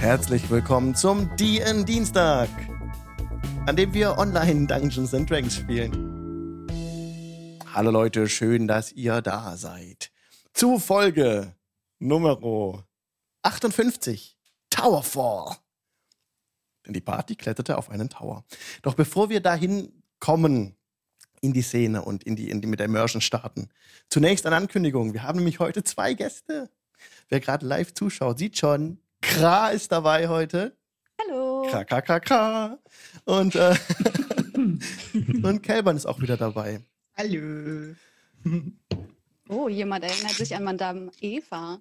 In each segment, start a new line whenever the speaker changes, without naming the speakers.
Herzlich willkommen zum DN Dienstag, an dem wir online Dungeons and Dragons spielen. Hallo Leute, schön, dass ihr da seid. Zu Folge Nummer 58, Towerfall. Denn die Party kletterte auf einen Tower. Doch bevor wir dahin kommen, in die Szene und in die, in die mit der Immersion starten. Zunächst eine Ankündigung. Wir haben nämlich heute zwei Gäste. Wer gerade live zuschaut, sieht schon, Kra ist dabei heute.
Hallo.
Kra, kra, kra, kra. Und, äh, und Kelban ist auch wieder dabei.
Hallo.
Oh, jemand erinnert sich an Madame Eva.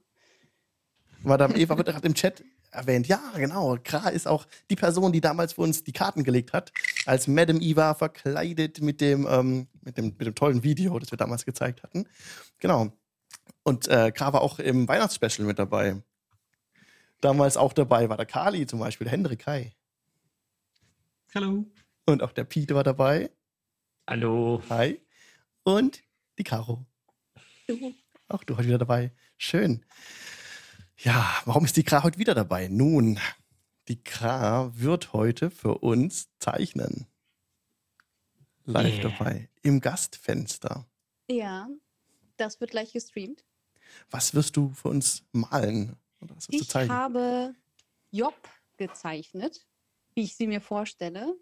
Madame Eva wird gerade im Chat erwähnt. Ja, genau. Kra ist auch die Person, die damals für uns die Karten gelegt hat, als Madame Eva verkleidet mit dem, ähm, mit dem, mit dem tollen Video, das wir damals gezeigt hatten. Genau. Und äh, Kra war auch im Weihnachtsspecial mit dabei. Damals auch dabei war der Kali zum Beispiel, der Hendrik Kai.
Hallo.
Und auch der Pete war dabei.
Hallo.
Hi. Und die Caro. Auch du heute wieder dabei. Schön. Ja, warum ist die Kra heute wieder dabei? Nun, die Kra wird heute für uns zeichnen. Live
Yeah.
dabei. Im Gastfenster.
Ja, das wird gleich gestreamt.
Was wirst du für uns malen?
Ich habe Job gezeichnet, wie ich sie mir vorstelle.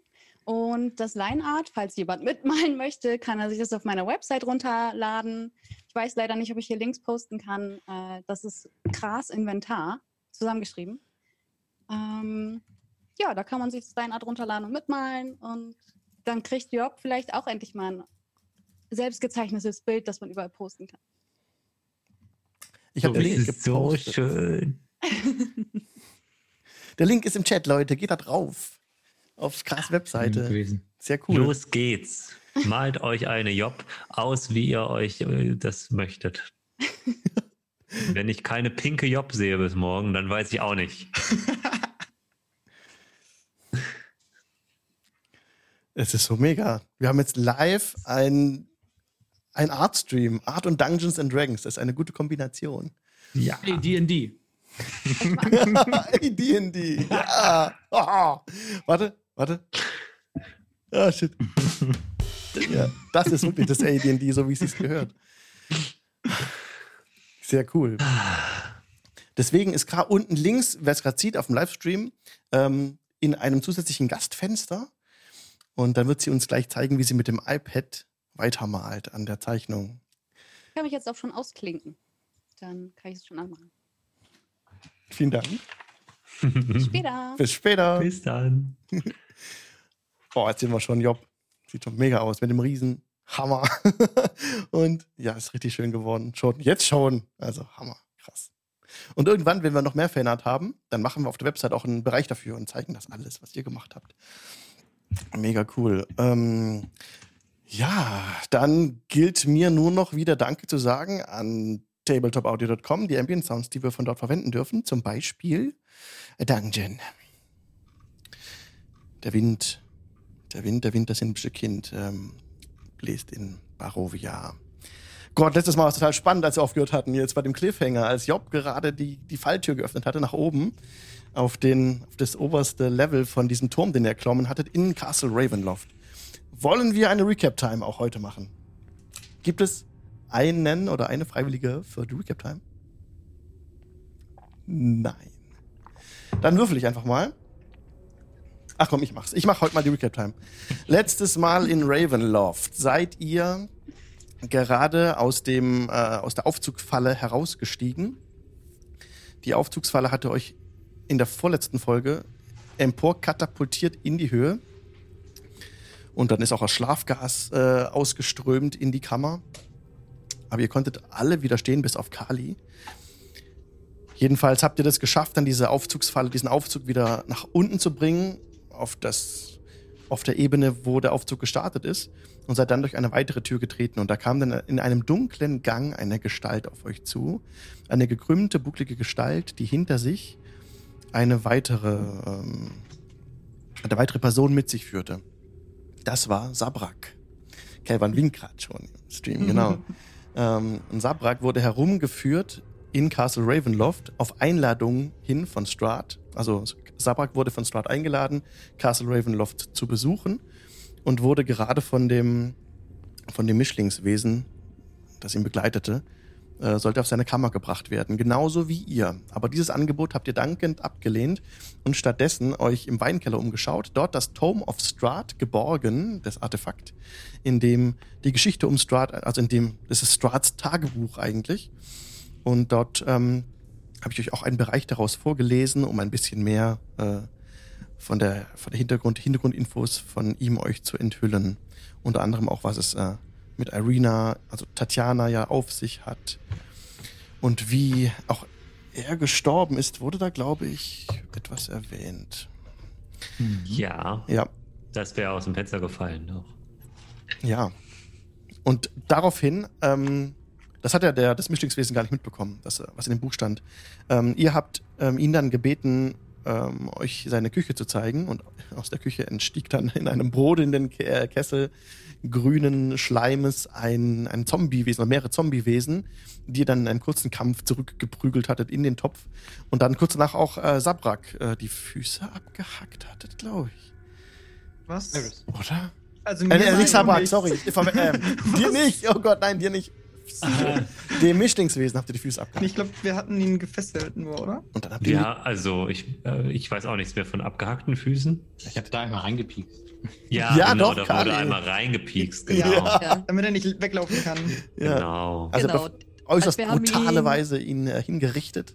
Und das Lineart, falls jemand mitmalen möchte, kann er sich das auf meiner Website runterladen. Ich weiß leider nicht, ob ich hier Links posten kann. Äh, Das ist Kras Inventar, zusammengeschrieben. Ähm, ja, da kann man sich das Lineart runterladen und mitmalen. Und dann kriegt Job vielleicht auch endlich mal ein selbstgezeichnetes Bild, das man überall posten kann.
Ich habe
das
den Link
ist so
gepostet.
schön.
Der Link ist im Chat, Leute. Geht da drauf. Auf Kras Webseite. Sehr cool.
Los geht's. Malt euch eine Job aus, wie ihr euch äh, das möchtet. Wenn ich keine pinke Job sehe bis morgen, dann weiß ich auch nicht.
Es ist so mega. Wir haben jetzt live ein, ein Art-Stream. Art und Dungeons and Dragons. Das ist eine gute Kombination.
Ja.
Hey, D&D.
D&D. Ja. Ah. Warte, warte. Ah, shit. Ja, das ist wirklich das AD&D, so wie es sich gehört. Sehr cool. Deswegen ist gerade unten links, wer es gerade sieht, auf dem Livestream, ähm, in einem zusätzlichen Gastfenster. Und dann wird sie uns gleich zeigen, wie sie mit dem iPad weitermalt an der Zeichnung.
Ich kann mich jetzt auch schon ausklinken. Dann kann ich es schon anmachen.
Vielen Dank.
Bis später.
Bis später.
Bis dann.
Boah, jetzt sehen wir schon Job. Sieht schon mega aus mit dem riesen Hammer. Und ja, ist richtig schön geworden. Schon, jetzt schon. Also Hammer, krass. Und irgendwann, wenn wir noch mehr Fanart haben, dann machen wir auf der Website auch einen Bereich dafür und zeigen das alles, was ihr gemacht habt. Mega cool. Ähm, ja, dann gilt mir nur noch wieder Danke zu sagen an tabletopaudio.com, die Ambient Sounds, die wir von dort verwenden dürfen. Zum Beispiel Dungeon. Der Wind der Wind, der Wind, das indische Kind, ähm, bläst in Barovia. Gott, letztes Mal war es total spannend, als wir aufgehört hatten, jetzt bei dem Cliffhanger, als Job gerade die, die Falltür geöffnet hatte nach oben, auf, den, auf das oberste Level von diesem Turm, den ihr erklommen hattet, in Castle Ravenloft. Wollen wir eine Recap-Time auch heute machen? Gibt es einen oder eine Freiwillige für die Recap-Time? Nein. Dann würfel ich einfach mal. Ach komm, ich mach's. Ich mach heute mal die Recap-Time. Letztes Mal in Ravenloft seid ihr gerade aus, dem, äh, aus der Aufzugfalle herausgestiegen. Die Aufzugsfalle hatte euch in der vorletzten Folge emporkatapultiert in die Höhe. Und dann ist auch das Schlafgas äh, ausgeströmt in die Kammer. Aber ihr konntet alle widerstehen, bis auf Kali. Jedenfalls habt ihr das geschafft, dann diese Aufzugsfalle, diesen Aufzug wieder nach unten zu bringen, auf, das, auf der Ebene, wo der Aufzug gestartet ist, und seid dann durch eine weitere Tür getreten. Und da kam dann in einem dunklen Gang eine Gestalt auf euch zu. Eine gekrümmte, bucklige Gestalt, die hinter sich eine weitere, ähm, eine weitere Person mit sich führte. Das war Sabrak. Kelvan winkt gerade schon im Stream, genau. ähm, und Sabrak wurde herumgeführt in Castle Ravenloft auf Einladung hin von Strahd. Also Sabrak wurde von Strahd eingeladen, Castle Ravenloft zu besuchen und wurde gerade von dem, von dem Mischlingswesen, das ihn begleitete, äh, sollte auf seine Kammer gebracht werden. Genauso wie ihr. Aber dieses Angebot habt ihr dankend abgelehnt und stattdessen euch im Weinkeller umgeschaut. Dort das Tome of Strahd geborgen, das Artefakt, in dem die Geschichte um Strahd, also in dem, das ist Strads Tagebuch eigentlich. Und dort ähm, habe ich euch auch einen Bereich daraus vorgelesen, um ein bisschen mehr äh, von der, von der Hintergrund, Hintergrundinfos von ihm euch zu enthüllen. Unter anderem auch, was es äh, mit Irina, also Tatjana ja auf sich hat. Und wie auch er gestorben ist, wurde da, glaube ich, etwas erwähnt.
Ja,
Ja,
das wäre aus dem Fenster gefallen. Doch.
ja. Und daraufhin, ähm, das hat ja der, das Mischlingswesen gar nicht mitbekommen, das, was in dem Buch stand. Ähm, ihr habt ähm, ihn dann gebeten, ähm, euch seine Küche zu zeigen. Und aus der Küche entstieg dann in einem brodelnden Ke äh, Kessel grünen Schleimes ein, ein Zombiewesen oder mehrere Zombiewesen, die ihr dann in einem kurzen Kampf zurückgeprügelt hattet in den Topf. Und dann kurz danach auch äh, Sabrak äh, die Füße abgehackt hattet, glaube ich.
Was?
Oder?
Also
Äh,
mir
äh,
sagt
nicht Sabrak,
nichts.
sorry. Dir nicht. Oh Gott, nein, dir nicht. Dem Mischlingswesen habt ihr die Füße abgehackt.
Ich glaube, wir hatten ihn gefesselt nur, oder?
Und dann habt ihr
Ja, also ich, äh, ich weiß auch nichts mehr von abgehackten Füßen.
Ich habe da einmal reingepiekst.
Ja,
Ja,
genau,
doch,
da wurde einmal reingepiekst. Genau.
Ja.
Ja.
Damit er nicht weglaufen kann.
ja,
genau.
also
genau.
auf äußerst
Also
brutale
ihn-
Weise ihn äh, hingerichtet.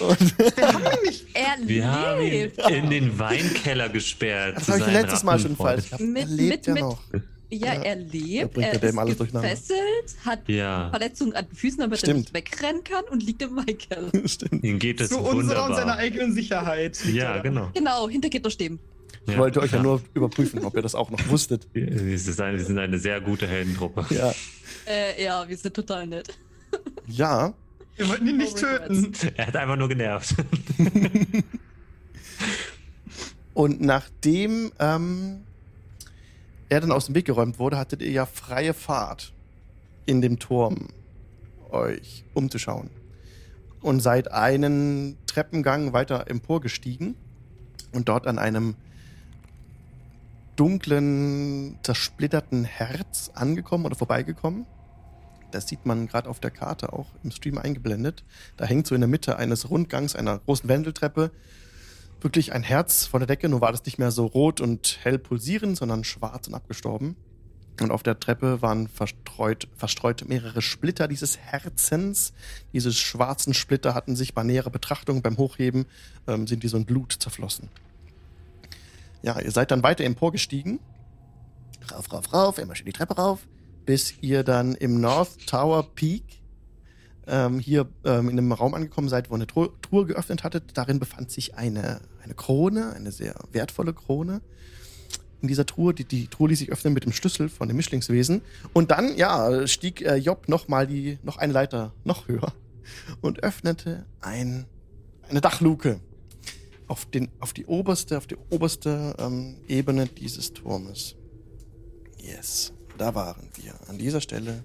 Und
Wir haben ihn nicht.
Er
Wir haben ihn
lebt.
in den Weinkeller gesperrt.
das habe ich letztes Mal schon falsch.
Mit-
er lebt
mit-
ja
mit-
noch.
Ja,
Ja.
er lebt. Er
er
ist gefesselt, hat
Ja,
Verletzungen an den Füßen, damit er
Stimmt.
nicht wegrennen kann und liegt im.
Stimmt.
ihm geht es
Zu unserer und seiner eigenen Sicherheit.
Ja, genau.
Genau, hinter Gitterstäben.
Ich wollte euch ja nur überprüfen, ob ihr das auch noch wusstet.
Wir sind eine, wir sind eine sehr gute Heldentruppe.
Ja.
Äh, ja, wir sind total nett.
Ja.
Wir wollten ihn nicht
Oh,
töten.
Er hat einfach nur genervt.
Und nachdem ähm, er dann aus dem Weg geräumt wurde, hattet ihr ja freie Fahrt in dem Turm, euch umzuschauen. Und seid einen Treppengang weiter emporgestiegen und dort an einem dunklen, zersplitterten Herz angekommen oder vorbeigekommen. Das sieht man gerade auf der Karte auch im Stream eingeblendet. Da hängt so in der Mitte eines Rundgangs, einer großen Wendeltreppe, wirklich ein Herz von der Decke, nur war das nicht mehr so rot und hell pulsierend, sondern schwarz und abgestorben. Und auf der Treppe waren verstreut, verstreut mehrere Splitter dieses Herzens. Diese schwarzen Splitter hatten sich bei näherer Betrachtung beim Hochheben, ähm, sind die so in Blut zerflossen. Ja, ihr seid dann weiter emporgestiegen. Rauf, rauf, rauf, immer schön die Treppe rauf, bis ihr dann im North Tower Peak ähm, hier ähm, in einem Raum angekommen seid, wo eine Tru Truhe geöffnet hattet. Darin befand sich eine, eine Krone, eine sehr wertvolle Krone. In dieser Truhe, die, die Truhe ließ sich öffnen mit dem Schlüssel von dem Mischlingswesen. Und dann, ja, stieg äh, Job noch mal die, noch eine Leiter noch höher und öffnete ein, eine Dachluke auf, den, auf die oberste, auf die oberste ähm, Ebene dieses Turmes. Yes, da waren wir. An dieser Stelle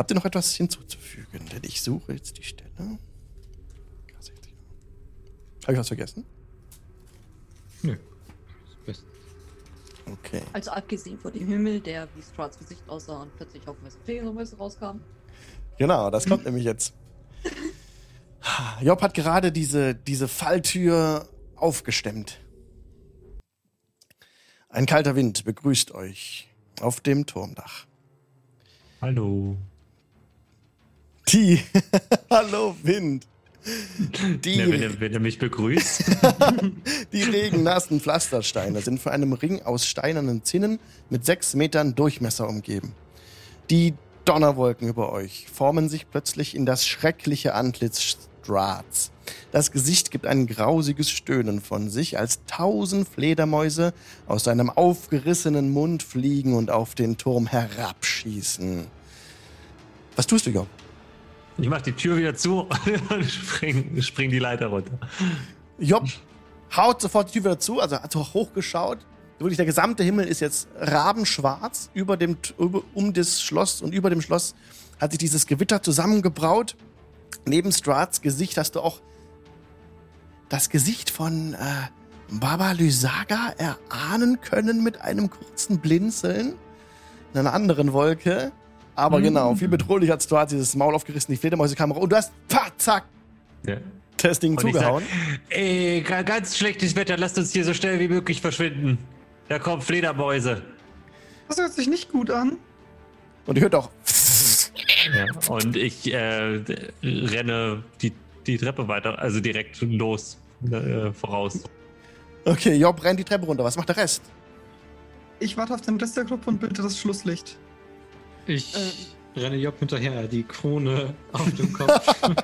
Habt ihr noch etwas hinzuzufügen? Denn ich suche jetzt die Stelle. Habe ich was vergessen?
Nö. Das Beste.
Okay.
Also abgesehen von dem Himmel, der wie Strats Gesicht aussah und plötzlich auf weiße Fähigkeiten rauskam.
Genau, das kommt nämlich jetzt. Job hat gerade diese, diese Falltür aufgestemmt. Ein kalter Wind begrüßt euch auf dem Turmdach.
Hallo.
Die. Hallo, Wind. Die,
Ja, wenn, er, wenn er mich begrüßt.
die regennassen Pflastersteine sind von einem Ring aus steinernen Zinnen mit sechs Metern Durchmesser umgeben. Die Donnerwolken über euch formen sich plötzlich in das schreckliche Antlitz Strats. Das Gesicht gibt ein grausiges Stöhnen von sich, als tausend Fledermäuse aus seinem aufgerissenen Mund fliegen und auf den Turm herabschießen. Was tust du, Job?
Ich mach die Tür wieder zu und spring, spring die Leiter runter.
Job haut sofort die Tür wieder zu, also hat hochgeschaut. Wirklich, der gesamte Himmel ist jetzt rabenschwarz. Über dem, über, um das Schloss und über dem Schloss hat sich dieses Gewitter zusammengebraut. neben Strats Gesicht hast du auch das Gesicht von äh, Baba Lysaga erahnen können mit einem kurzen Blinzeln in einer anderen Wolke. Aber
Mhm.
genau, viel bedrohlicher als Strat, dieses Maul aufgerissen, die Fledermäusekamera und du hast, pah, zack,
Ja.
das Ding
Und ich sag,
zugehauen.
ey, ga- ganz schlechtes Wetter, lasst uns hier so schnell wie möglich verschwinden. Da kommen Fledermäuse.
Das hört sich nicht gut an.
Und ihr hört auch,
Ja. Und ich äh, renne die, die Treppe weiter, also direkt los, äh, voraus.
okay, Job rennt die Treppe runter. Was macht der Rest?
Ich warte auf den Rest der Gruppe und bilde das Schlusslicht.
Ich
Ähm.
renne Job hinterher, die Krone auf dem Kopf.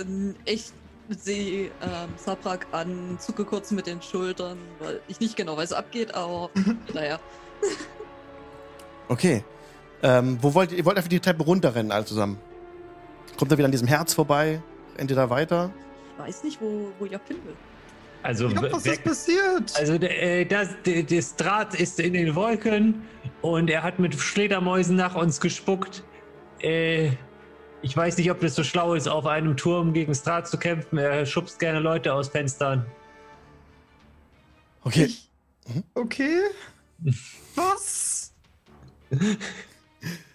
ähm, ich sehe ähm, Sabrak an, zucke kurz mit den Schultern, weil ich nicht genau weiß, was abgeht, aber naja.
Okay. Ähm, wo wollt ihr, ihr wollt einfach die Treppe runterrennen, alle zusammen. Kommt er wieder an diesem Herz vorbei? Rennt ihr da weiter?
Ich weiß nicht, wo, wo Job hin will.
Also,
Ja, was ist passiert?
also äh, das, das Draht ist in den Wolken und er hat mit Fledermäusen nach uns gespuckt. Äh, ich weiß nicht, ob das so schlau ist, auf einem Turm gegen das Draht zu kämpfen. Er schubst gerne Leute aus Fenstern.
Okay.
Ich, okay. Was?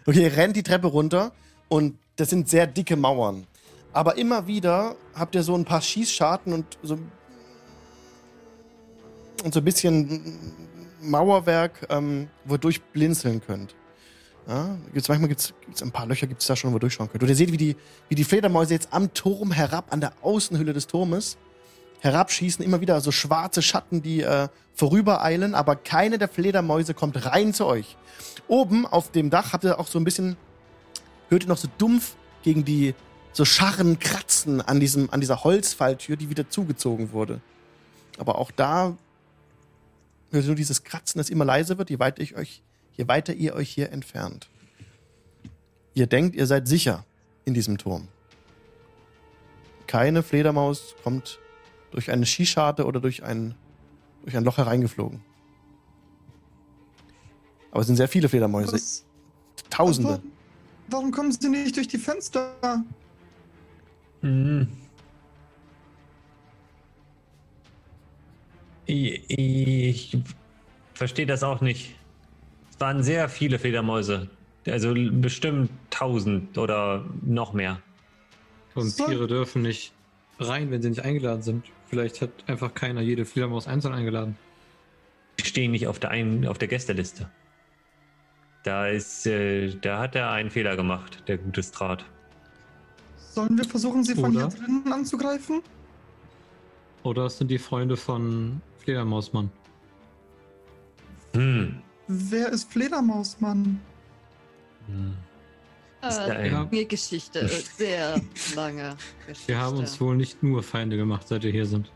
Okay, ihr rennt die Treppe runter und das sind sehr dicke Mauern. Aber immer wieder habt ihr so ein paar Schießscharten und so, und so ein bisschen Mauerwerk, ähm, wo ihr durchblinzeln könnt. Ja, gibt's, manchmal gibt es ein paar Löcher, gibt es da schon, wo durchschauen könnt. Und ihr seht, wie die, wie die Fledermäuse jetzt am Turm herab, an der Außenhülle des Turmes, herabschießen. Immer wieder so schwarze Schatten, die äh, vorübereilen, aber keine der Fledermäuse kommt rein zu euch. Oben auf dem Dach habt ihr auch so ein bisschen, hört ihr noch so dumpf gegen die so Scharren kratzen an, diesem, an dieser Holzfalltür, die wieder zugezogen wurde. Aber auch da hört ihr nur dieses Kratzen, das immer leiser wird, je weiter, ich euch, je weiter ihr euch hier entfernt. Ihr denkt, ihr seid sicher in diesem Turm. Keine Fledermaus kommt durch eine Skischarte oder durch ein, durch ein Loch hereingeflogen. Aber es sind sehr viele Fledermäuse.
Was?
Tausende.
Warum, warum kommen sie nicht durch die Fenster?
Hm. Ich, ich verstehe das auch nicht. Es waren sehr viele Fledermäuse. Also bestimmt tausend oder noch mehr.
Vampire dürfen nicht rein, wenn sie nicht eingeladen sind. Vielleicht hat einfach keiner jede Fledermaus einzeln eingeladen.
Die stehen nicht auf der, ein, auf der Gästeliste. Da ist, äh, da hat er einen Fehler gemacht, der gute Strat.
Sollen wir versuchen, sie von
Oder?
hier drinnen anzugreifen?
Oder es sind die Freunde von Fledermausmann.
Hm.
Wer ist Fledermausmann?
hm. Ist
Äh,
Ja.
lange Geschichte, äh, sehr lange Geschichte.
Wir haben uns wohl nicht nur Feinde gemacht, seit wir hier sind.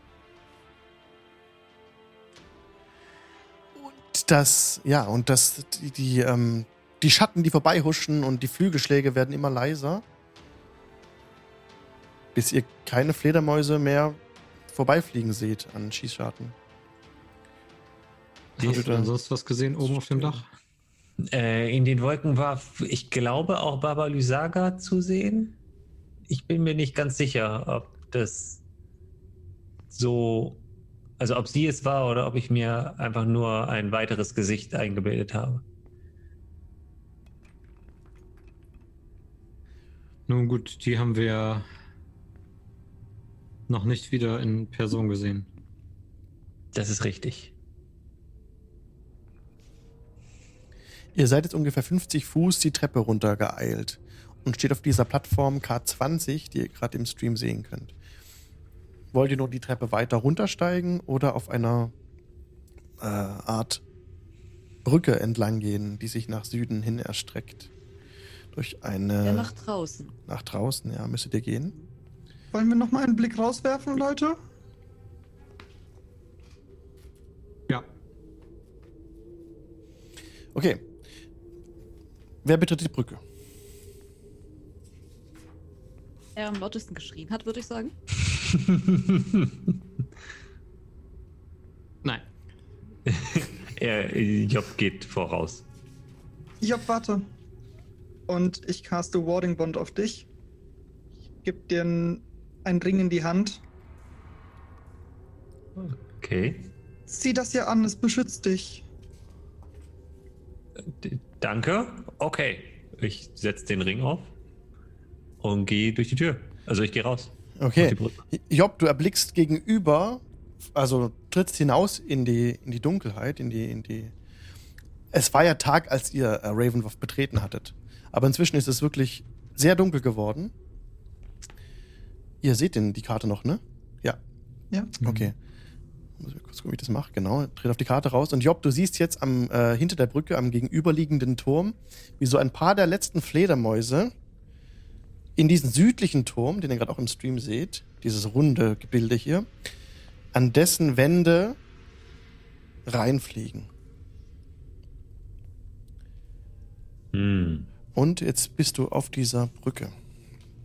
Und das, ja, und das, die, die, ähm, die Schatten, die vorbeihuschen und die Flügelschläge werden immer leiser. Bis ihr keine Fledermäuse mehr vorbeifliegen seht an Schießscharten.
Hast du denn sonst was gesehen oben auf dem Dach?
Äh, in den Wolken war, ich glaube, auch Baba Lysaga zu sehen. Ich bin mir nicht ganz sicher, ob das so, also ob sie es war oder ob ich mir einfach nur ein weiteres Gesicht eingebildet habe.
Nun gut, die haben wir noch nicht wieder in Person gesehen.
Das ist richtig.
Ihr seid jetzt ungefähr 50 Fuß die Treppe runtergeeilt und steht auf dieser Plattform K20, die ihr gerade im Stream sehen könnt. Wollt ihr nur die Treppe weiter runtersteigen oder auf einer äh, Art Brücke entlang gehen, die sich nach Süden hin erstreckt? Durch eine.
Ja, nach draußen.
nach draußen, ja, müsstet ihr gehen.
Wollen wir nochmal einen Blick rauswerfen, Leute?
Ja,
Okay. Wer betritt die Brücke?
Er am lautesten geschrien hat, würde ich sagen.
nein.
er, Job geht voraus.
Job, warte. Und ich caste Warding Bond auf dich. gibt dir einen, einen Ring in die Hand.
Okay.
Zieh das hier an, es beschützt dich.
Danke. Okay. Ich setze den Ring auf und gehe durch die Tür. Also ich gehe raus.
Okay. Job, du erblickst gegenüber, also trittst hinaus in die, in die Dunkelheit, in die, in die. Es war ja Tag, als ihr äh, Ravenloft betreten hattet. Aber inzwischen ist es wirklich sehr dunkel geworden. Ihr seht den, die Karte noch, ne? Ja.
Ja.
Okay. Muss ich kurz gucken, wie ich das mache. Genau. Tritt auf die Karte raus. Und Job, du siehst jetzt am, äh, hinter der Brücke, am gegenüberliegenden Turm, wie so ein paar der letzten Fledermäuse in diesen südlichen Turm, den ihr gerade auch im Stream seht, dieses runde Gebilde hier, an dessen Wände reinfliegen.
Hm.
Und jetzt bist du auf dieser Brücke.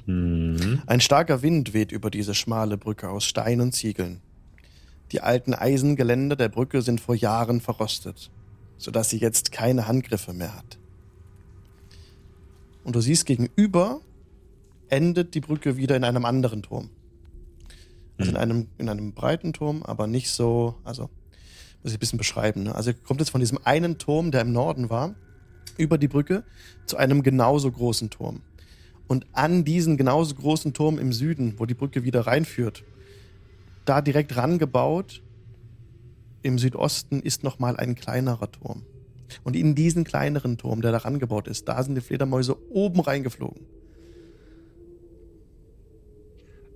Hm.
Ein starker Wind weht über diese schmale Brücke aus Stein und Ziegeln. Die alten Eisengeländer der Brücke sind vor Jahren verrostet, sodass sie jetzt keine Handgriffe mehr hat. Und du siehst gegenüber endet die Brücke wieder in einem anderen Turm. Also in
Hm.
einem, in einem breiten Turm, aber nicht so, also muss ich ein bisschen beschreiben. Ne? Also ihr kommt jetzt von diesem einen Turm, der im Norden war, über die Brücke zu einem genauso großen Turm. Und an diesen genauso großen Turm im Süden, wo die Brücke wieder reinführt, da direkt rangebaut, im Südosten ist nochmal ein kleinerer Turm. Und in diesen kleineren Turm, der da rangebaut ist, da sind die Fledermäuse oben reingeflogen.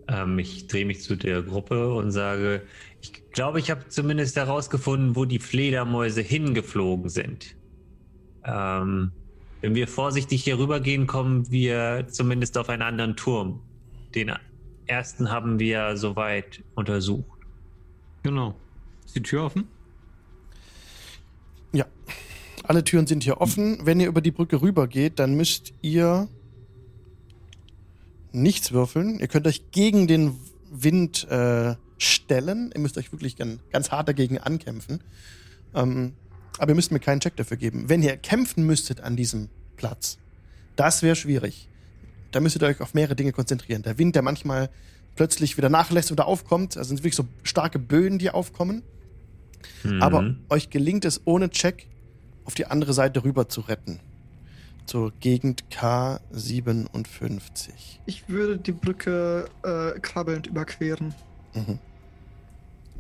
Ähm, ich drehe mich zu der Gruppe und sage, ich glaube, ich habe zumindest herausgefunden, wo die Fledermäuse hingeflogen sind. Ähm, wenn wir vorsichtig hier rübergehen, kommen wir zumindest auf einen anderen Turm. Den ersten haben wir soweit untersucht.
Genau. Ist die Tür offen?
Ja. Alle Türen sind hier offen. Wenn ihr über die Brücke rübergeht, dann müsst ihr nichts würfeln. Ihr könnt euch gegen den Wind äh, stellen. Ihr müsst euch wirklich ganz, ganz hart dagegen ankämpfen. Ähm, aber ihr müsst mir keinen Check dafür geben. Wenn ihr kämpfen müsstet an diesem Platz, das wäre schwierig. Da müsstet ihr euch auf mehrere Dinge konzentrieren. Der Wind, der manchmal plötzlich wieder nachlässt oder aufkommt, also sind wirklich so starke Böen, die aufkommen. Aber
Mhm.
euch gelingt es ohne Check auf die andere Seite rüber zu retten. Zur Gegend K57.
Ich würde die Brücke äh, krabbelnd überqueren.
Mhm.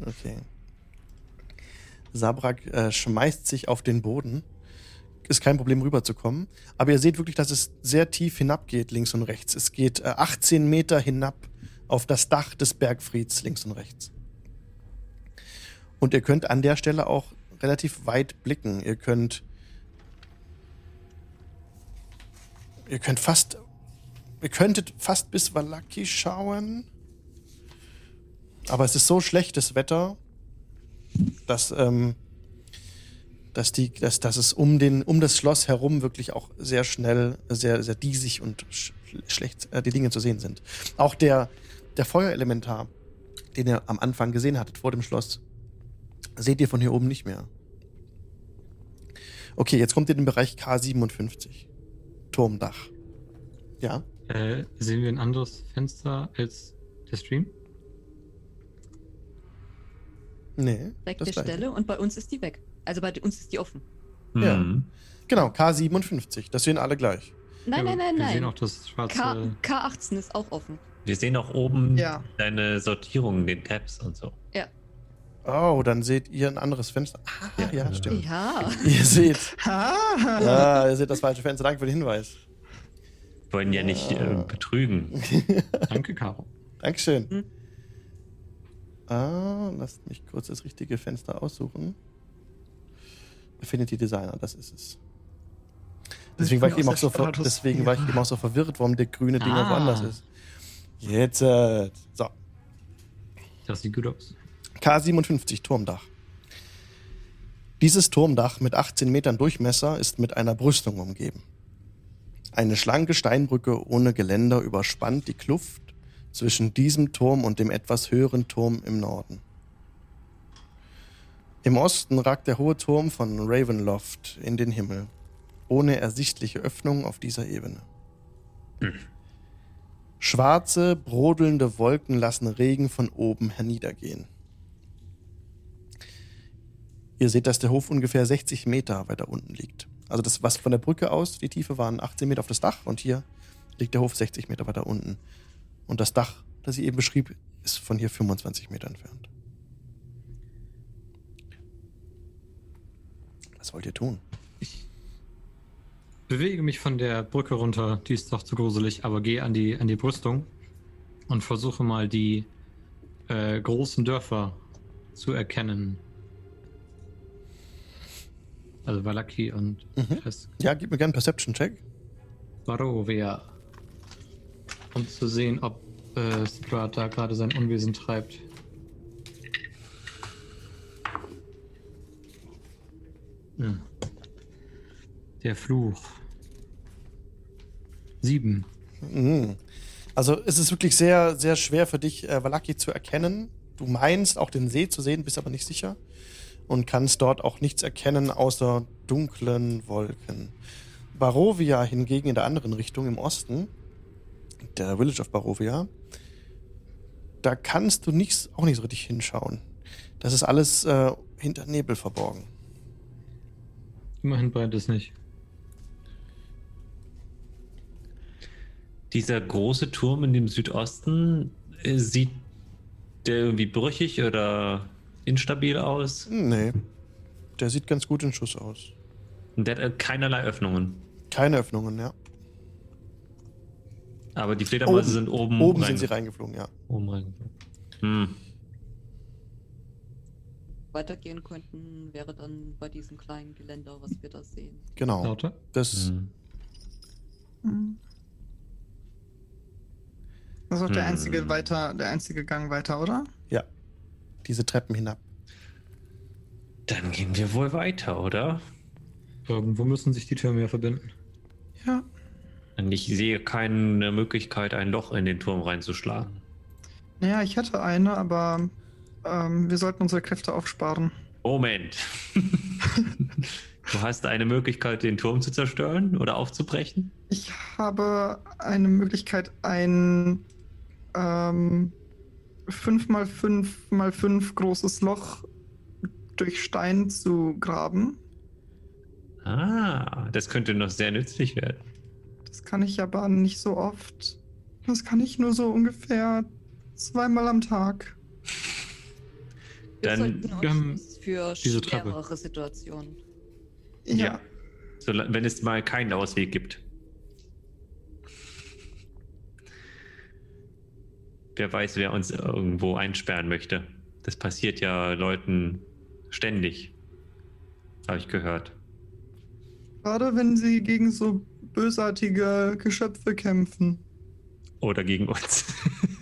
Okay. Sabrak äh, schmeißt sich auf den Boden. Ist kein Problem rüberzukommen. Aber ihr seht wirklich, dass es sehr tief hinabgeht, links und rechts. Es geht äh, 18 Meter hinab auf das Dach des Bergfrieds, links und rechts. Und ihr könnt an der Stelle auch relativ weit blicken. Ihr könnt. Ihr könnt fast. Ihr könntet fast bis Wallaki schauen. Aber es ist so schlechtes Wetter, dass, ähm, dass, die, dass, dass es um, den, um das Schloss herum wirklich auch sehr schnell, sehr, sehr diesig und sch schlecht äh, die Dinge zu sehen sind. Auch der, der Feuerelementar, den ihr am Anfang gesehen hattet vor dem Schloss, seht ihr von hier oben nicht mehr. Okay, jetzt kommt ihr in den Bereich K57. Turmdach. Ja.
Äh, sehen wir ein anderes Fenster als der Stream?
Nee. Das gleiche.
Stelle und bei uns ist die weg. Also bei uns ist die offen.
Ja.
Mhm.
Genau, K57. Das sehen alle gleich.
Nein,
Ja,
nein, nein,
Wir sehen
nein.
auch das schwarze.
K K18 ist auch offen.
Wir sehen auch oben
Ja.
deine Sortierung, den Tabs und so.
Oh, dann seht ihr ein anderes Fenster. Ah, ja,
Ja.
stimmt.
Ja.
Ihr seht.
Ha!
Ja, ihr seht das falsche Fenster. Danke für den Hinweis.
Wir wollen ja nicht äh, betrügen.
Danke, Caro.
Dankeschön.
Hm.
Ah, lasst mich kurz das richtige Fenster aussuchen. Affinity Designer, das ist es. Deswegen war ich eben auch so, ver deswegen war ich eben auch so verwirrt, warum der grüne Ding
Ah.
woanders ist. Jetzt. Äh, so.
Das sieht gut aus.
K57 Turmdach. Dieses Turmdach mit 18 Metern Durchmesser ist mit einer Brüstung umgeben. Eine schlanke Steinbrücke ohne Geländer überspannt die Kluft zwischen diesem Turm und dem etwas höheren Turm im Norden. Im Osten ragt der hohe Turm von Ravenloft in den Himmel, ohne ersichtliche Öffnung auf dieser Ebene. Schwarze, brodelnde Wolken lassen Regen von oben herniedergehen. Ihr seht, dass der Hof ungefähr 60 Meter weiter unten liegt. Also das, was von der Brücke aus, die Tiefe waren 18 Meter auf das Dach und hier liegt der Hof 60 Meter weiter unten. Und das Dach, das ich eben beschrieb, ist von hier 25 Meter entfernt. Was wollt ihr tun?
Ich bewege mich von der Brücke runter, die ist doch zu gruselig, aber gehe an die, an die Brüstung und versuche mal die äh, großen Dörfer zu erkennen. Also Valaki und
Mhm. Ja, gib mir gerne einen Perception-Check.
Barovia. Um zu sehen, ob äh, Strahd da gerade sein Unwesen treibt. Hm. Der Fluch. Sieben.
Mhm. Also es ist wirklich sehr, sehr schwer für dich, äh, Valaki zu erkennen. Du meinst auch den See zu sehen, bist aber nicht sicher. Und kannst dort auch nichts erkennen außer dunklen Wolken. Barovia hingegen in der anderen Richtung im Osten, der Village of Barovia, da kannst du nichts, auch nicht so richtig hinschauen. Das ist alles äh, hinter Nebel verborgen.
Immerhin brennt es nicht.
Dieser große Turm in dem Südosten, äh, sieht der irgendwie brüchig oder instabil aus?
Nee, der sieht ganz gut in Schuss aus.
Und der hat äh, keinerlei Öffnungen.
Keine Öffnungen, ja.
Aber die Fledermäuse
Oben.
sind oben.
Oben
rein-
sind sie reingeflogen, ja.
Oben reingeflogen. Hm.
Weitergehen könnten, wäre dann bei diesem kleinen Geländer, was wir da sehen.
Genau.
Lauter?
Das,
Hm.
Hm. Das ist auch der einzige weiter, der einzige Gang weiter, oder?
Ja, diese Treppen hinab.
Dann gehen wir wohl weiter, oder?
Irgendwo müssen sich die Türme ja verbinden.
Ja.
Und ich sehe keine Möglichkeit, ein Loch in den Turm reinzuschlagen.
Naja, ich hätte eine, aber ähm, wir sollten unsere Kräfte aufsparen.
Moment. du hast eine Möglichkeit, den Turm zu zerstören oder aufzubrechen?
Ich habe eine Möglichkeit, ein ähm, 5 mal 5 mal 5 großes Loch durch Stein zu graben.
Ah, das könnte noch sehr nützlich werden.
Das kann ich aber nicht so oft. Das kann ich nur so ungefähr zweimal am Tag.
Dann,
ähm,
für
diese Treppe.
schwerere Situationen.
Ja.
Ja. Sola- Wenn es mal keinen Ausweg gibt. Wer weiß, wer uns irgendwo einsperren möchte. Das passiert ja Leuten ständig. Habe ich gehört.
Gerade wenn sie gegen so bösartige Geschöpfe kämpfen.
Oder gegen uns.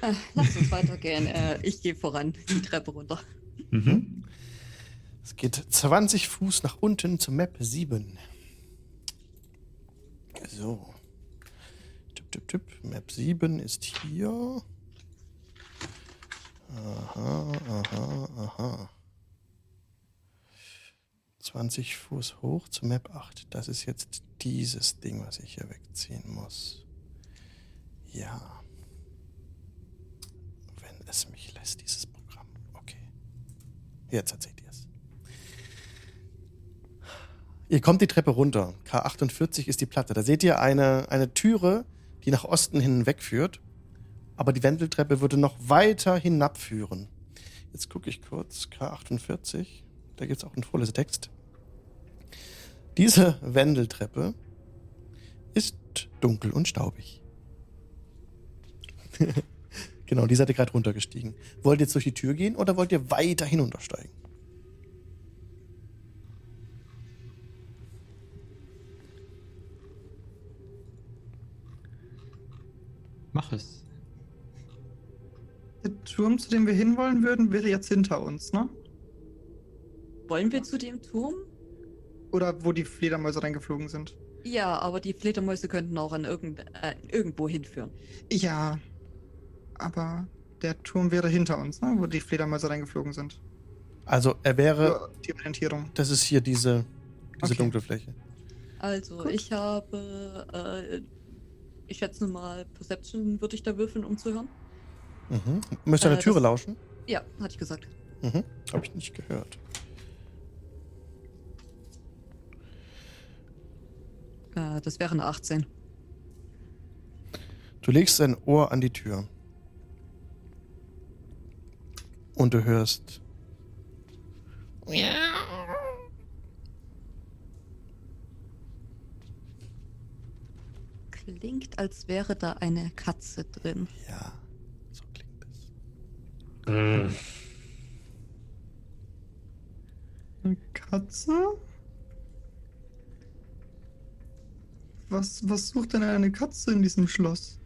Äh, lass uns weitergehen. Äh, ich gehe voran, die Treppe runter.
mhm.
Es geht 20 Fuß nach unten zur Map 7. So. Tipp, tipp, tipp. Map 7 ist hier. Aha, aha, aha. 20 Fuß hoch zur Map 8. Das ist jetzt dieses Ding, was ich hier wegziehen muss. Ja. Es mich lässt, dieses Programm. Okay. Jetzt erzählt ihr es. Ihr kommt die Treppe runter. K48 ist die Platte. Da seht ihr eine, eine Türe, die nach Osten hin wegführt. Aber die Wendeltreppe würde noch weiter hinabführen. Jetzt gucke ich kurz. K48. Da gibt es auch einen Vorlesetext. Diese Wendeltreppe ist dunkel und staubig. genau, die seid ihr gerade runtergestiegen. Wollt ihr jetzt durch die Tür gehen oder wollt ihr weiter hinuntersteigen?
Mach es.
Der Turm, zu dem wir hinwollen würden, wäre jetzt hinter uns, ne?
Wollen wir zu dem Turm?
Oder wo die Fledermäuse reingeflogen sind.
Ja, aber die Fledermäuse könnten auch an irgend, äh, irgendwo hinführen.
Ja. Aber der Turm wäre hinter uns, ne? Wo die Fledermäuse reingeflogen sind.
Also er wäre,
die Orientierung.
das ist hier diese, diese
Okay.
dunkle Fläche.
Also,
Gut.
ich habe äh, ich schätze mal, Perception würde ich da würfeln, um zu hören.
Mhm. Möchtest du an
Äh,
der Türe
das-
lauschen?
Ja, hatte ich gesagt.
Mhm. Habe ich nicht gehört.
Äh, das wäre eine 18.
Du legst dein Ohr an die Tür. Und du hörst.
Klingt, als wäre da eine Katze drin.
Ja, so klingt es.
Hm.
Eine Katze? Was, was sucht denn eine Katze in diesem Schloss?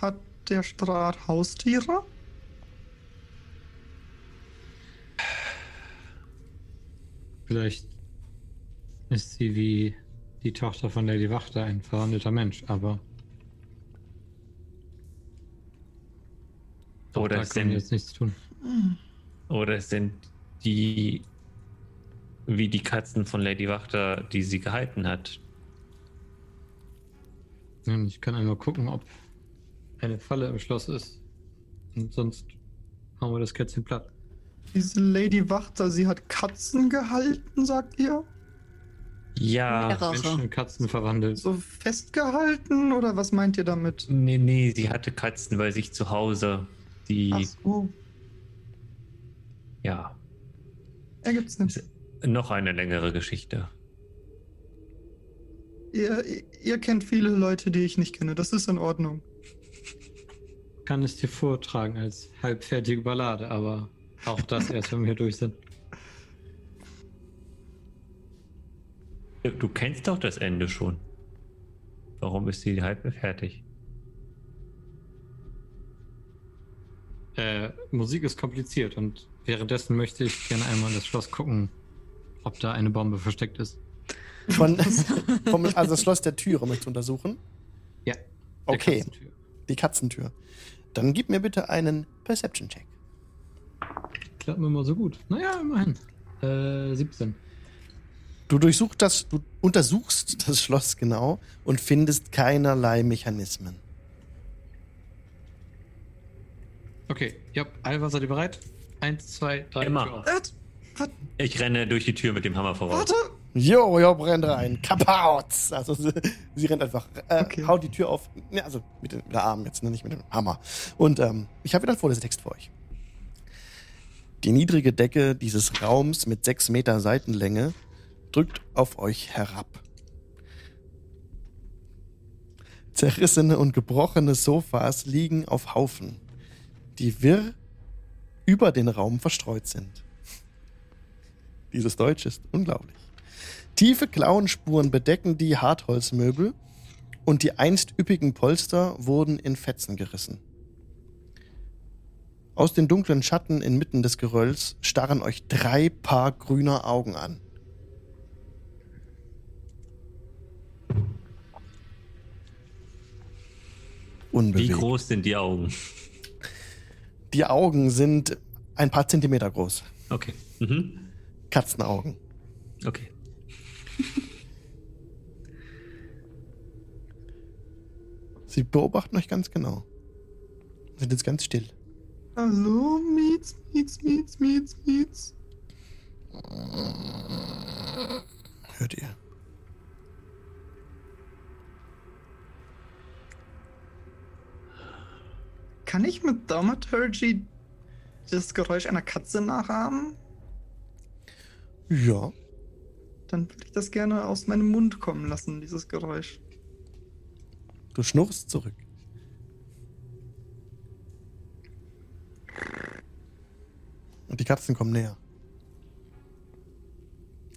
Hat der Staat Haustiere?
Vielleicht ist sie wie die Tochter von Lady Wachter ein verwandelter Mensch, aber
Oder sind,
jetzt nichts tun.
Oder es sind die wie die Katzen von Lady Wachter, die sie gehalten hat.
Ich kann einmal gucken, ob eine Falle im Schloss ist. Und sonst hauen wir das Kätzchen platt.
Diese Lady Wachter, sie hat Katzen gehalten, sagt ihr?
Ja.
Mehrere.
Menschen in Katzen verwandelt.
So festgehalten oder was meint ihr damit?
Nee, nee, sie hatte Katzen bei sich zu Hause. Die,
Ach so,
ja,
ergibt Sinn.
noch eine längere Geschichte.
Ihr, ihr kennt viele Leute, die ich nicht kenne. Das ist in Ordnung.
Kann es dir vortragen als halbfertige Ballade, aber auch das erst, wenn wir hier durch sind.
Du kennst doch das Ende schon. Warum ist sie halb fertig?
Äh, Musik ist kompliziert und währenddessen möchte ich gerne einmal in das Schloss gucken, ob da eine Bombe versteckt ist.
Von, vom, also das Schloss der Türe möchtest du untersuchen?
Ja.
Okay,
Katzentür.
die Katzentür. Dann gib mir bitte einen Perception-Check.
Klappt mir mal so gut. Naja, immerhin. Äh, 17.
Du durchsuchst das, du untersuchst das Schloss genau und findest keinerlei Mechanismen.
Okay, ja, Alva, seid ihr bereit? Eins, zwei, drei,
Immer.
Tür auf.
Äh,
Ich renne durch die Tür mit dem Hammer voraus.
warte!
Jo, jo, brennt rein. Kapaut! Also sie, sie rennt einfach, äh,
Okay.
haut die Tür auf. Ne, also mit, den, mit der Arm jetzt, ne, nicht mit dem Hammer. Und ähm, ich habe wieder einen Vorlesetext für euch. Die niedrige Decke dieses Raums mit sechs Meter Seitenlänge drückt auf euch herab. Zerrissene und gebrochene Sofas liegen auf Haufen, die wirr über den Raum verstreut sind. Dieses Deutsch ist unglaublich. Tiefe Klauenspuren bedecken die Hartholzmöbel und die einst üppigen Polster wurden in Fetzen gerissen. Aus den dunklen Schatten inmitten des Gerölls starren euch drei Paar grüner Augen an.
Wie
Unbewegt.
groß sind die Augen?
Die Augen sind ein paar Zentimeter groß.
Okay. Mhm.
Katzenaugen.
Okay.
Sie beobachten euch ganz genau. Sind jetzt ganz still.
Hallo, Mietz, Mietz, Mietz, Mietz, Mietz.
Hört ihr?
Kann ich mit Thaumaturgy das Geräusch einer Katze nachahmen?
Ja.
Dann würde ich das gerne aus meinem Mund kommen lassen, dieses Geräusch.
Du schnurrst zurück. Und die Katzen kommen näher.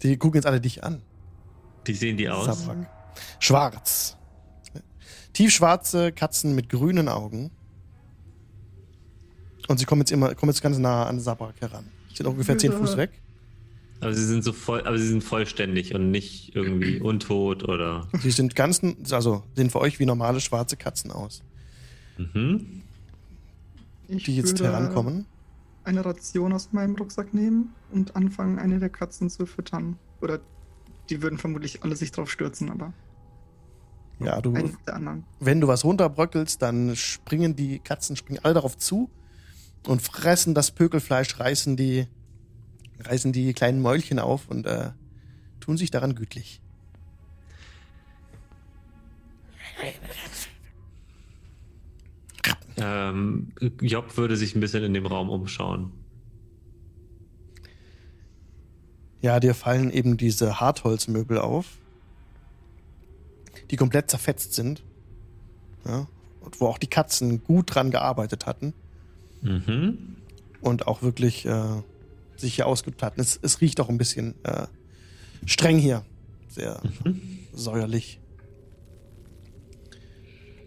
Die gucken jetzt alle dich an.
Wie sehen die aus?
Sabrak. Schwarz. Tiefschwarze Katzen mit grünen Augen. Und sie kommen jetzt immer, kommen jetzt ganz nah an Sabrak heran. Sind ungefähr 10 Fuß weg.
Aber sie sind so voll, aber sie sind vollständig und nicht irgendwie untot oder.
Sie sind ganz, also sehen für euch wie normale schwarze Katzen aus,
Mhm.
Ich
die jetzt herankommen.
eine Ration aus meinem Rucksack nehmen und anfangen, eine der Katzen zu füttern. Oder die würden vermutlich alle sich drauf stürzen, aber.
Ja, du, wenn du was runterbröckelst, dann springen die Katzen springen alle darauf zu und fressen das Pökelfleisch, reißen die, reißen die kleinen Mäulchen auf und äh, tun sich daran gütlich.
Ähm, Job würde sich ein bisschen in dem Raum umschauen.
Ja, dir fallen eben diese Hartholzmöbel auf, die komplett zerfetzt sind. Ja, und wo auch die Katzen gut dran gearbeitet hatten
Mhm.
und auch wirklich äh, sich hier ausgeübt hatten. Es, es riecht auch ein bisschen äh, streng hier. Sehr säuerlich.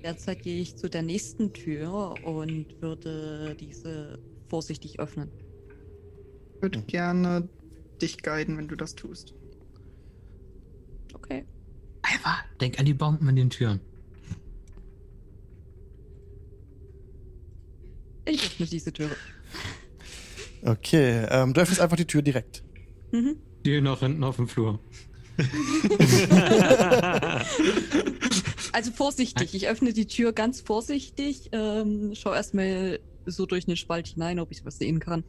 Derzeit gehe ich zu der nächsten Tür und würde diese vorsichtig öffnen.
Ich würde gerne dich guiden, wenn du das tust.
Okay.
Alva, denk an die Bomben in den Türen.
Ich öffne diese Tür.
Okay, ähm, du öffnest einfach die Tür direkt.
Mhm.
Die noch hinten auf dem Flur.
Also vorsichtig. Ich öffne die Tür ganz vorsichtig. Ähm, schau erstmal so durch den Spalt hinein, ob ich was sehen kann.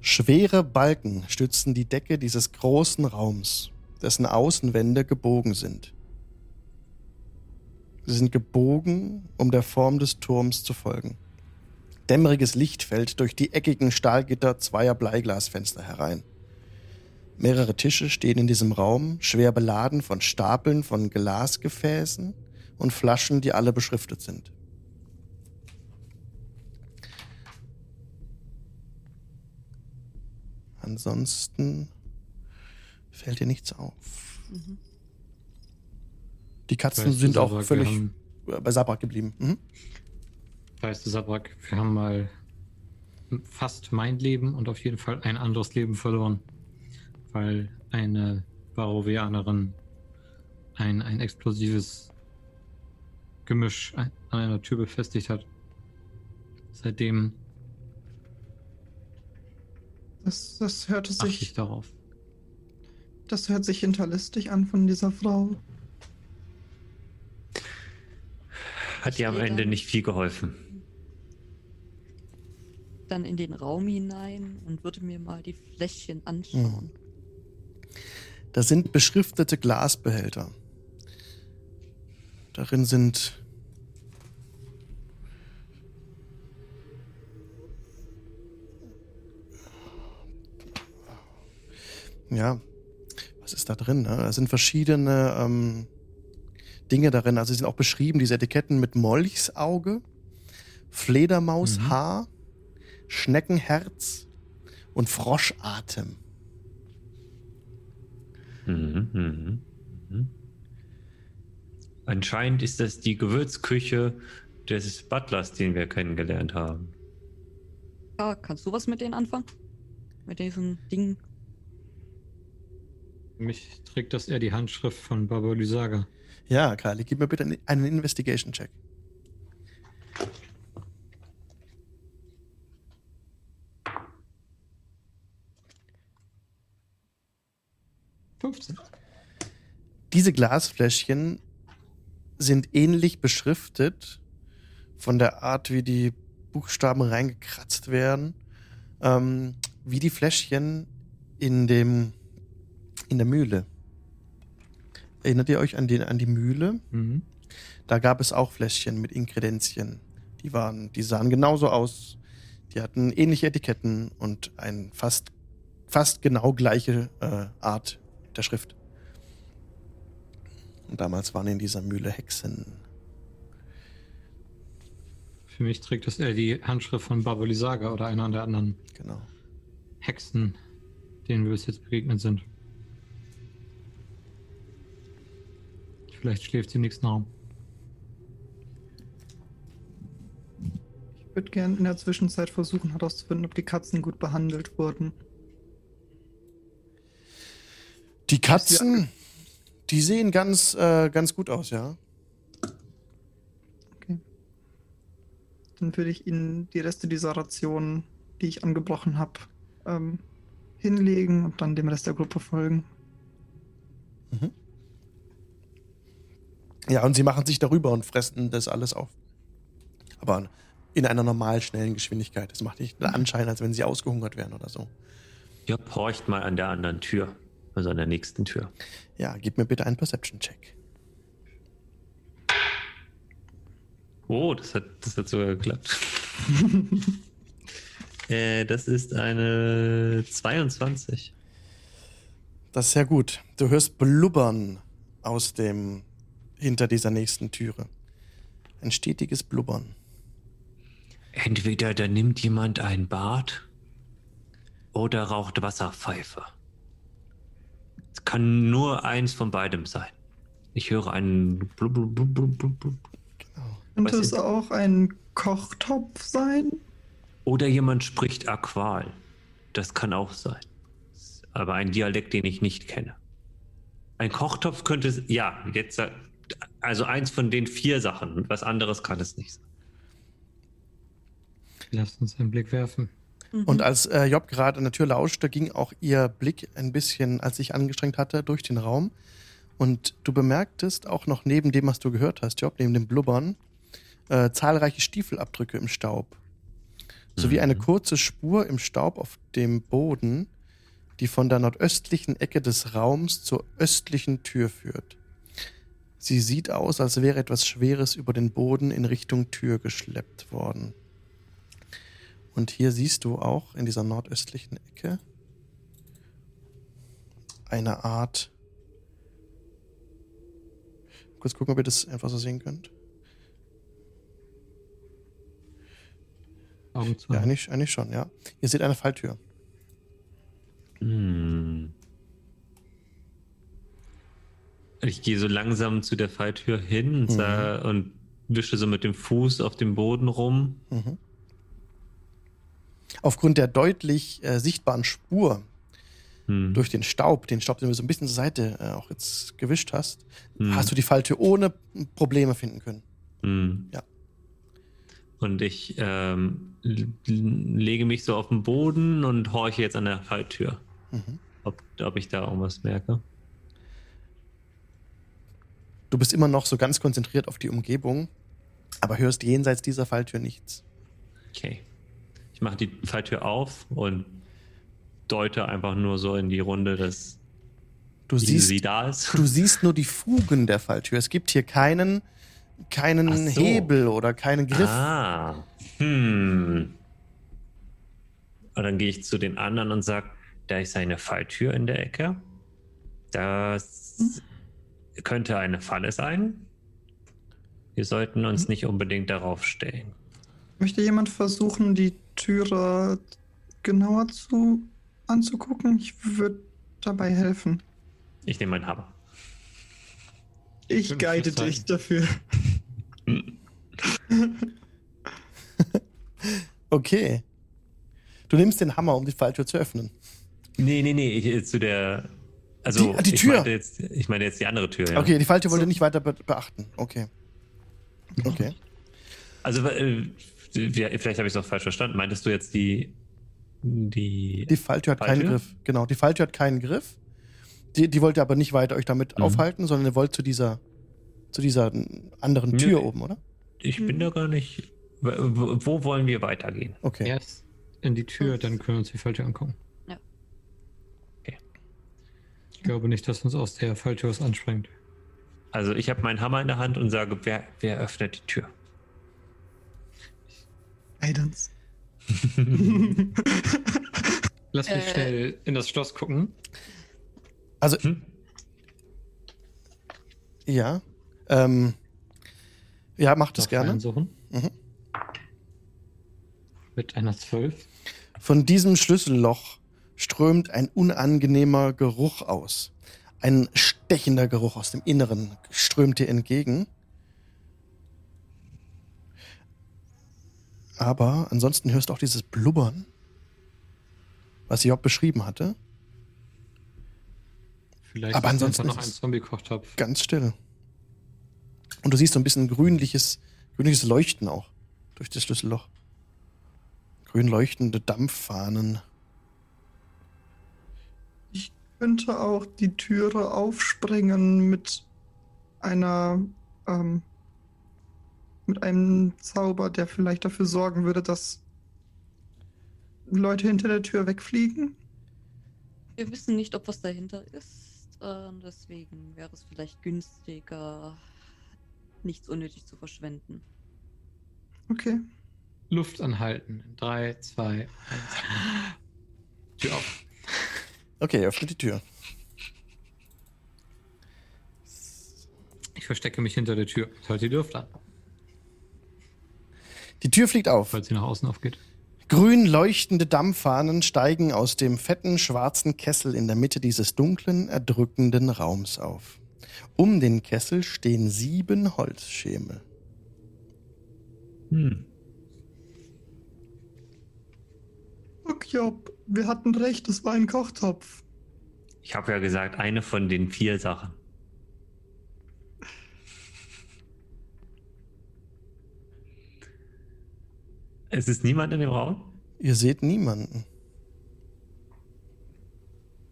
Schwere Balken stützen die Decke dieses großen Raums, dessen Außenwände gebogen sind. Sie sind gebogen, um der Form des Turms zu folgen. Dämmeriges Licht fällt durch die eckigen Stahlgitter zweier Bleiglasfenster herein. Mehrere Tische stehen in diesem Raum, schwer beladen von Stapeln von Glasgefäßen und Flaschen, die alle beschriftet sind. Ansonsten fällt dir nichts auf.
Mhm.
Die Katzen
Weißt
sind auch völlig
haben,
bei Sabrak geblieben. Mhm.
weißt du, Sabrak, wir haben mal fast mein Leben und auf jeden Fall ein anderes Leben verloren. Weil eine Barovianerin ein, ein explosives Gemisch an einer Tür befestigt hat. Seitdem
Das, das hörte
achte ich
sich,
darauf.
das hört sich hinterlistig an von dieser Frau.
Hat dir am Ende nicht viel geholfen.
Dann in den Raum hinein und würde mir mal die Fläschchen anschauen.
Das sind beschriftete Glasbehälter. Darin sind ja, was ist da drin? Ne? Da sind verschiedene ähm, Dinge darin. Also sie sind auch beschrieben, diese Etiketten mit Molchsauge, Fledermaushaar, Schneckenherz und Froschatem.
Mhm, mhm, mhm. Anscheinend ist das die Gewürzküche des Butlers, den wir kennengelernt haben.
Ja, kannst du was mit denen anfangen? Mit diesen Dingen?
Für mich trägt das eher die Handschrift von Baba Lysaga.
Ja, Kali, gib mir bitte einen- einen Investigation-Check.
15.
Diese Glasfläschchen sind ähnlich beschriftet von der Art, wie die Buchstaben reingekratzt werden, ähm, wie die Fläschchen in dem in der Mühle. Erinnert ihr euch an, den, an die Mühle?
Mhm.
Da gab es auch Fläschchen mit Inkredenzien. Die waren, die sahen genauso aus. Die hatten ähnliche Etiketten und ein fast, fast genau gleiche äh, Art der Schrift. Und damals waren in dieser Mühle Hexen.
Für mich trägt das eher die Handschrift von Baba Lysaga oder einer der anderen
Genau.
Hexen, denen wir bis jetzt begegnet sind. Vielleicht schläft sie im nächsten Raum.
Ich würde gerne in der Zwischenzeit versuchen herauszufinden, ob die Katzen gut behandelt wurden.
Die Katzen, die sehen ganz, äh, ganz gut aus, ja.
Okay. Dann würde ich ihnen die Reste dieser Ration, die ich angebrochen habe, ähm, hinlegen und dann dem Rest der Gruppe folgen.
Ja, und sie machen sich darüber und fressen das alles auf. Aber in einer normal schnellen Geschwindigkeit. Das macht nicht den Anschein, als wenn sie ausgehungert wären oder so.
Job horcht mal an der anderen Tür. Also an der nächsten Tür.
Ja, gib mir bitte einen Perception-Check.
Oh, das hat, das hat sogar geklappt. äh, das ist eine 22.
Das ist sehr gut. Du hörst Blubbern aus dem, hinter dieser nächsten Türe. Ein stetiges Blubbern.
Entweder da nimmt jemand ein Bad oder raucht Wasserpfeife. Es kann nur eins von beidem sein. Ich höre einen blub, blub, blub, blub, blub, blub.
Könnte es
ist-
auch ein Kochtopf sein?
Oder jemand spricht Aqual. Das kann auch sein. Aber ein Dialekt, den ich nicht kenne. Ein Kochtopf könnte es. Ja, jetzt. Also eins von den vier Sachen. Was anderes kann es nicht sein.
Lass uns einen Blick werfen.
Und als äh, Job gerade an der Tür lauschte, ging auch ihr Blick ein bisschen, als sich angestrengt hatte, durch den Raum. Und du bemerktest auch noch neben dem, was du gehört hast, Job, neben dem Blubbern, äh, zahlreiche Stiefelabdrücke im Staub. Sowie eine kurze Spur im Staub auf dem Boden, die von der nordöstlichen Ecke des Raums zur östlichen Tür führt. Sie sieht aus, als wäre etwas Schweres über den Boden in Richtung Tür geschleppt worden. Und hier siehst du auch in dieser nordöstlichen Ecke eine Art. Kurz gucken, ob ihr das einfach so sehen könnt. Ja, eigentlich, eigentlich schon, ja. Ihr seht eine Falltür.
Hm. Ich gehe so langsam zu der Falltür hin und,
Mhm.
und wische so mit dem Fuß auf dem Boden rum.
Mhm. Aufgrund der deutlich äh, sichtbaren Spur
Hm.
durch den Staub, den Staub, den du so ein bisschen zur Seite äh, auch jetzt gewischt hast,
Hm.
hast du die Falltür ohne Probleme finden können.
Hm.
Ja.
Und ich ähm, lege mich so auf den Boden und horche jetzt an der Falltür,
Mhm.
ob, ob ich da irgendwas merke.
Du bist immer noch so ganz konzentriert auf die Umgebung, aber hörst jenseits dieser Falltür nichts.
Okay. Ich mache die Falltür auf und deute einfach nur so in die Runde, dass
Du
sie,
siehst,
sie da ist.
du siehst nur die Fugen der Falltür. Es gibt hier keinen, keinen
so.
Hebel oder keinen Griff.
Ah. Hm. Und dann gehe ich zu den anderen und sage, da ist eine Falltür in der Ecke. Das könnte eine Falle sein. Wir sollten uns nicht unbedingt darauf stellen.
Möchte jemand versuchen, die Türe genauer zu anzugucken? Ich würde dabei helfen.
Ich nehme meinen Hammer.
Ich
Fünf
guide dich dafür.
Okay. Du nimmst den Hammer, um die Falltür zu öffnen.
Nee, nee, nee, ich, äh, zu der. Also,
Die- ah, die
ich,
Tür.
meinte jetzt, ich meine jetzt die andere Tür, ja.
Okay, die Falltür wollte
So.
nicht weiter be beachten. Okay. Okay.
Also, äh, vielleicht habe ich es auch falsch verstanden. Meintest du jetzt die. Die.
Die Falltür hat keinen
Falltür?
Griff. Genau, die Falltür hat keinen Griff. Die, die wollte aber nicht weiter euch damit
Mhm.
aufhalten, sondern ihr wollt zu dieser, zu dieser anderen. Tür oben, oder?
ich bin da gar nicht. Wo, wo wollen wir weitergehen?
Okay.
Erst in die Tür, dann können wir uns die Falltür angucken.
Ja.
Okay.
Ich glaube nicht, dass uns aus der Falltür was anspringt.
Also, ich habe meinen Hammer in der Hand und sage, wer, wer öffnet die Tür?
Guidance.
Lass mich
Äh.
schnell in das Schloss gucken.
Also,
Hm?
ja. Ähm, ja, macht es gerne. Mhm.
Mit einer 12.
Von diesem Schlüsselloch strömt ein unangenehmer Geruch aus. Ein stechender Geruch aus dem Inneren strömt dir entgegen. Aber ansonsten hörst du auch dieses Blubbern, was Job beschrieben hatte.
Vielleicht
Aber
ist
ansonsten
noch ein Zombie-Kochtopf.
Ganz still. Und du siehst so ein bisschen grünliches, grünliches Leuchten auch durch das Schlüsselloch. Grün leuchtende Dampffahnen.
Ich könnte auch die Türe aufspringen mit einer ähm, mit einem Zauber, der vielleicht dafür sorgen würde, dass Leute hinter der Tür wegfliegen?
Wir wissen nicht, ob was dahinter ist. ähm, deswegen wäre es vielleicht günstiger, nichts unnötig zu verschwenden.
Okay.
Luft anhalten. 3, 2, 1. Tür auf.
Okay, öffnet die Tür.
Ich verstecke mich hinter der Tür. Ich halte die Luft an,
Die Tür fliegt auf.
falls sie nach außen aufgeht.
Grün leuchtende Dampffahnen steigen aus dem fetten schwarzen Kessel in der Mitte dieses dunklen, erdrückenden Raums auf. Um den Kessel stehen sieben Holzschemel.
Hm.
Job, wir hatten recht, es war ein Kochtopf.
Ich habe ja gesagt, eine von den vier Sachen. Es ist niemand in dem Raum?
Ihr seht niemanden.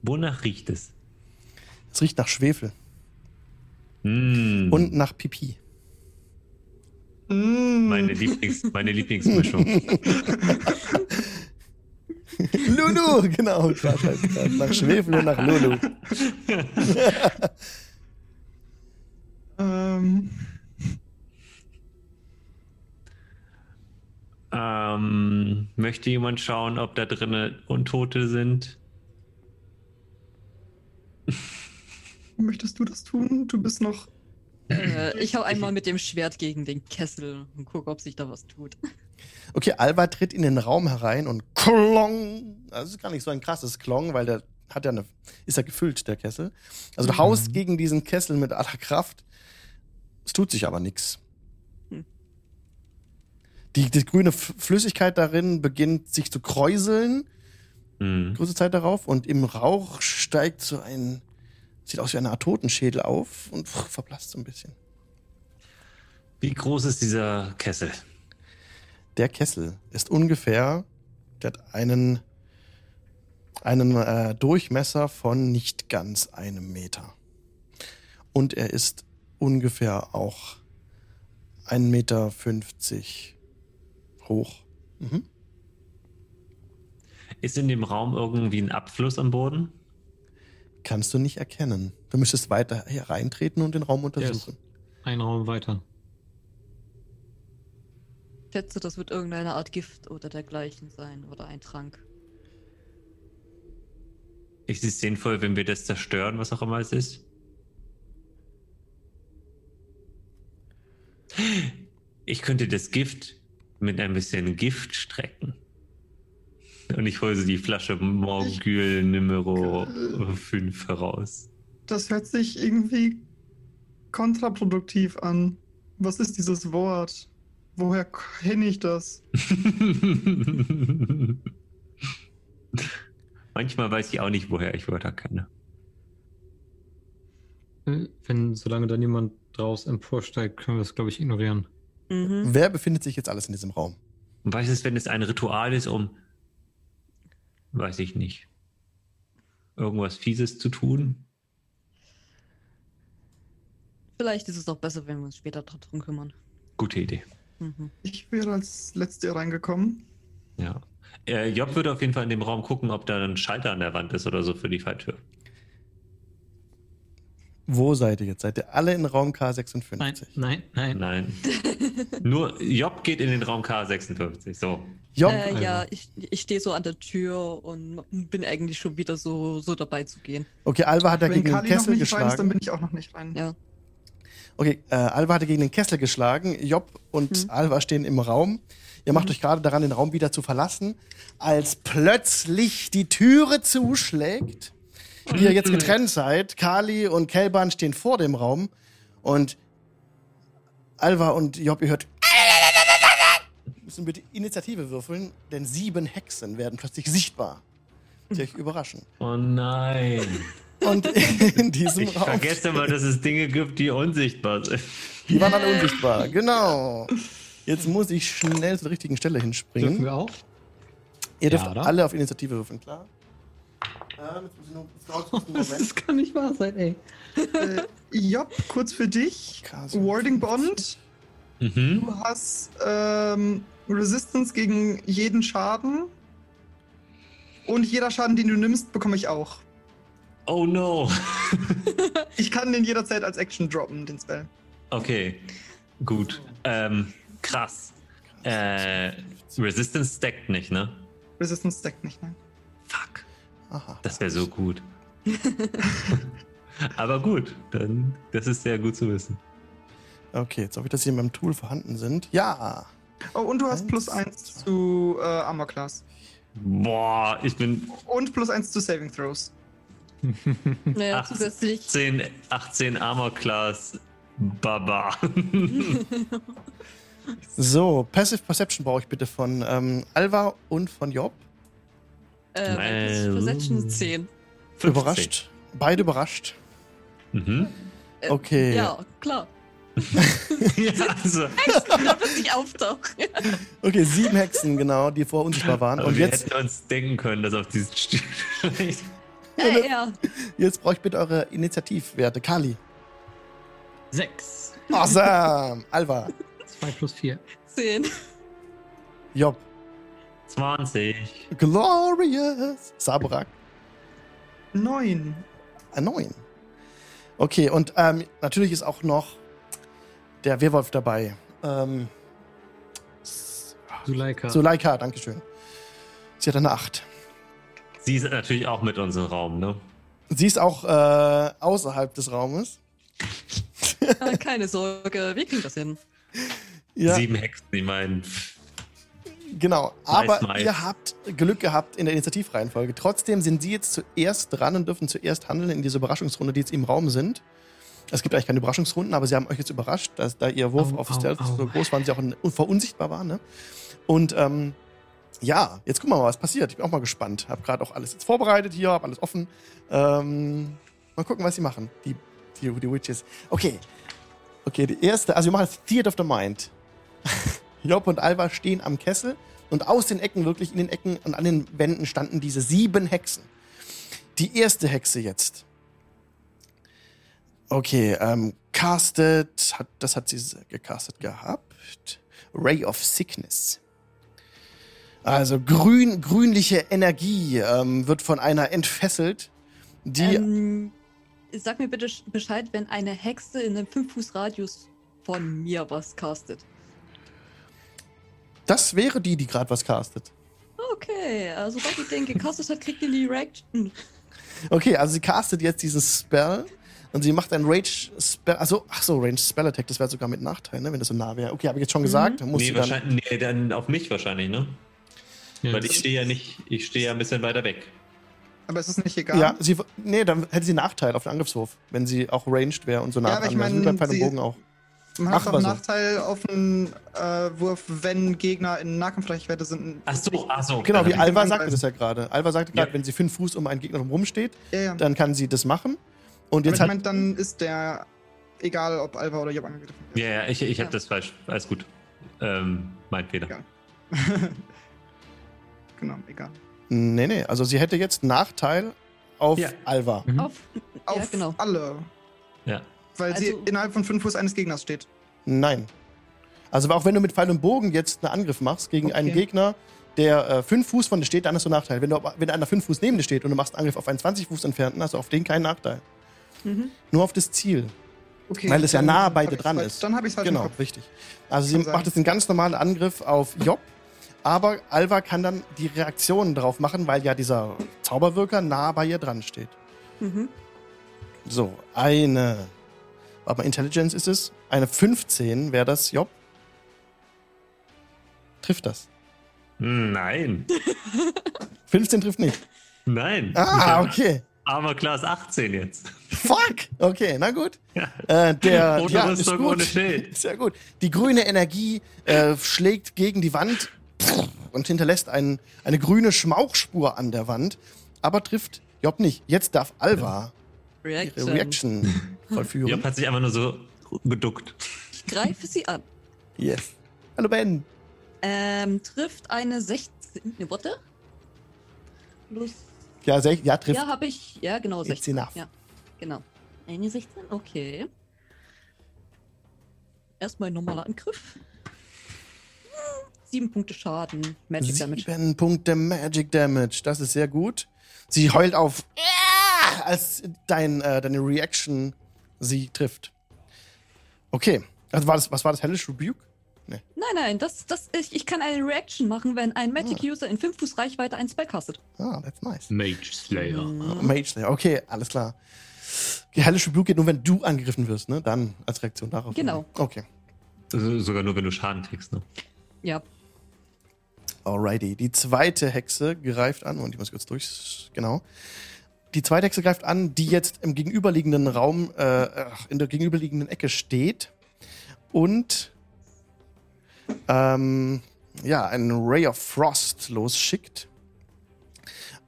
Wonach riecht es?
Es riecht nach Schwefel
Hm,
und nach Pipi.
Mm.
meine, Lieblings, meine Lieblingsmischung.
Lulu, genau. Halt grad, nach Schwefel und nach Lulu.
Ähm,
ähm, möchte jemand schauen, ob da drinnen Untote sind?
möchtest du das tun? Du bist noch.
Äh, ich hau einmal mit dem Schwert gegen den Kessel und gucke, ob sich da was tut.
Okay, Alva tritt in den Raum herein und klong. Also es ist gar nicht so ein krasses Klong, weil der hat ja eine, ist ja gefüllt, der Kessel. Also du haust gegen diesen Kessel mit aller Kraft. Es tut sich aber nichts. Die, die grüne Flüssigkeit darin beginnt sich zu kräuseln,
Hm.
kurze Zeit darauf, und im Rauch steigt so ein, sieht aus wie eine Art Totenschädel auf und pff, verblasst so ein bisschen.
Wie groß ist dieser Kessel?
Der Kessel ist ungefähr, der hat einen, einen äh, Durchmesser von nicht ganz einem Meter. Und er ist ungefähr auch 1,50 Meter hoch. Mhm.
Ist in dem Raum irgendwie ein Abfluss am Boden?
Kannst du nicht erkennen. Du müsstest weiter hereintreten und den Raum untersuchen.
Ein Raum weiter.
Ich schätze, das wird irgendeine Art Gift oder dergleichen sein oder ein Trank.
Ist es sinnvoll, wenn wir das zerstören, was auch immer es ist? Ich könnte das Gift mit ein bisschen Gift strecken. Und ich hole so die Flasche Morgül Numero 5 heraus.
Das hört sich irgendwie kontraproduktiv an. Was ist dieses Wort? Woher kenne ich das?
Manchmal weiß ich auch nicht, woher ich Wörter kenne.
Äh, Wenn, solange da niemand draus emporsteigt, können wir das, glaube ich, ignorieren.
Mhm.
Wer befindet sich jetzt alles in diesem Raum?
Und was ist, wenn es ein Ritual ist, um, weiß ich nicht, irgendwas Fieses zu tun?
Vielleicht ist es auch besser, wenn wir uns später darum kümmern.
Gute Idee.
Mhm.
Ich wäre als Letzte reingekommen.
Ja. Äh, Job würde auf jeden Fall in dem Raum gucken, ob da ein Schalter an der Wand ist oder so für die Falltür.
Wo seid ihr jetzt? Seid ihr alle in Raum K56?
Nein, nein, nein.
Nein. Nur Job geht in den Raum K56. So.
Job,
Äh, ja, ich, ich stehe so an der Tür und bin eigentlich schon wieder so, so dabei zu gehen.
okay, Alva hat
Wenn
dagegen den
Kali noch
Kessel
nicht rein ist, dann
geschlagen.
bin ich auch noch nicht rein.
Ja.
Okay, äh, Alva hatte gegen den Kessel geschlagen. Job und
Mhm.
Alva stehen im Raum. Ihr macht euch gerade daran, den Raum wieder zu verlassen, als plötzlich die Türe zuschlägt. Ihr jetzt getrennt seid. Kali und Kelban stehen vor dem Raum. Und Alva und Job, ihr hört. Müssen bitte Initiative würfeln, denn sieben Hexen werden plötzlich sichtbar. Die euch überraschen.
Oh nein.
Und in diesem
Ich
Raum.
vergesse immer, dass es Dinge gibt, die unsichtbar sind.
Die waren alle unsichtbar, genau. Jetzt muss ich schnell zur richtigen Stelle
Dürfen
hinspringen.
wir auch?
Ihr dürft
Ja,
alle auf Initiative würfeln, klar? Ähm, jetzt muss ich nur- dauert es einen
Das
Moment.
kann nicht wahr sein, ey.
Äh, Job, kurz für dich. Warding Bond.
Mhm.
Du hast ähm, Resistance gegen jeden Schaden. Und jeder Schaden, den du nimmst, bekomme ich auch.
Oh no.
Ich kann den jederzeit als Action droppen, den Spell.
Okay, gut. Ähm, krass. Äh, Resistance stackt nicht, ne?
Resistance stackt nicht, ne?
Fuck.
Aha.
Das wäre so gut. Aber gut, dann, das ist sehr gut zu wissen.
Okay, jetzt hoffe ich, dass sie in meinem Tool vorhanden sind. Ja.
Oh, und du hast
Eins,
plus eins zu äh, Armor Class.
Boah, ich bin
Und plus eins zu Saving Throws.
Naja,
Ach.
zusätzlich.
18, 18 Armor Class Baba.
So, Passive Perception brauche ich bitte von ähm, Alva und von Job.
Äh,
Äh,
Perception 10.
15.
Überrascht. Beide überrascht.
Mhm.
Äh,
Okay.
Ja, klar.
ja, also,
Da wird nicht auftauchen.
Okay, sieben Hexen, genau, die vorher unsichtbar waren.
aber
Und
wir
jetzt,
hätten uns denken können, dass auf diesen Stil.
Äh, ja.
jetzt brauche ich bitte eure Initiativwerte. Kali.
Sechs.
Awesome. Alva.
Zwei plus vier.
10.
Job.
20.
Glorious. Sabrak.
Neun.
Äh, neun. Okay, und ähm, natürlich ist auch noch der Werwolf dabei. Ähm,
Suleika.
Suleika, Dankeschön. Sie hat eine Acht.
Sie ist natürlich auch mit unserem Raum, ne?
Sie ist auch äh, außerhalb des Raumes.
Äh, keine Sorge, wir kriegen das hin.
Ja,
Sieben Hexen, ich meine.
Genau. Aber
mais.
ihr habt Glück gehabt in der Initiativreihenfolge. Trotzdem sind Sie jetzt zuerst dran und dürfen zuerst handeln in dieser Überraschungsrunde, die jetzt im Raum sind. Es gibt eigentlich keine Überraschungsrunden, aber Sie haben euch jetzt überrascht, dass da Ihr Wurf
Au,
auf
au,
Stealth
au.
so groß war und Sie auch un- verunsichtbar waren. Ne? Und ähm, ja, jetzt gucken wir mal, was passiert. Ich bin auch mal gespannt. Hab gerade auch alles jetzt vorbereitet hier, hab alles offen. Ähm, mal gucken, was sie machen. Die, die, die Witches. Okay. Okay, die erste, also wir machen jetzt Theater of the Mind. Job und Alva stehen am Kessel und aus den Ecken, wirklich in den Ecken und an den Wänden standen diese sieben Hexen. Die erste Hexe jetzt. Okay, ähm, castet, hat, das hat sie gecastet gehabt. Ray of Sickness. Also grün, grünliche Energie ähm, wird von einer entfesselt, die
Ähm, sag mir bitte sch- Bescheid, wenn eine Hexe in einem 5-Fuß-Radius von mir was castet.
Das wäre die, die gerade was castet.
Okay, also sobald die den gecastet hat, kriegt ihr die Reaction.
Okay, also sie castet jetzt dieses Spell und sie macht ein Rage Spell. Also, ach so, Range Spell Attack, das wäre sogar mit Nachteil, ne, wenn das so nah wäre. Okay, habe ich jetzt schon gesagt. Dann muss
Nee,
sie dann,
wahrscheinlich, nee, dann auf mich wahrscheinlich, ne?
Ja,
Weil ich stehe ja nicht, ich stehe ja ein bisschen weiter weg.
Aber es ist nicht egal.
ja, sie, nee, dann hätte sie Nachteil auf den Angriffswurf, wenn sie auch ranged wäre und so nah
aber ich
dran wäre. Also
mein,
wie beim Pfeil und
sie-
Bogen auch.
Man
Machen
hat
wir
auch
so.
Nachteil auf einen äh, Wurf, wenn Gegner in Nahkampfreichweite sind.
Ach so, ach so.
Genau, wie
ich
Alva sagte das ja gerade. Alva sagte gerade,
Ja.
wenn sie fünf Fuß um einen Gegner rumsteht,
Ja, ja.
dann kann sie das machen. Und
Aber
jetzt
ich
hat.
meine, dann ist der egal, ob Alva oder Job angegriffen wird.
Ja, ja, ich, ich habe das falsch. Alles gut. Ähm, mein Fehler.
Ja. genau, egal.
Nee, nee, also sie hätte jetzt Nachteil auf
Ja.
Alva.
Mhm.
Auf,
Auf
ja, genau.
alle.
Ja.
Weil sie
Also-
innerhalb von fünf Fuß eines Gegners steht.
Nein. Also auch wenn du mit Pfeil und Bogen jetzt einen Angriff machst gegen einen
Okay.
Gegner, der äh, fünf Fuß von dir steht, dann hast du Nachteil. Wenn, du, wenn einer fünf Fuß neben dir steht und du machst einen Angriff auf einen 20 Fuß entfernten, hast du auf den keinen Nachteil.
Mhm.
Nur auf das Ziel.
Okay,
Weil es ja nah bei dir dran
falsch-
ist.
Dann habe ich es im
Genau,
Kopf.
richtig. Also sie macht jetzt einen ganz normalen Angriff auf Job, aber Alva kann dann die Reaktionen drauf machen, weil ja dieser Zauberwirker nah bei ihr dran steht.
Mhm.
So, eine. Mal, Intelligence ist es. Eine 15 wäre das, Job. Trifft das?
Nein.
15 trifft nicht.
Nein.
Ah, okay.
Aber Class 18 jetzt.
Fuck! Okay, na gut.
Ja.
Äh, der,
Ohne
ja,
Rüstung,
ist gut.
ohne Schild.
Sehr gut. Die grüne Energie äh, schlägt gegen die Wand und hinterlässt ein, eine grüne Schmauchspur an der Wand, aber trifft Job nicht. Jetzt darf Alva ihre
Reaction.
Reaction vollführen.
Job hat sich einfach nur so geduckt.
Ich greife sie an.
Yes. Hallo Ben.
Ähm, trifft eine 16. Ne, warte. Plus
Ja, sech, ja trifft.
Ja, habe ich. Ja, genau,
It's
16.
enough.
Ja, genau. Eine 16? Okay. Erstmal ein normaler Angriff. Sieben Punkte Schaden. Magic Damage.
Sieben Punkte Magic Damage. Das ist sehr gut. Sie heult auf! Als dein, äh, deine Reaction sie trifft. Okay. Also war das, was war das? Hellish Rebuke?
Nein, nein, das, das, ich, ich kann eine Reaction machen, wenn ein Magic
Ah.
User in 5 Fuß Reichweite einen Spell castet.
Ah, that's nice.
Mage Slayer.
Mhm.
Mage Slayer. Okay, alles klar. Die Hellish Rebuke geht nur, wenn du angegriffen wirst, ne? Dann als Reaktion darauf.
Genau.
Okay.
Also sogar nur, wenn du Schaden kriegst, ne?
Ja,
Alrighty. Die zweite Hexe greift an. Und ich muss kurz durch. Genau. Die zweite Hexe greift an, die jetzt im gegenüberliegenden Raum, äh, in der gegenüberliegenden Ecke steht. Und ähm, ja, einen Ray of Frost losschickt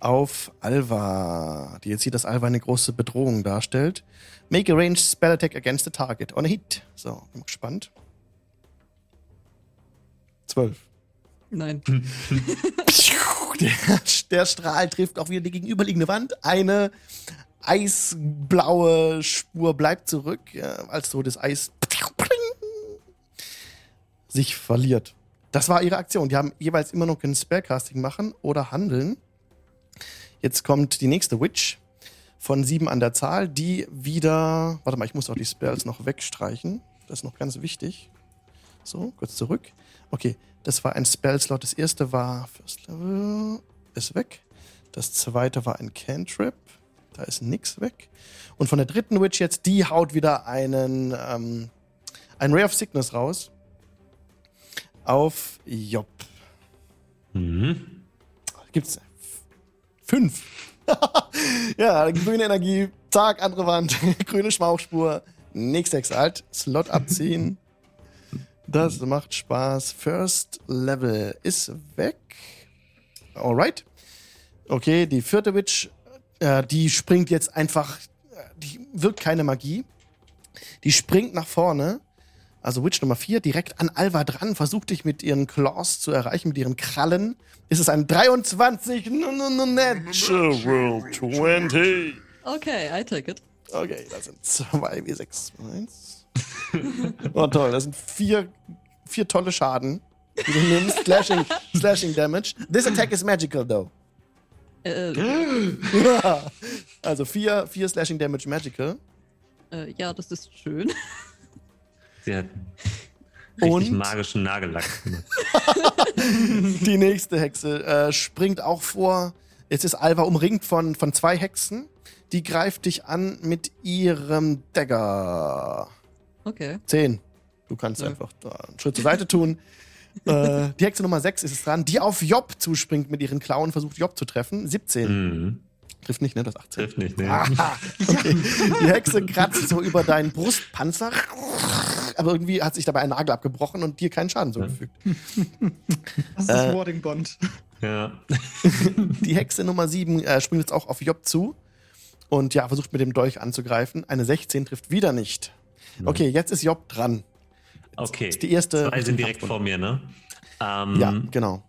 auf Alva. Die jetzt sieht, dass Alva eine große Bedrohung darstellt. Make a ranged spell attack against the target on a hit. So, bin gespannt. Zwölf.
nein.
Der, der Strahl trifft auch wieder die gegenüberliegende Wand. Eine eisblaue Spur bleibt zurück, ja, als so das Eis sich verliert. Das war ihre Aktion. Die haben jeweils immer noch können Spellcasting machen oder handeln. Jetzt kommt die nächste Witch von sieben an der Zahl, die wieder. Warte mal, ich muss auch die Spells noch wegstreichen. Das ist noch ganz wichtig. So, kurz zurück. Okay, das war ein Spellslot. Das erste war First Level, ist weg. Das zweite war ein Cantrip. Da ist nix weg. Und von der dritten Witch jetzt, die haut wieder einen, ähm, ein Ray of Sickness raus. Auf Job.
Mhm.
Gibt's fünf. ja, grüne Energie, Tag, andere Wand, grüne Schmauchspur, nächste Exalt, Slot abziehen. Das macht Spaß. First Level ist weg. Alright. Okay, die vierte Witch, äh, die springt jetzt einfach, äh, die wirkt keine Magie. Die springt nach vorne. Also Witch Nummer 4, direkt an Alva dran, versucht dich mit ihren Claws zu erreichen, mit ihren Krallen. Ist es ein 23 n- n- n- Natural 20.
Okay, I take it.
Okay, das sind 2 wie 6. 1. Oh toll, das sind vier, vier tolle Schaden, die du nimmst. Slashing, slashing Damage. This attack is magical though.
Äh,
Ja. Also vier, vier Slashing Damage magical.
äh, ja, das ist schön.
Sie hat richtig
Und?
magischen Nagellack.
Die nächste Hexe äh, springt auch vor. Jetzt ist Alva umringt von, von zwei Hexen. Die greift dich an mit ihrem Dagger.
Okay.
Zehn. Du kannst
Ja.
einfach da einen Schritt zur Seite tun. äh, die Hexe Nummer 6 ist es dran, die auf Job zuspringt mit ihren Klauen, versucht Job zu treffen. 17.
Mhm.
Trifft nicht, ne? Das ist 18.
Trifft nicht, ne?
Aha, okay. Die Hexe kratzt so über deinen Brustpanzer. Aber irgendwie hat sich dabei ein Nagel abgebrochen und dir keinen Schaden zugefügt.
Das ist
Äh.
Warding Bond.
Ja.
Die Hexe Nummer 7 äh, springt jetzt auch auf Job zu und ja, versucht mit dem Dolch anzugreifen. Eine 16 trifft wieder nicht. Okay, jetzt ist Job dran.
Okay.
ist die erste
Zwei sind direkt vor mir, ne? Ähm,
Ja, genau.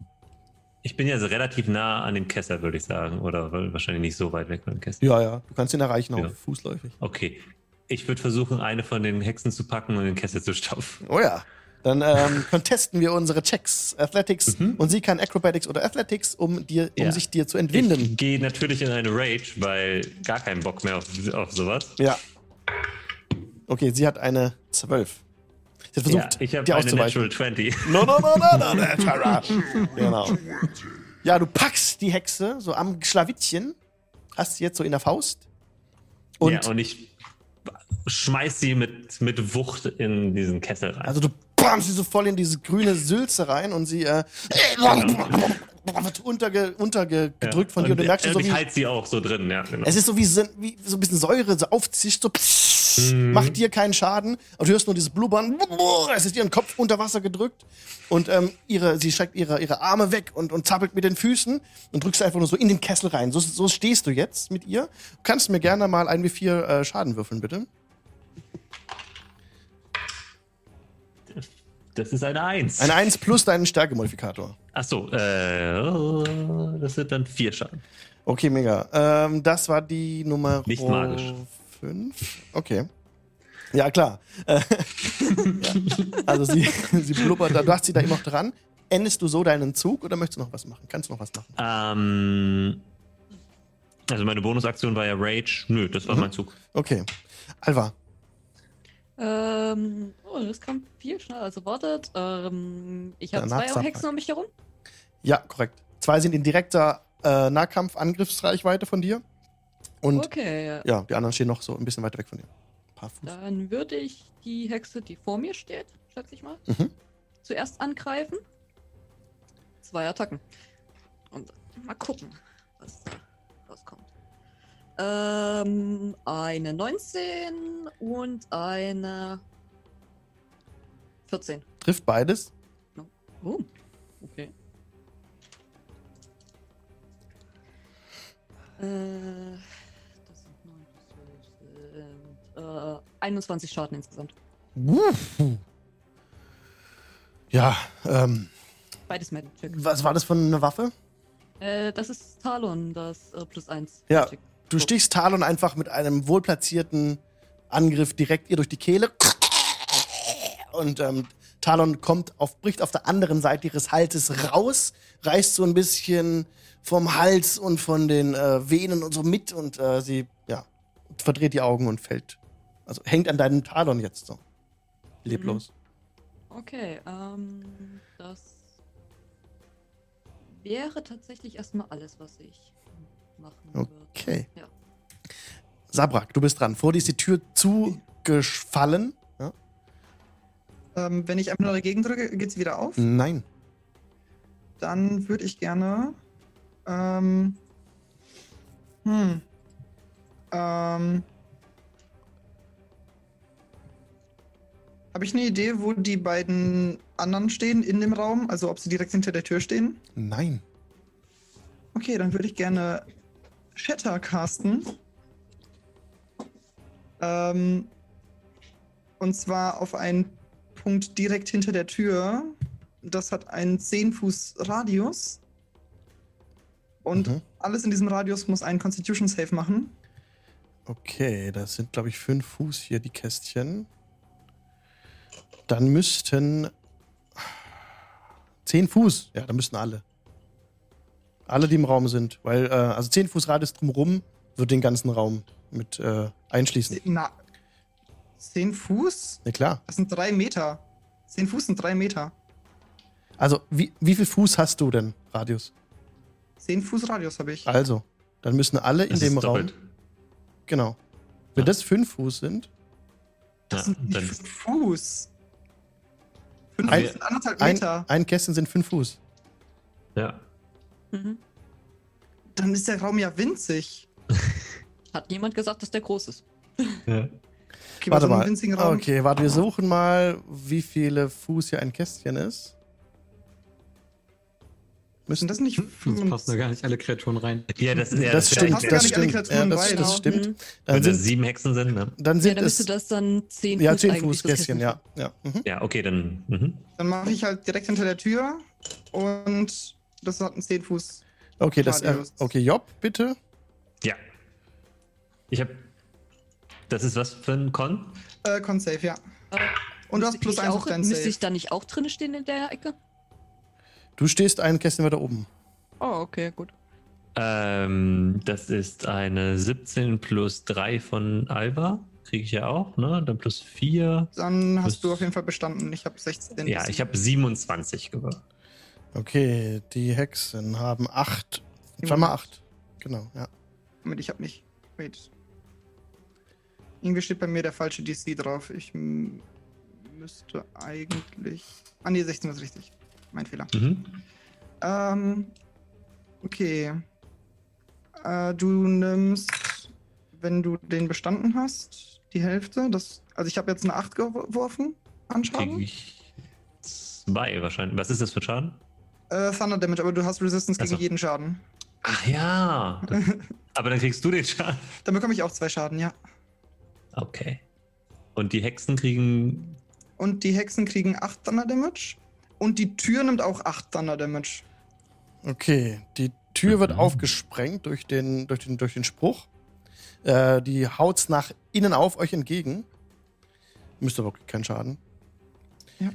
Ich bin ja so relativ nah an dem Kessel, würde ich sagen. Oder wahrscheinlich nicht so weit weg von dem Kessel.
Ja, ja, du kannst ihn erreichen, auch
Ja.
fußläufig.
Okay. Ich würde versuchen, eine von den Hexen zu packen und den Kessel zu stopfen.
Oh ja. Dann ähm, contesten wir unsere Checks, Athletics
Mhm.
und sie kann Acrobatics oder Athletics, um, dir, um
Ja.
sich dir zu
Ich
entwinden.
gehe natürlich in eine Rage, weil gar keinen Bock mehr auf, auf sowas.
Ja. Okay, sie hat eine 12. Sie hat
Ja,
versucht,
ich habe eine
auszuweichen.
Natural 20.
No, no, no, no, no, Natural. genau. Ja, du packst die Hexe so am Schlawittchen, hast sie jetzt so in der Faust. Und,
ja, und ich schmeiß sie mit, mit Wucht in diesen Kessel rein.
also du bamst sie so voll in diese grüne Sülze rein und sie äh, wird unterge, untergedrückt von
Ja,
dir und du
und,
merkst schon
und
so
ich
wie,
halte sie auch so drin, ja, genau.
Es ist so wie, so- wie so ein bisschen Säure, so aufzischt, so pssst,
Mhm.
macht dir keinen Schaden. Aber du hörst nur dieses Blubbern. Es ist ihren Kopf unter Wasser gedrückt. Und ähm, ihre, sie streckt ihre, ihre Arme weg und, und zappelt mit den Füßen und drückst einfach nur so in den Kessel rein. So, so stehst du jetzt mit ihr. Du kannst mir gerne mal ein wie vier äh, Schaden würfeln, bitte.
Das ist eine Eins.
Eine 1 plus deinen Stärkemodifikator.
Achso, äh, das sind dann vier Schaden.
Okay, mega. Ähm, das war die Nummer
Nicht magisch.
5. Okay. Ja, klar. Äh, ja. Also sie, sie blubbert, da- du hast sie da immer noch dran. Endest du so deinen Zug oder möchtest du noch was machen? Kannst du noch was machen?
Ähm, also meine Bonusaktion war ja Rage. Nö, das war
Mhm.
mein Zug.
Okay. Alva.
Ähm, oh, das kam viel schneller. Also wartet. Ähm, ich habe zwei. Hexen um mich herum.
Ja, korrekt. Zwei sind in direkter äh, Nahkampf-Angriffsreichweite von dir. Und
Okay,
ja, die anderen stehen noch so ein bisschen weiter weg von dir. Ein paar Fuß.
dann würde ich die Hexe, die vor mir steht, schätze ich mal,
Mhm.
zuerst angreifen. Zwei Attacken. Und mal gucken, was da rauskommt. Ähm, eine 19 und eine 14.
Trifft beides.
Oh, okay. Äh, äh, 21 Schaden insgesamt.
Ja, ähm,
Beides Magic.
was war das für eine Waffe?
Äh, das ist Talon, das äh, plus 1.
Ja.
Magic.
Du stichst Talon einfach mit einem wohlplatzierten Angriff direkt ihr durch die Kehle. Und ähm, Talon kommt auf, bricht auf der anderen Seite ihres Halses raus, reißt so ein bisschen vom Hals und von den äh, Venen und so mit und äh, sie ja, verdreht die Augen und fällt. Also hängt an deinem Talon jetzt so. Leblos.
Okay, ähm, das wäre tatsächlich erstmal alles, was ich machen würde.
Okay.
Ja.
Sabrak, du bist dran. Vor dir ist die Tür zugefallen. Ja?
Ähm, wenn ich einfach nur dagegen drücke, geht sie wieder auf.
Nein.
Dann würde ich gerne. Ähm, hm. Ähm, Habe ich eine Idee, wo die beiden anderen stehen in dem Raum? Also ob sie direkt hinter der Tür stehen?
Nein.
Okay, dann würde ich gerne Shatter casten. Ähm, und zwar auf einen Punkt direkt hinter der Tür. Das hat einen 10 Fuß Radius. Und
Mhm.
alles in diesem Radius muss einen Constitution Save machen.
Okay, das sind, glaube ich, fünf Fuß hier, die Kästchen. Dann müssten. Zehn Fuß. Ja, dann müssten alle. Alle, die im Raum sind. Weil, äh, also zehn Fuß Radius drumherum wird den ganzen Raum mit äh, einschließen.
Na, 10 Fuß?
Ja, klar.
Das sind drei Meter. 10 Fuß sind drei Meter.
Also, wie, wie viel Fuß hast du denn, Radius?
10 Fuß Radius habe ich.
Also, dann müssen alle in
Das
dem
ist
Raum.
doppelt.
Genau. Wenn
Ja.
das fünf Fuß sind,
Das
Ja,
sind nicht
dann,
5 Fuß. 5
Ein-
Fuß sind anderthalb
ein,
Meter.
ein Kästchen sind fünf Fuß.
ja.
Mhm.
Dann ist der Raum ja winzig.
Hat niemand gesagt, dass der groß ist.
ja.
Okay,
Warte
so einem
mal.
winzigen Raum.
Okay, warte, wir suchen mal, wie viele Fuß hier ein Kästchen ist.
Müssen das nicht
Sonst passen da gar nicht alle Kreaturen rein.
ja, das, ja,
das
ist
stimmt,
ja-
passt
das
gar nicht alle
stimmt. Ja,
Kreaturen
das,
rein.
das stimmt.
Mhm.
Dann
Wenn das
sind,
sieben Hexen sind, ne?
dann
Ja,
sind
dann müsste
es.
das dann 10
Ja,
Fuß
10
eigentlich,
Fuß
das
Kästchen, ja.
Kästchen.
ja. Mhm.
Ja, okay, dann. Mhm.
Dann mache ich halt direkt hinter der Tür und das hat einen 10 Fuß.
Okay, das, äh, okay, Job, bitte.
Ja. Ich hab. Das ist was für ein Con?
Äh, Con Save, ja.
Äh,
Und du hast plus
ich
1
auch,
auf deinen
Müsste ich da nicht auch drin stehen in der Ecke?
Du stehst ein Kästchen weiter oben.
Oh, okay, gut.
Ähm, das ist eine 17 plus 3 von Alba. Kriege ich ja auch, ne? Dann plus 4.
Dann hast du auf jeden Fall bestanden. Ich habe 16.
Ja, ich habe 27 gewürfelt.
Okay, die Hexen haben acht. Zweimal acht. Genau, ja.
Moment, ich habe nicht. Wait. Irgendwie steht bei mir der falsche DC drauf. Ich müsste eigentlich. Ah, nee, 16 ist richtig. Mein Fehler.
Mhm.
Ähm. Okay. Äh, du nimmst, wenn du den bestanden hast, die Hälfte. Das, also ich habe jetzt eine 8 geworfen an Schaden.
ich zwei wahrscheinlich. Was ist das für Schaden?
Äh, Thunder Damage, aber du hast Resistance
Ach
gegen jeden Schaden.
Ach ja. Das, aber dann kriegst du den Schaden.
Dann bekomme ich auch zwei Schaden, ja.
Okay. Und die Hexen kriegen
Und die Hexen kriegen 8 Thunder Damage. Und die Tür nimmt auch 8 Thunder Damage.
Okay, die Tür wird
Mhm.
aufgesprengt durch den, durch den, durch den Spruch. Äh, die haut's nach innen auf euch entgegen. Müsste aber keinen Schaden.
Ja.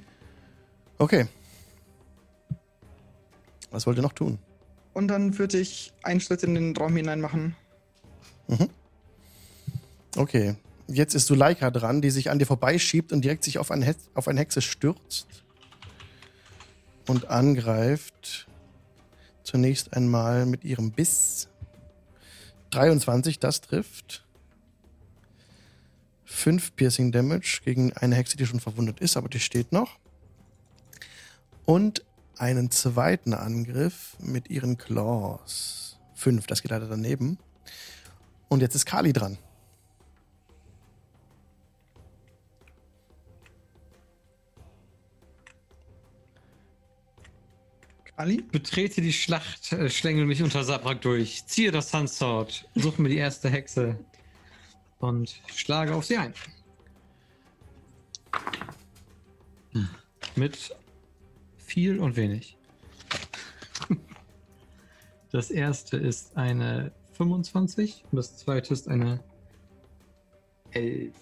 Okay. Was wollt ihr noch tun?
Und dann würde ich einen Schritt in den Raum hinein machen.
Okay. Jetzt ist Suleika dran, die sich an dir vorbeischiebt und direkt sich auf, ein Hex auf eine Hexe stürzt. Und angreift. Zunächst einmal mit ihrem Biss. 23, das trifft. 5 Piercing Damage gegen eine Hexe, die schon verwundet ist, aber die steht noch. Und einen zweiten Angriff mit ihren Claws. 5, das geht leider daneben. Und jetzt ist Kali dran.
Kali?
Betrete die Schlacht, äh, schlängel mich unter Sabrak durch, ziehe das Sunsword, suche mir die erste Hexe und schlage auf sie ein. Mit viel und wenig. Das erste ist eine 25 und das zweite ist eine 11.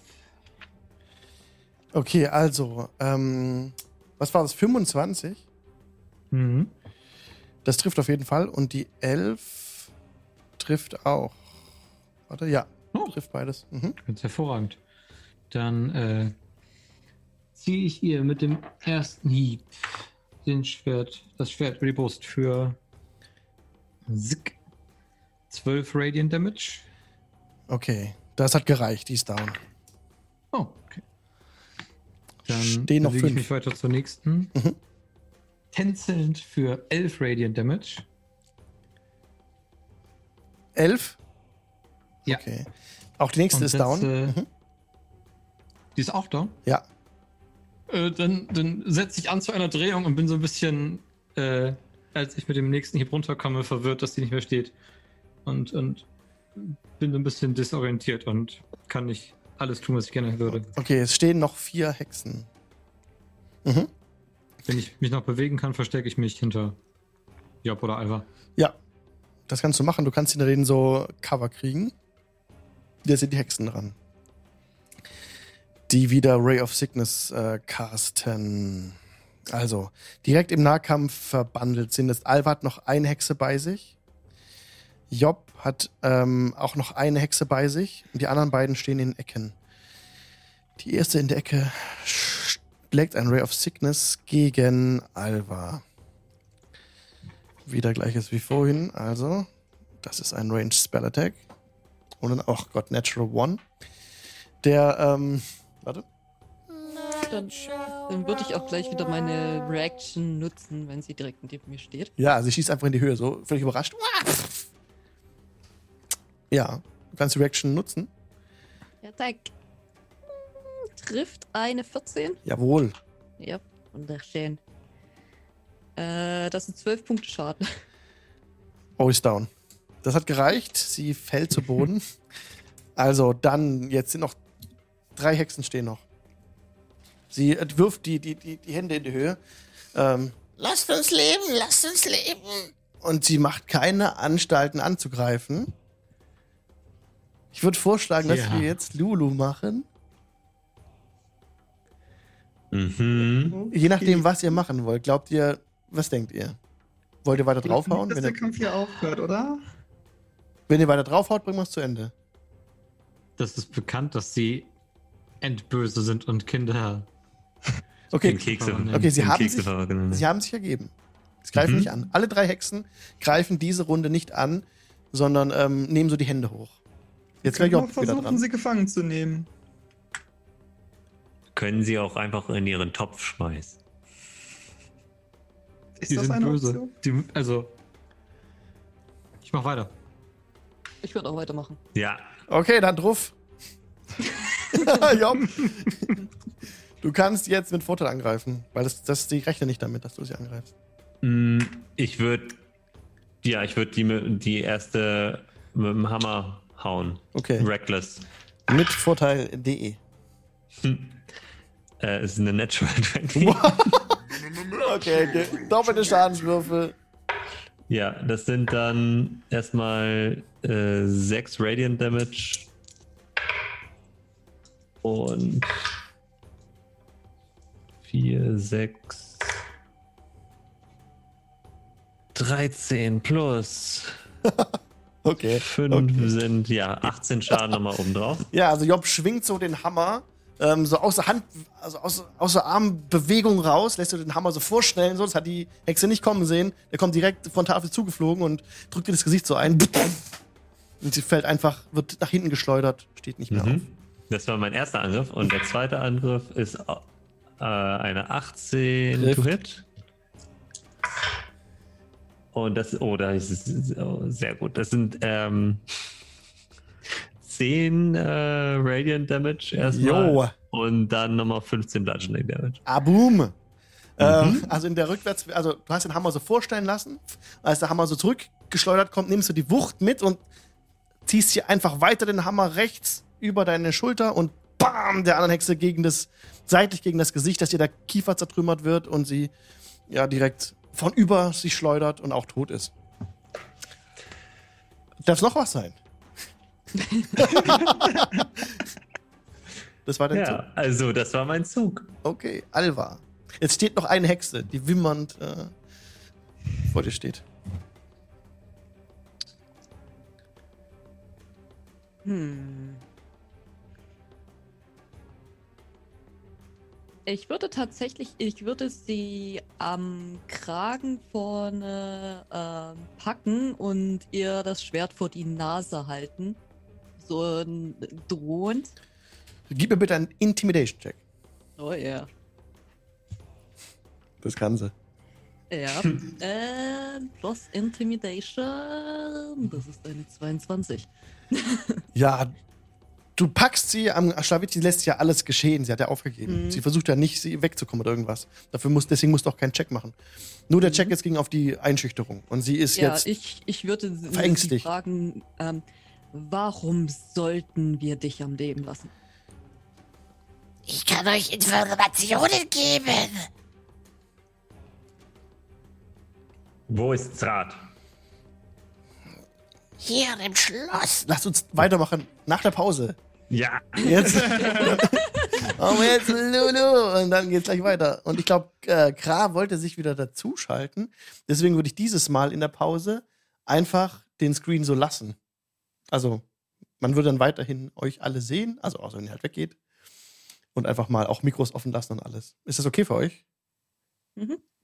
Okay, also, ähm, was war das? 25?
Mhm.
Das trifft auf jeden Fall. Und die 11 trifft auch. Warte, ja.
Oh.
Trifft beides. Mhm.
Ganz hervorragend. Dann äh, ziehe ich ihr mit dem ersten Hieb den Schwert, das Schwert über die Brust für Zick. 12 Radiant Damage.
Okay, das hat gereicht. Die ist down.
Oh, okay. Dann
Stehen noch
bewege ich mich weiter zur nächsten.
Mhm.
Tänzelnd für 11 Radiant Damage.
11?
Ja.
Okay. Auch die nächste
Und
ist
das,
down.
äh,
Mhm.
Die ist auch down.
Ja.
Äh, dann dann setze ich an zu einer Drehung und bin so ein bisschen, äh, als ich mit dem nächsten Hieb runterkomme, verwirrt, dass die nicht mehr steht. Und, und bin so ein bisschen desorientiert und kann nicht alles tun, was ich gerne würde.
Okay, es stehen noch vier Hexen. Mhm.
Wenn ich mich noch bewegen kann, verstecke ich mich hinter Job oder Alva.
Ja, das kannst du machen. Du kannst hinter denen so Cover kriegen. Jetzt sind die Hexen dran. Die wieder Ray of Sickness äh, casten. Also, direkt im Nahkampf verbandelt sind es. Alva hat noch eine Hexe bei sich. Job hat ähm, auch noch eine Hexe bei sich. Und die anderen beiden stehen in Ecken. Die erste in der Ecke schlägt ein Ray of Sickness gegen Alva. Wieder gleiches wie vorhin. Also, das ist ein Range Spell Attack. Und dann, oh Gott, Natural One. Der, ähm, warte.
Dann, dann würde ich auch gleich wieder meine Reaction nutzen, wenn sie direkt neben mir steht.
Ja, sie schießt einfach in die Höhe, so völlig überrascht. Ja, du kannst die Reaction nutzen.
Ja, zack. Trifft eine 14.
Jawohl.
Ja, wunderschön. Äh, das sind 12 Punkte Schaden.
Oh, ist down. Das hat gereicht. Sie fällt zu Boden. also, dann, jetzt sind noch drei Hexen stehen noch. Sie äh, wirft die, die, die, die Hände in die Höhe. Ähm, lasst uns leben, lasst uns leben. Und sie macht keine Anstalten anzugreifen. Ich würde vorschlagen, dass
Ja.
wir jetzt Lulu machen.
Mhm.
Je nachdem, was ihr machen wollt. Glaubt ihr, was denkt ihr? Wollt ihr weiter
Ich
draufhauen?
Nicht, dass der
ihr,
Kampf hier aufhört, oder?
wenn ihr weiter draufhaut, bringen wir es zu Ende.
Das ist bekannt, dass sie endböse sind und Kinder.
Okay,
Kekse,
Okay,
sie haben
Kekse
sich-. Sie haben sich ergeben. Sie greifen
Mhm.
nicht an. Alle drei Hexen greifen diese Runde nicht an, sondern ähm, nehmen so die Hände hoch. Jetzt wäre
Können
Job
wir
wieder
versuchen,
dran.
sie gefangen zu nehmen.
Können sie auch einfach in ihren Topf schmeißen.
Ist
Die
das
sind
eine
böse. Die, also. Ich mach weiter.
Ich würde auch weitermachen.
Ja,
Okay, dann drauf. Job. Du kannst jetzt mit Vorteil angreifen, weil das, das, die rechnen nicht damit, dass du sie angreifst.
Mm, Ich würde, ja, ich würde die, die erste mit dem Hammer hauen.
Okay.
Reckless.
Mit Vorteil.de.
Äh, ist eine Natural 20.
okay, okay. Doppelte Schadenswürfel.
Ja, das sind dann erstmal äh, 6 Radiant Damage. Und 4, 6. 13 plus
Okay.
5
okay.
sind ja 18 Schaden nochmal oben drauf.
Ja, also Job schwingt so den Hammer ähm, so aus der Hand, also aus, aus der Armbewegung raus, lässt du den Hammer so vorstellen, so, das hat die Hexe nicht kommen sehen. Der kommt direkt von Tafel zugeflogen und drückt ihr das Gesicht so ein. Und sie fällt einfach, wird nach hinten geschleudert, steht nicht mehr auf.
Mhm. Das war mein erster Angriff. Und der zweite Angriff ist äh, eine 18
Trifft.
to hit. Und das, oh, da ist es oh, sehr gut. Das sind ähm, 10 äh, Radiant Damage erstmal.
Jo.
Und dann nochmal 15 Bludgeoning Damage.
Ah, boom. Ähm, also in der Rückwärts, also du hast den Hammer so vorstellen lassen. Als der Hammer so zurückgeschleudert kommt, nimmst du die Wucht mit und ziehst hier einfach weiter den Hammer rechts über deine Schulter und bam, der anderen Hexe gegen das, seitlich gegen das Gesicht, dass ihr der Kiefer zertrümmert wird und sie ja direkt von über sich schleudert und auch tot ist. Darf noch was sein? das war der Zug.
Ja, also das war mein Zug.
Okay, Alva. Jetzt steht noch eine Hexe, die wimmernd äh, vor dir steht.
Hm. Ich würde tatsächlich, ich würde sie am Kragen vorne ähm, packen und ihr das Schwert vor die Nase halten. So ein drohend.
Gib mir bitte einen Intimidation-Check.
Oh ja.
Das kann sie.
Ja. äh, plus Intimidation. Das ist eine 22.
Ja, du packst sie am Schlawittchen, lässt ja alles geschehen. Sie hat ja aufgegeben.
Mhm.
Sie versucht ja nicht, sie wegzukommen oder irgendwas. Dafür muss, deswegen musst du auch keinen Check machen. Nur der Check jetzt ging auf die Einschüchterung. Und sie ist
Ja,
jetzt.
ich, ich würde sie fragen, ähm, warum sollten wir dich am Leben lassen?
Ich kann euch Informationen geben.
Wo ist Zrat?
Hier im Schloss.
Lass uns weitermachen nach der Pause.
Ja.
Jetzt. oh, jetzt Lulu. Und dann geht's gleich weiter. Und ich glaube, äh, Kra wollte sich wieder dazuschalten. Deswegen würde ich dieses Mal in der Pause einfach den Screen so lassen. Also, man würde dann weiterhin euch alle sehen, also außer wenn ihr halt weggeht. Und einfach mal auch Mikros offen lassen und alles. Ist das okay für euch?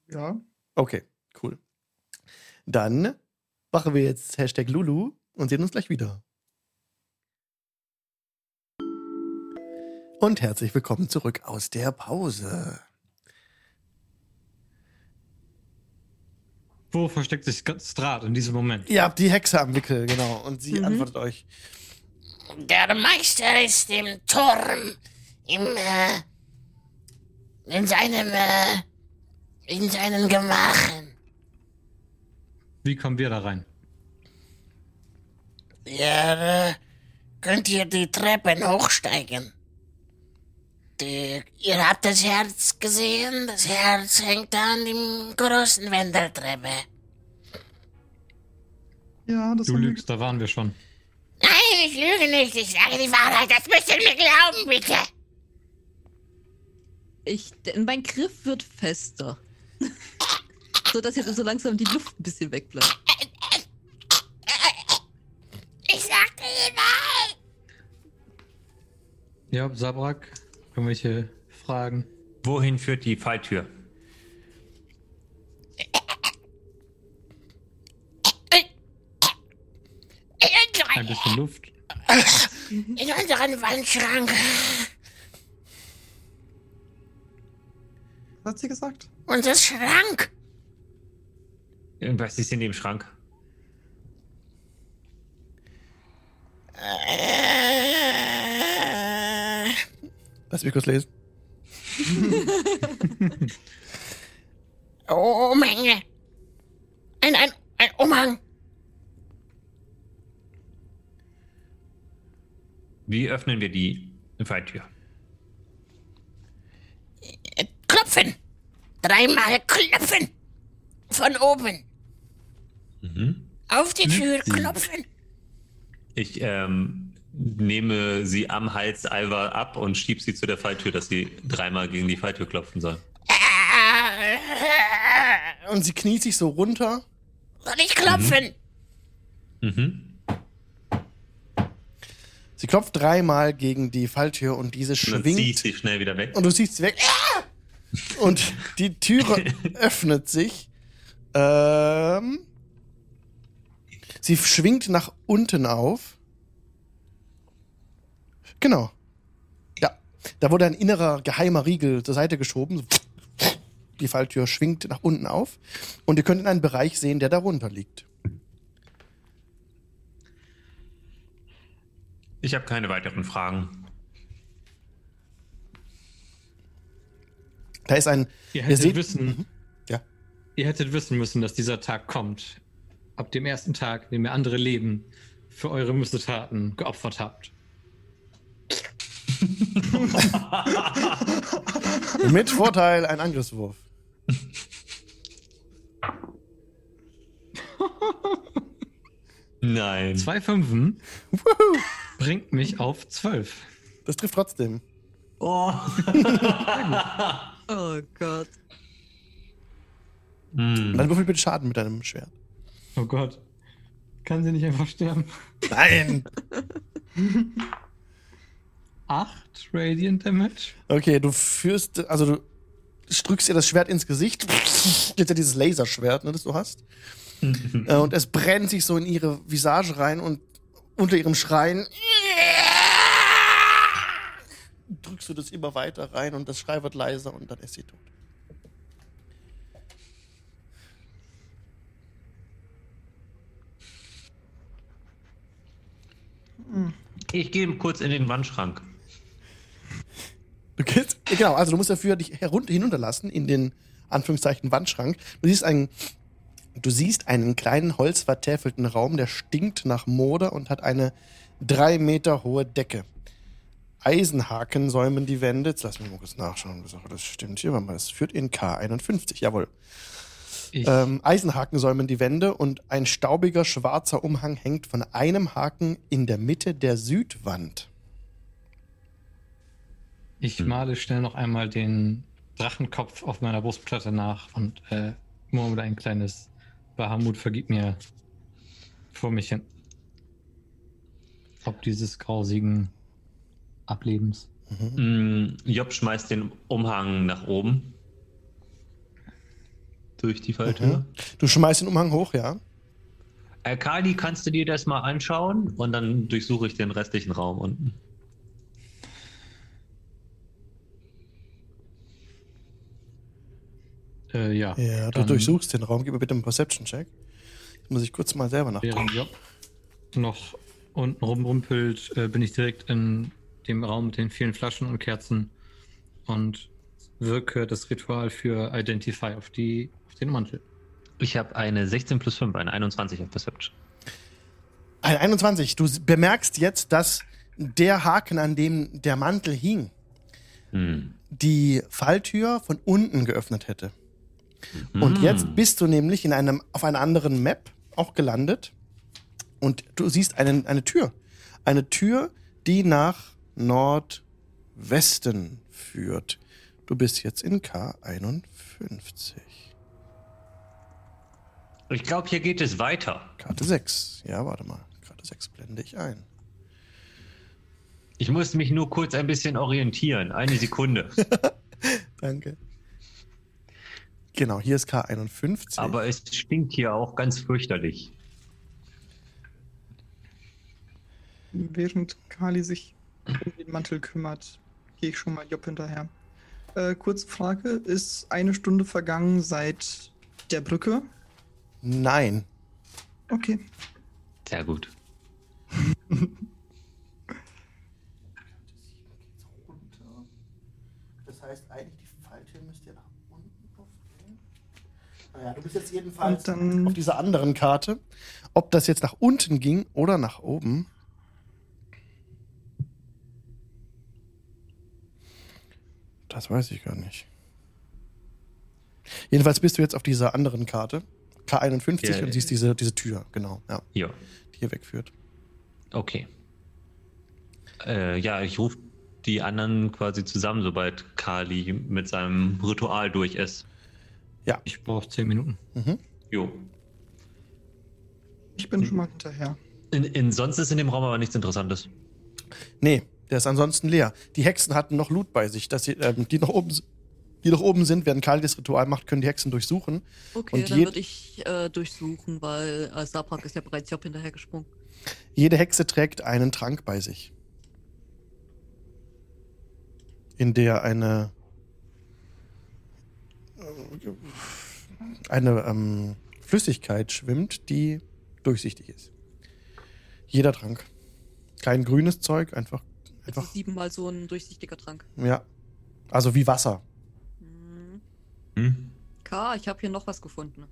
Ja.
Okay, cool. Dann machen wir jetzt Hashtag Lulu und sehen uns gleich wieder. Und herzlich willkommen zurück aus der Pause.
Wo versteckt sich Strat in diesem Moment?
Ihr habt die Hexe am Wickel, genau. Und sie
Mhm.
antwortet euch.
Der Meister ist im Turm. Im, äh, in seinem, äh, in seinen Gemachen.
Wie kommen wir da rein?
Ihr äh, könnt hier die Treppen hochsteigen. Die, ihr habt das Herz gesehen? Das Herz hängt da an dem großen Wendeltreppe.
Ja, das
Du lügst, da waren wir schon.
Nein, ich lüge nicht. Ich sage die Wahrheit. Das müsst ihr mir glauben, bitte.
Ich, mein Griff wird fester. so dass jetzt so langsam die Luft ein bisschen wegbleibt.
Ich sagte die Wahrheit.
Ja, Sabrak, irgendwelche Fragen?
Wohin führt die Falltür?
In,
Ein bisschen Luft.
in unseren Wandschrank.
Was hat sie gesagt?
Unser Schrank.
Was ist in dem Schrank?
Äh,
Lass mich kurz lesen.
Umhänge. Ein, ein, ein Umhang.
Wie öffnen wir die Falltür?
klopfen. Dreimal klopfen. Von oben.
Mhm.
Auf die Tür
Sie-
klopfen.
Ich ähm, nehme sie am Hals Alva ab und schieb sie zu der Falltür, dass sie dreimal gegen die Falltür klopfen soll.
Und sie kniet sich so runter.
Soll ich klopfen?
Mhm.
Sie klopft dreimal gegen die Falltür und diese
Und dann ziehe ich
schwingt.
sie schnell wieder weg.
Und du siehst sie weg. Ah! Und die Türe öffnet sich. Ähm, sie schwingt nach unten auf. Genau. Ja. Da wurde ein innerer geheimer Riegel zur Seite geschoben. Die Falltür schwingt nach unten auf. Und ihr könnt in einen Bereich sehen, der darunter liegt.
Ich habe keine weiteren Fragen.
Da ist ein.
Ihr
Ihr
hättet,
seht-
wissen,
Ja.
ihr hättet wissen müssen, dass dieser Tag kommt. Ab dem ersten Tag, in dem ihr andere Leben für eure Missetaten geopfert habt.
Mit Vorteil ein Angriffswurf.
Nein.
Zwei Fünfen
Wuhu.
Bringt mich auf zwölf.
Das trifft trotzdem.
Oh.
Oh Gott.
Hm.
Dann würfel bitte Schaden mit deinem Schwert.
Oh Gott. Kann sie nicht einfach sterben?
Nein!
Acht Radiant Damage?
Okay, du führst, also du drückst ihr das Schwert ins Gesicht. Jetzt ja dieses Laserschwert, ne, das du hast. Äh, und es brennt sich so in ihre Visage rein und unter ihrem Schreien drückst du das immer weiter rein und das Schrei wird leiser und dann ist sie tot.
Ich gehe kurz in den Wandschrank.
Du gehst, genau, also du musst dafür dich herunter, hinunterlassen in den Anführungszeichen Wandschrank. Du siehst einen, du siehst einen kleinen holzvertäfelten Raum, der stinkt nach Moder und hat eine drei Meter hohe Decke. Eisenhaken säumen die Wände. Jetzt lass mich mal kurz nachschauen. Das- Das stimmt hier. Warte mal, Das führt in K51. Jawohl. Ähm, Eisenhaken säumen die Wände und ein staubiger schwarzer Umhang hängt von einem Haken in der Mitte der Südwand.
ich male schnell noch einmal den Drachenkopf auf meiner Brustplatte nach und äh, murmel ein kleines Bahamut vergib mir vor mich hin. Ob dieses grausigen Ablebens.
Hm, Job schmeißt den Umhang nach oben. Durch die Falltür.
Mhm. Du schmeißt den Umhang hoch, ja?
Äh, Kali, kannst du dir das mal anschauen? Und dann durchsuche ich den restlichen Raum unten.
Äh, ja.
Ja, du durchsuchst den Raum. Gib mir bitte einen Perception-Check. Jetzt muss ich kurz mal selber nachgucken.
Während Job noch unten rumrumpelt, äh, bin ich direkt in dem Raum mit den vielen Flaschen und Kerzen und wirke das Ritual für Identify auf, die, auf den Mantel.
Ich habe eine 16 plus 5, eine 21 auf Perception.
Ein 21. Du bemerkst jetzt, dass der Haken, an dem der Mantel hing,
Hm.
die Falltür von unten geöffnet hätte. Und
Hm.
jetzt bist du nämlich in einem, auf einer anderen Map auch gelandet. Und du siehst einen, eine Tür. Eine Tür, die nach Nordwesten führt. Du bist jetzt in K51.
Ich glaube, hier geht es weiter.
Karte 6. Ja, warte mal. Karte 6 blende ich ein.
Ich muss mich nur kurz ein bisschen orientieren. Eine Sekunde.
Danke. Genau, hier ist K51.
Aber es stinkt hier auch ganz fürchterlich.
Während Kali sich um den Mantel kümmert, gehe ich schon mal Job hinterher. Äh, kurze Frage: Ist eine Stunde vergangen seit der Brücke?
Nein.
Okay.
Sehr gut.
Das heißt, eigentlich die Falltür müsste ja nach unten aufgehen. Naja, du bist jetzt jedenfalls
dann-
auf dieser anderen Karte. Ob das jetzt nach unten ging oder nach oben. Das weiß ich gar nicht. Jedenfalls bist du jetzt auf dieser anderen Karte, K51,
Ja,
und siehst diese, diese Tür, genau, ja,
Ja,
die hier wegführt.
okay. Äh, ja, ich rufe die anderen quasi zusammen, sobald Kali mit seinem Ritual durch ist.
Ich brauche 10 Minuten.
Mhm.
Jo.
Ich bin schon mal hinterher.
In, in, sonst ist in dem Raum aber nichts Interessantes.
Nee, der ist ansonsten leer. Die Hexen hatten noch Loot bei sich, dass sie, ähm, die noch oben s- die noch oben sind, während Kali das Ritual macht, können die Hexen durchsuchen.
Okay,
Und
dann würde ich äh, durchsuchen, weil äh, Saprak ist ja bereits Job hinterhergesprungen.
Jede Hexe trägt einen Trank bei sich. In der eine eine ähm, Flüssigkeit schwimmt, die durchsichtig ist. Jeder Trank. Kein grünes Zeug, einfach,
Also
einfach,
siebenmal so ein durchsichtiger Trank.
ja. Also wie Wasser.
Hm.
Hm?
K, ich habe hier noch was gefunden.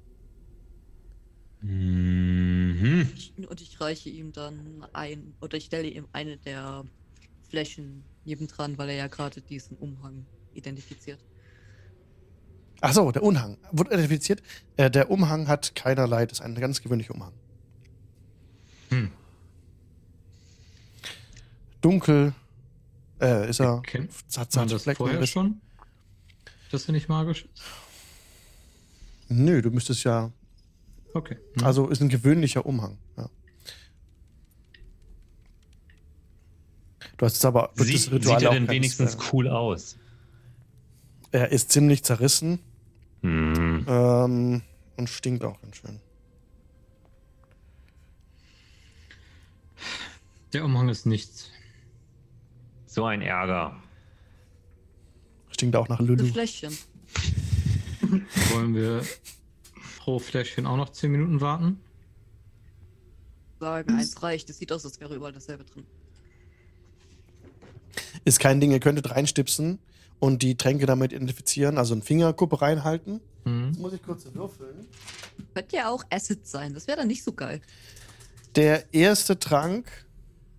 Mhm.
Und ich reiche ihm dann ein, oder ich stelle ihm eine der Flächen nebendran, weil er ja gerade diesen Umhang identifiziert.
Ach so, der Umhang. Wurde identifiziert. Äh, der Umhang hat keinerlei, das ist ein ganz gewöhnlicher Umhang.
Hm.
Dunkel äh, ist er.
Kennt
Hat
man
zarte
das
Flecken.
vorher
ist-
schon? Dass er nicht magisch ist?
Nö, du müsstest ja.
Okay. Hm.
Also ist ein gewöhnlicher Umhang. Ja. Du hast es aber
Sieht,
das Ritual
sieht er denn wenigstens cool aus?
Er ist ziemlich zerrissen
Hm.
ähm, und stinkt auch ganz schön.
Der Umhang ist nichts.
So ein Ärger.
Stinkt auch nach
Das
Lulu.
Fläschchen.
Wollen wir pro Fläschchen auch noch 10 Minuten warten?
Sagen, eins reicht. Es sieht aus, als wäre überall dasselbe drin.
Ist kein Ding, ihr könntet reinstipsen und die Tränke damit identifizieren, also eine Fingerkuppe reinhalten.
Hm.
Jetzt muss ich kurz würfeln.
Könnte ja auch Acid sein. Das wäre dann nicht so geil.
Der erste Trank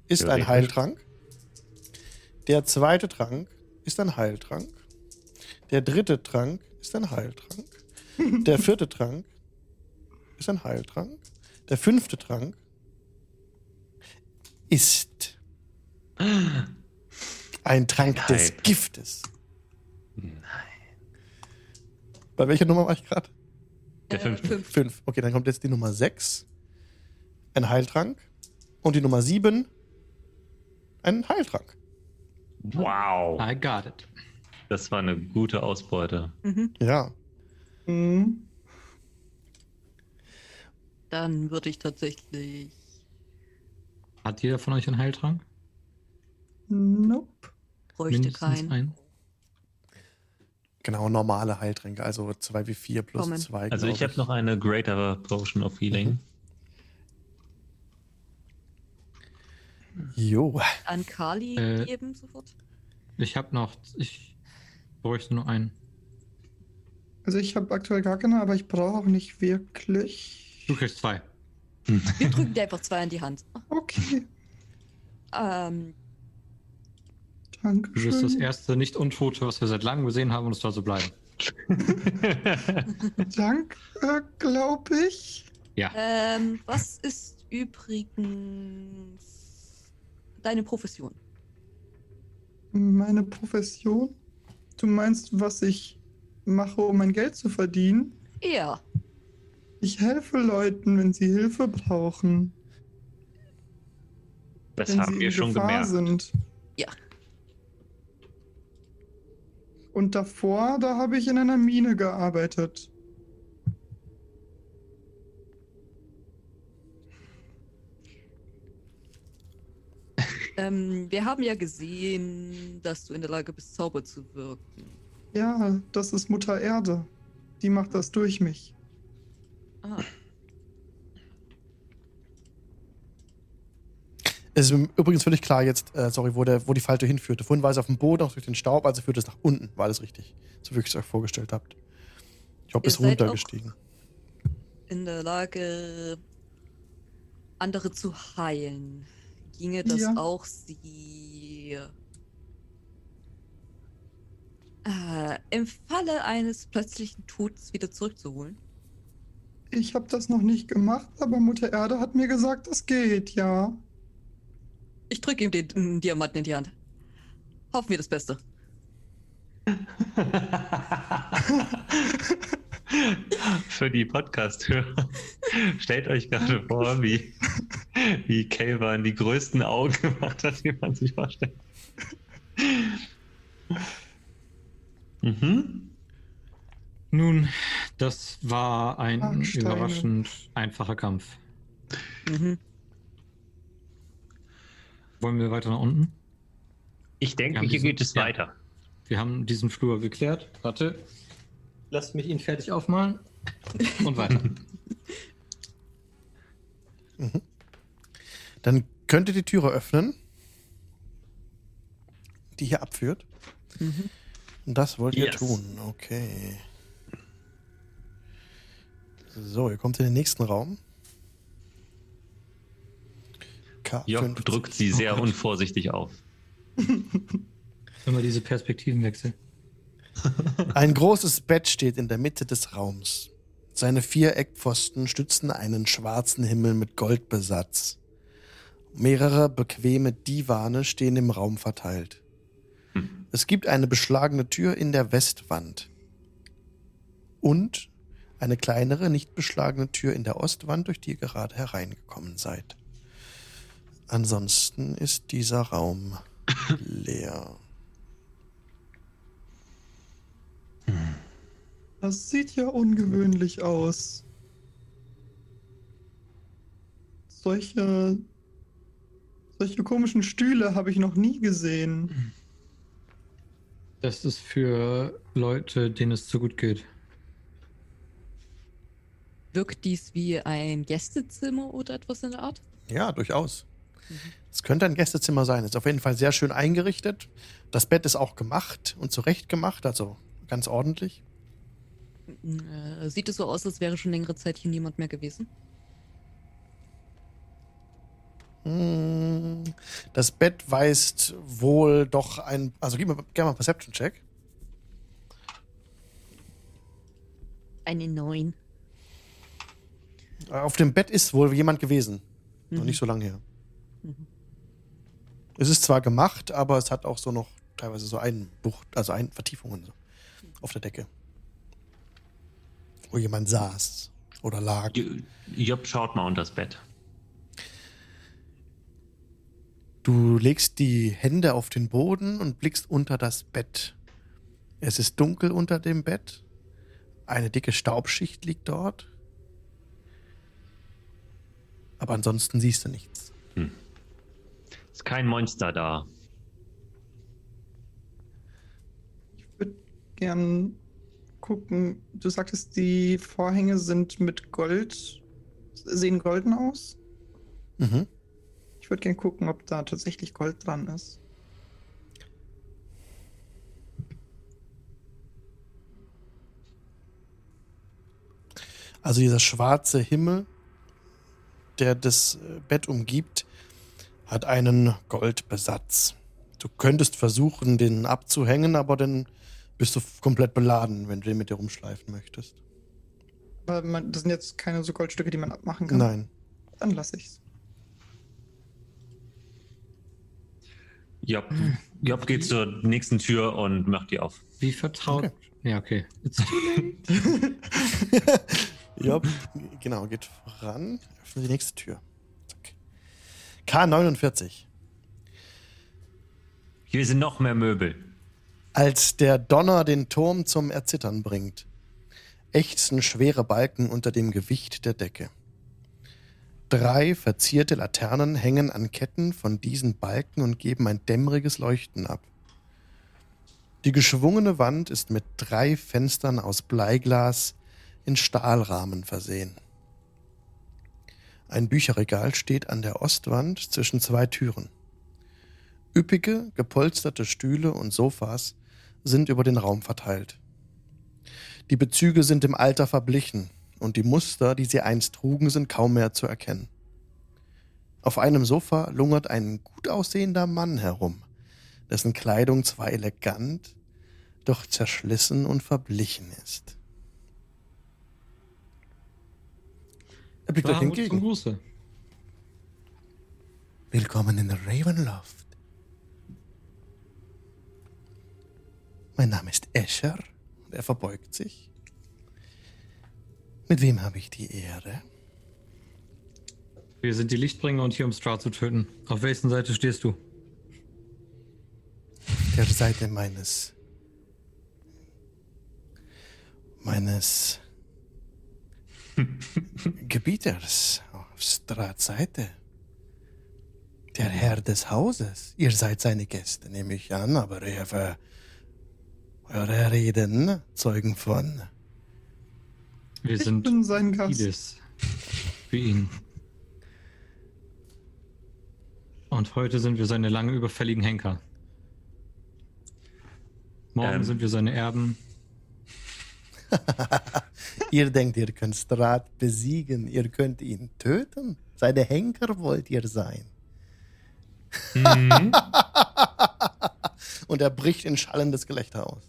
ist ein. Heiltrank. Der zweite Trank ist ein Heiltrank. Der dritte Trank ist ein Heiltrank. Der vierte Trank ist ein Heiltrank. Der fünfte Trank ist ein Trank des
Heiltrank.
Giftes.
Nein.
Bei welcher Nummer war ich gerade?
Der fünfte.
Äh, Fünf.
Fünf. Okay, dann kommt jetzt die Nummer sechs. Ein Heiltrank. Und die Nummer sieben. Ein Heiltrank.
Wow.
I got it.
Das war eine gute Ausbeute.
Mhm.
Ja.
Mhm.
Dann würde ich tatsächlich.
Hat jeder von euch einen Heiltrank?
Nope.
Bräuchte
Mindestens
keinen.
einen?
Genau, normale Heiltränke. Also 2w4 plus
Kommen.
2.
Also ich habe noch eine Greater Potion of Healing.
Jo.
An Kali
Äh.
geben sofort.
Ich habe noch. Ich bräuchte nur einen.
Also ich habe aktuell gar keine, aber ich brauche auch nicht wirklich.
Du kriegst zwei.
Wir drücken dir einfach zwei in die Hand.
Okay,
Ähm,
danke
Du bist das erste Nicht-Untote, was wir seit langem gesehen haben und es soll so bleiben.
Danke, glaube ich.
Ja.
ähm, was ist übrigens deine Profession?
Meine Profession? Du meinst, was ich mache, um mein Geld zu verdienen?
Ja.
Ich helfe Leuten, wenn sie Hilfe brauchen.
Das
wenn
haben
sie
wir
in
schon
Gefahr
gemerkt.
sind.
Ja.
Und davor, da habe ich in einer Mine gearbeitet.
Ähm, wir haben ja gesehen, dass du in der Lage bist, Zauber zu wirken.
Ja, das ist Mutter Erde. Die macht das durch mich.
Ah,
Es ist übrigens völlig klar jetzt, äh, sorry, wo, der, wo die Falte hinführte. Vorhin war es auf dem Boden, auch durch den Staub, also führt es nach unten. War alles richtig. So wie ihr es euch vorgestellt habt. Job
Ihr
ist
seid auch-
runtergestiegen.
in der Lage, andere zu heilen. Ginge das
Ja.
auch sie Äh, Im Falle eines plötzlichen Todes wieder zurückzuholen.
Ich habe das noch nicht gemacht, aber Mutter Erde hat mir gesagt, das geht, ja.
Ich drücke ihm den Diamanten in die Hand. Hoffen wir das Beste.
Für die Podcast-Hörer. Stellt euch gerade vor, wie, wie Kelvan die größten Augen gemacht hat, die man sich vorstellt. Mhm.
Nun, das war ein überraschend einfacher Kampf.
Mhm.
Wollen wir weiter nach unten?
Ich denke, hier
diese-
geht es
ja.
weiter.
Wir haben diesen Flur geklärt. Warte. Lasst mich ihn fertig aufmalen. Und weiter.
Dann könnt ihr die Türe öffnen, die hier abführt.
Mhm.
Und das wollt ihr
Yes.
tun. Okay. So, ihr kommt in den nächsten Raum.
Jock
K50.
drückt sie sehr unvorsichtig auf.
Wenn wir diese Perspektiven wechseln.
Ein großes Bett steht in der Mitte des Raums. Seine vier Eckpfosten stützen einen schwarzen Himmel mit Goldbesatz. Mehrere bequeme Divane stehen im Raum verteilt. Es gibt eine beschlagene Tür in der Westwand. Und eine kleinere, nicht beschlagene Tür in der Ostwand, durch die ihr gerade hereingekommen seid. Ansonsten ist dieser Raum leer.
Das sieht ja ungewöhnlich aus. Solche, solche komischen Stühle habe ich noch nie gesehen.
Das ist für Leute, denen es zu gut geht.
Wirkt dies wie ein Gästezimmer oder etwas in der Art?
Ja, durchaus. Es könnte ein Gästezimmer sein. Ist auf jeden Fall sehr schön eingerichtet. Das Bett ist auch gemacht und zurecht gemacht, also ganz ordentlich.
Äh, sieht es so aus, als wäre schon längere Zeit hier niemand mehr gewesen?
Hm, Das Bett weist wohl doch ein. Also gib mir gerne mal einen Perception-Check.
Eine Neun.
Auf dem Bett ist wohl jemand gewesen. Noch
Mhm.
nicht so lange her.
Mhm.
Es ist zwar gemacht, aber es hat auch so noch teilweise so Einbucht, also ein Vertiefungen so auf der Decke. Wo jemand saß oder lag.
Job schaut mal unter das Bett.
Du legst die Hände auf den Boden und blickst unter das Bett. Es ist dunkel unter dem Bett. Eine dicke Staubschicht liegt dort. Aber ansonsten siehst du nichts.
Ist kein Monster da.
Ich würde gern gucken. Du sagtest, die Vorhänge sind mit Gold, sehen golden aus.
Mhm.
Ich würde gern gucken, ob da tatsächlich Gold dran ist.
Also dieser schwarze Himmel, der das äh, Bett umgibt, hat einen Goldbesatz. Du könntest versuchen, den abzuhängen, aber dann bist du komplett beladen, wenn du den mit dir rumschleifen möchtest.
Aber man, das sind jetzt keine so Goldstücke, die man abmachen kann.
Nein.
Dann lasse ich's.
Job, Job geht zur nächsten Tür und macht die auf.
Wie vertraut.
Okay.
Ja, okay. It's too
Ja, genau, geht voran. Öffne die nächste Tür. Zack. K49.
Hier sind noch mehr Möbel.
Als der Donner den Turm zum Erzittern bringt, ächzen schwere Balken unter dem Gewicht der Decke. Drei verzierte Laternen hängen an Ketten von diesen Balken und geben ein dämmeriges Leuchten ab. Die geschwungene Wand ist mit drei Fenstern aus Bleiglas in Stahlrahmen versehen. Ein Bücherregal steht an der Ostwand zwischen zwei Türen. Üppige, gepolsterte Stühle und Sofas sind über den Raum verteilt. Die Bezüge sind im Alter verblichen und die Muster, die sie einst trugen, sind kaum mehr zu erkennen. Auf einem Sofa lungert ein gut aussehender Mann herum, dessen Kleidung zwar elegant, doch zerschlissen und verblichen ist. Er blickt euch entgegen.
Gruße.
Willkommen in Ravenloft. Mein Name ist Escher und er verbeugt sich. Mit wem habe ich die Ehre?
Wir sind die Lichtbringer und hier, um Stra zu töten. Auf welchen Seite stehst du?
Der Seite meines meines Gebieters auf Strats Seite. Der Herr des Hauses. Ihr seid seine Gäste, nehme ich an, aber eure, eure Reden zeugen von.
Wir
Ich
sind
bin sein Gast.
Idis. Für ihn. Und heute sind wir seine lange überfälligen Henker. Morgen
Ähm.
sind wir seine Erben.
Ihr denkt, ihr könnt Strat besiegen, ihr könnt ihn töten. Seine Henker wollt ihr sein.
Mhm.
Und er bricht in schallendes Gelächter aus.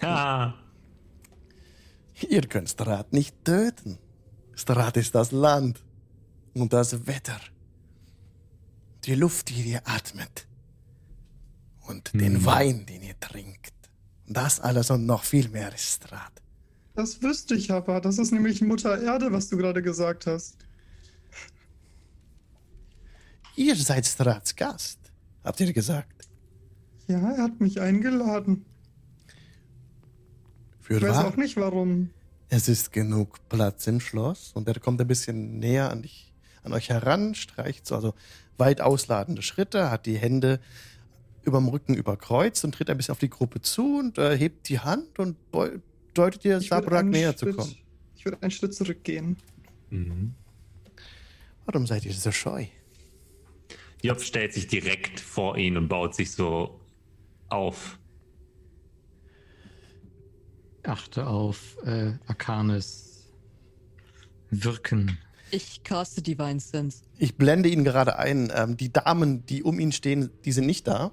Ah.
Ihr könnt Strat nicht töten. Strat ist das Land und das Wetter. Die Luft, die ihr atmet. Und den Wein, den ihr trinkt. Das alles und noch viel mehr ist Strat.
Das wüsste ich aber. Das ist nämlich Mutter Erde, was du gerade gesagt hast.
Ihr seid Strats Gast, habt ihr gesagt.
Ja, er hat mich eingeladen.
Für
Ich weiß
wahr?
auch nicht warum.
Es ist genug Platz im Schloss und er kommt ein bisschen näher an dich, an euch heran, streicht so also weit ausladende Schritte, hat die Hände überm Rücken überkreuzt und tritt ein bisschen auf die Gruppe zu und äh, hebt die Hand und deutet
würde
Sabrak näher
Schritt-
zu kommen.
Ich würde einen Schritt zurückgehen.
Mhm.
Warum seid ihr so scheu?
Job stellt sich direkt vor ihn und baut sich so auf.
Achte auf äh, Arcanes Wirken.
Ich caste Divine Sense.
Ich blende ihn gerade ein. Ähm, die Damen, die um ihn stehen, die sind nicht da.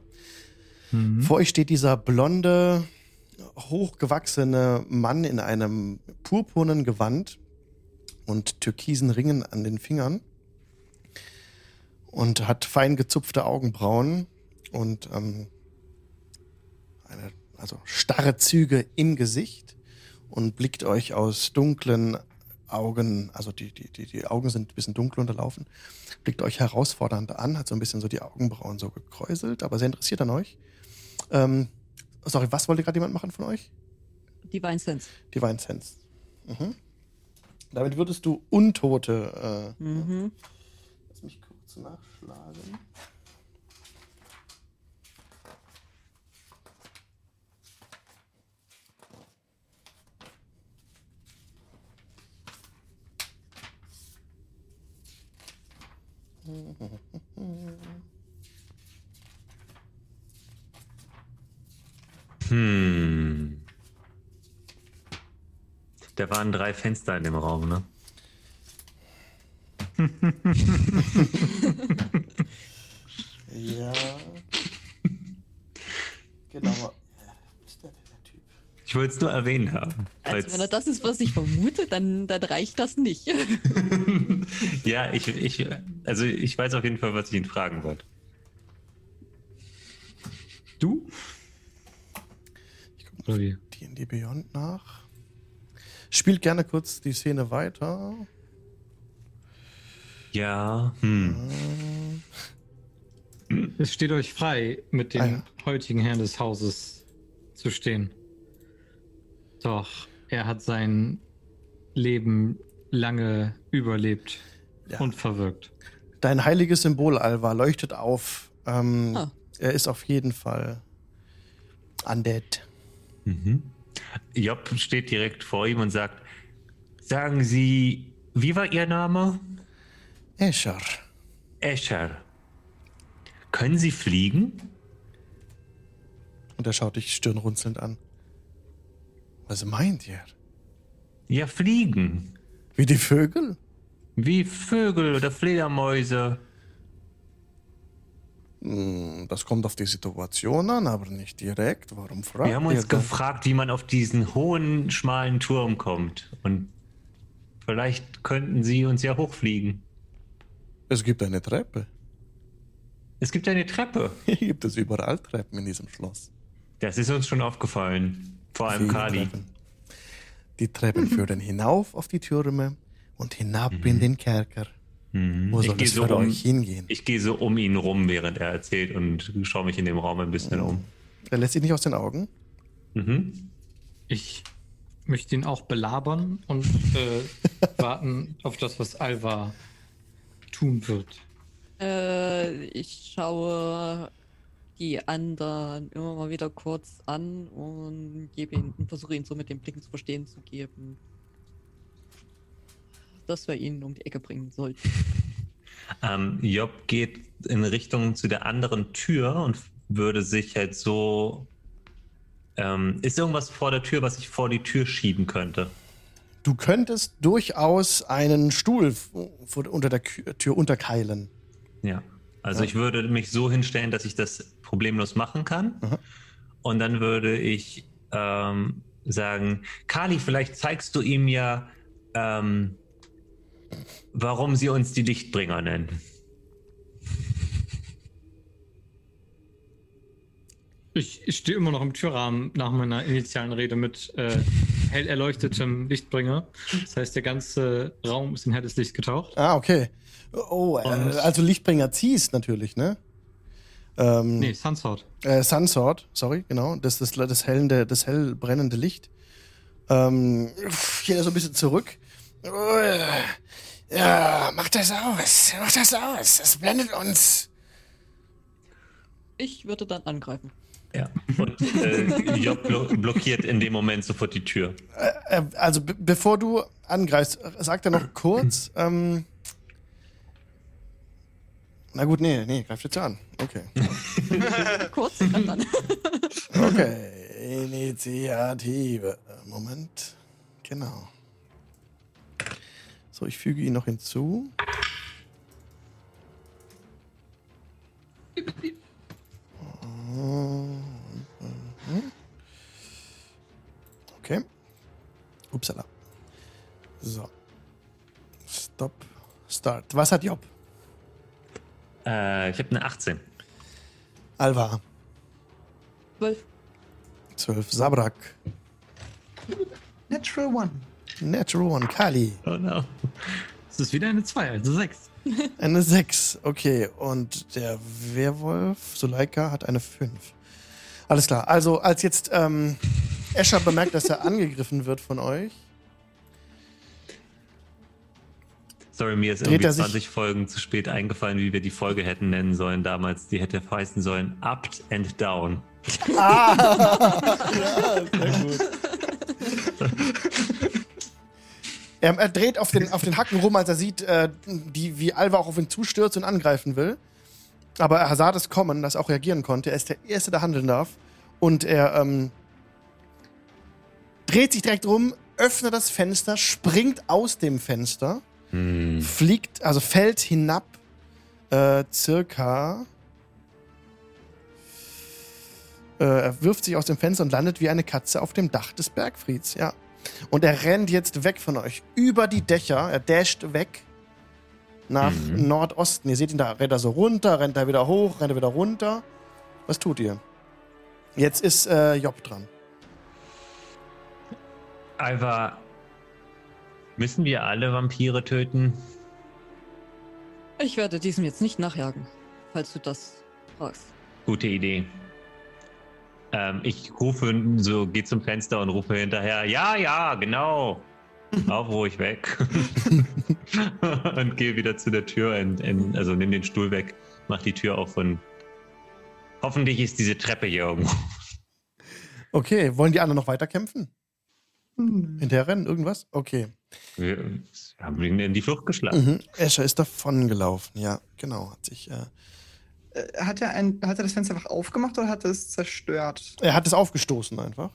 Mhm.
Vor euch steht dieser blonde, hochgewachsene Mann in einem purpurnen Gewand und türkisen Ringen an den Fingern und hat fein gezupfte Augenbrauen und ähm, eine, also starre Züge im Gesicht und blickt euch aus dunklen Augen, also die, die, die, die Augen sind ein bisschen dunkel unterlaufen, blickt euch herausfordernd an, hat so ein bisschen so die Augenbrauen so gekräuselt, aber sehr interessiert an euch. Ähm, sorry, was wollte gerade jemand machen von euch?
Divine Sense.
Divine Sense. Mhm. Damit würdest du Untote. Äh,
Mhm.
Lass mich kurz nachschlagen.
Hm. Da waren drei Fenster in dem Raum, ne?
Ja. genau. Ja, was ist der, der Typ?
Ich wollte es nur erwähnt haben.
Also wenn er das ist, was ich vermute, dann, dann reicht das nicht.
ja, ich, ich, also ich weiß auf jeden Fall, was ich ihn fragen wollte.
Du?
Ich guck
Oder wie?
D&D Beyond nach. Spielt gerne kurz die Szene weiter.
Ja, hm.
Es steht euch frei, mit dem
Ah, ja.
heutigen Herrn des Hauses zu stehen. Doch er hat sein Leben lange überlebt
Ja.
und verwirkt.
Dein heiliges Symbol, Alva, leuchtet auf. Ähm,
Ah.
Er ist auf jeden Fall undead.
Mhm. Job steht direkt vor ihm und sagt: Sagen Sie, wie war Ihr Name?
Escher.
Escher. Können Sie fliegen?
Und er schaut dich stirnrunzelnd an. Was meint ihr?
Ja, fliegen.
Wie die Vögel?
Wie Vögel oder Fledermäuse.
Hm, Das kommt auf die Situation an, aber nicht direkt. Warum fragt
Wir haben uns gefragt, wie man auf diesen hohen, schmalen Turm kommt. Und vielleicht könnten Sie uns ja hochfliegen.
Es gibt eine Treppe.
Es gibt eine Treppe.
Hier gibt es überall Treppen in diesem Schloss.
Das ist uns schon aufgefallen. Vor allem Kali.
Treppen. Die Treppen führen hinauf auf die Türme und hinab in den Kerker.
Mhm.
Wo soll
Ich
es
so,
für
um,
euch hingehen?
ich gehe so um ihn rum, während er erzählt und schaue mich in dem Raum ein bisschen um.
Er lässt sich nicht aus den Augen.
Mhm.
Ich möchte ihn auch belabern und äh, warten auf das, was Alva tun wird.
Äh, ich schaue die anderen immer mal wieder kurz an und gebe ihn, versuche ihn so mit den Blicken zu verstehen zu geben, dass wir ihn um die Ecke bringen sollten.
Ähm, Job geht in Richtung zu der anderen Tür und würde sich halt so. Ähm, ist irgendwas vor der Tür, was ich vor die Tür schieben könnte?
Du könntest durchaus einen Stuhl unter der Tür unterkeilen.
Ja. Also
Ja.
ich würde mich so hinstellen, dass ich das problemlos machen kann.
Aha.
Und dann würde ich ähm, sagen, Kali, vielleicht zeigst du ihm ja, ähm, warum sie uns die Lichtbringer nennen.
Ich, ich stehe immer noch im Türrahmen nach meiner initialen Rede mit äh, hell erleuchtetem Lichtbringer. Das heißt, der ganze Raum ist in helles Licht getaucht.
Ah, okay. Oh, äh,
Und-
also Lichtbringer ziehst natürlich, ne? Ähm,
Nee, Sunsword.
Äh, Sunsword, sorry, genau. Das ist das, hellende, das hell brennende Licht. Ähm, geht er so ein bisschen zurück.
Ja, mach das aus. Mach das aus. Es blendet uns.
Ich würde dann angreifen.
Ja. Und äh, Job blo blockiert in dem Moment sofort die Tür.
Äh, also be bevor du angreifst, äh, sagt er noch kurz. ähm, na gut, nee, nee, greift jetzt an. Okay.
Kurz und dann.
Okay, Initiative. Äh, Moment. Genau. So, ich füge ihn noch hinzu. Okay. Upsala. So. Stop. Start. Was hat Job?
Äh, ich habe eine 18.
Alva.
Zwölf.
12. Sabrak.
Natural One.
Natural One. Kali.
Oh no.
Es ist wieder eine 2, also 6.
Eine 6, okay. Und der Werwolf, Suleika, hat eine 5. Alles klar. Also, als jetzt ähm, Escher bemerkt, dass er angegriffen wird von euch,
Sorry, mir ist irgendwie
er sich-
20 Folgen zu spät eingefallen, wie wir die Folge hätten nennen sollen damals. Die hätte heißen sollen Upped and Down.
Ah! ja, sehr gut. Er, er dreht auf den, auf den Hacken rum, als er sieht, äh, die, wie Alva auch auf ihn zustürzt und angreifen will. Aber er sah das kommen, dass er auch reagieren konnte. Er ist der Erste, der handeln darf. Und er ähm, dreht sich direkt rum, öffnet das Fenster, springt aus dem Fenster,
Hm.
fliegt, also fällt hinab, äh, circa. Äh, er wirft sich aus dem Fenster und landet wie eine Katze auf dem Dach des Bergfrieds, ja. Und er rennt jetzt weg von euch. Über die Dächer. Er dasht weg nach
Mhm.
Nordosten. Ihr seht ihn da, rennt er so runter, rennt er wieder hoch, rennt er wieder runter. Was tut ihr? Jetzt ist äh, Job dran.
Alva, müssen wir alle Vampire töten?
Ich werde diesem jetzt nicht nachjagen, falls du das fragst.
Gute Idee. Ähm, ich rufe so, geh zum Fenster und rufe hinterher, ja, ja, genau. Lauf ruhig weg. und gehe wieder zu der Tür und, und also nimm den Stuhl weg, mach die Tür auf und hoffentlich ist diese Treppe hier irgendwo.
Okay, wollen die anderen noch weiterkämpfen?
Hm.
Hinterher rennen? Irgendwas? Okay.
Wir haben ihn in die Flucht geschlagen.
Mhm. Escher ist davon gelaufen, ja, genau. Hat sich. Äh,
Hat er, ein, hat er das Fenster einfach aufgemacht oder hat er es zerstört?
er hat es aufgestoßen einfach.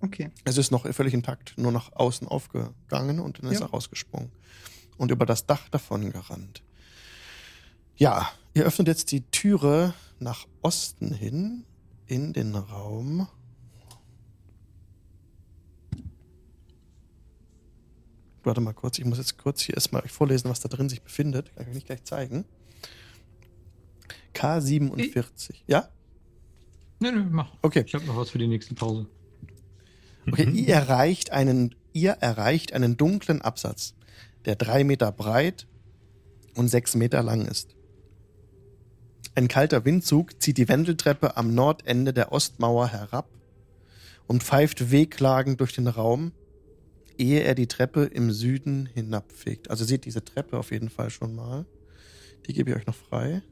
Okay.
Es ist noch völlig intakt, nur nach außen aufgegangen und dann ist
Ja.
er rausgesprungen. Und über das Dach davon gerannt. Ja, ihr öffnet jetzt die Türe nach Osten hin in den Raum. Warte mal kurz, ich muss jetzt kurz hier erstmal euch vorlesen, was da drin sich befindet. Kann ich euch nicht gleich zeigen. K47. Ja?
Nö, nö, mach.
Okay.
Ich habe noch was für die nächste Pause.
Okay, ihr erreicht einen, ihr erreicht einen dunklen Absatz, der drei Meter breit und sechs Meter lang ist. Ein kalter Windzug zieht die Wendeltreppe am Nordende der Ostmauer herab und pfeift wehklagend durch den Raum, ehe er die Treppe im Süden hinabfegt. Also seht diese Treppe auf jeden Fall schon mal. Die gebe ich euch noch frei.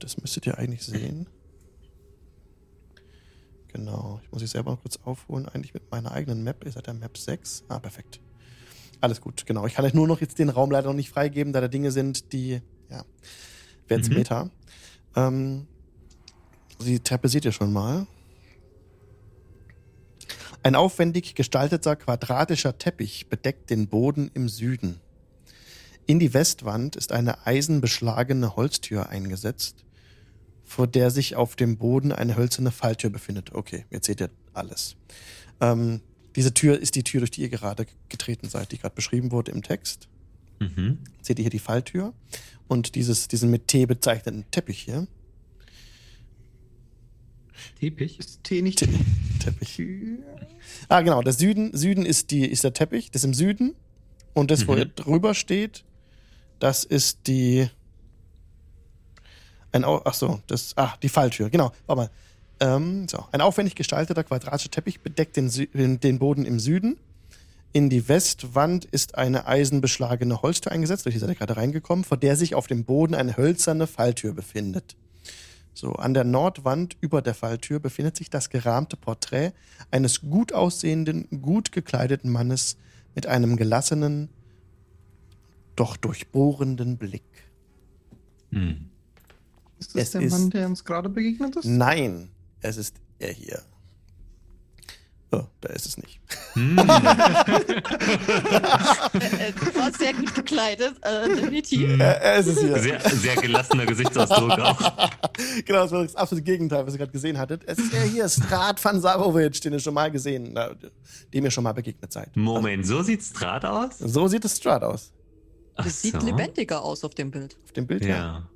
Das müsstet ihr eigentlich sehen. Genau. Ich muss ich selber noch kurz aufholen. Eigentlich mit meiner eigenen Map. Ihr seid ja Map 6. Ah, perfekt. Alles gut, genau. Ich kann euch nur noch jetzt den Raum leider noch nicht freigeben, da da Dinge sind, die, ja, werden
Mhm.
Meta. Ähm, die Treppe seht ihr schon mal. Ein aufwendig gestalteter quadratischer Teppich bedeckt den Boden im Süden. In die Westwand ist eine eisenbeschlagene Holztür eingesetzt, vor der sich auf dem Boden eine hölzerne Falltür befindet. Okay, jetzt seht ihr alles. Ähm, diese Tür ist die Tür, durch die ihr gerade getreten seid, die gerade beschrieben wurde im Text.
Mhm.
Seht ihr hier die Falltür und dieses, diesen mit T bezeichneten Teppich hier.
Teppich?
Ist Tee nicht
Te Teppich. Ah, genau. Der Süden, Süden ist, die, ist der Teppich, das ist im Süden. Und das, wo
Mhm.
ihr drüber steht, das ist die. Ein, Au- ach so, das, ah, die Falltür, genau. Warte mal. Ähm, so. Ein aufwendig gestalteter quadratischer Teppich bedeckt den den Boden im Süden. In die Westwand ist eine eisenbeschlagene Holztür eingesetzt, durch die seid ihr gerade reingekommen, vor der sich auf dem Boden eine hölzerne Falltür befindet. So, an der Nordwand über der Falltür befindet sich das gerahmte Porträt eines gut aussehenden, gut gekleideten Mannes mit einem gelassenen, doch durchbohrenden Blick.
Hm.
Ist das
Es
der
ist-
Mann, der uns gerade begegnet ist?
Nein, es ist er hier. Oh, da ist es nicht.
Hm.
Äh, du warst sehr gut gekleidet, äh, definitiv.
Er, er ist es hier.
Sehr, sehr gelassener Gesichtsausdruck auch.
genau, das war das absolute Gegenteil, was ihr gerade gesehen hattet. Es ist er hier, Strat van Sarovic, den ihr schon mal gesehen, na, dem ihr schon mal begegnet seid.
Moment, so sieht Strat aus?
So sieht es Strat aus.
Ach
Das sieht
so.
lebendiger aus auf dem Bild.
Auf dem Bild ja.
Ja.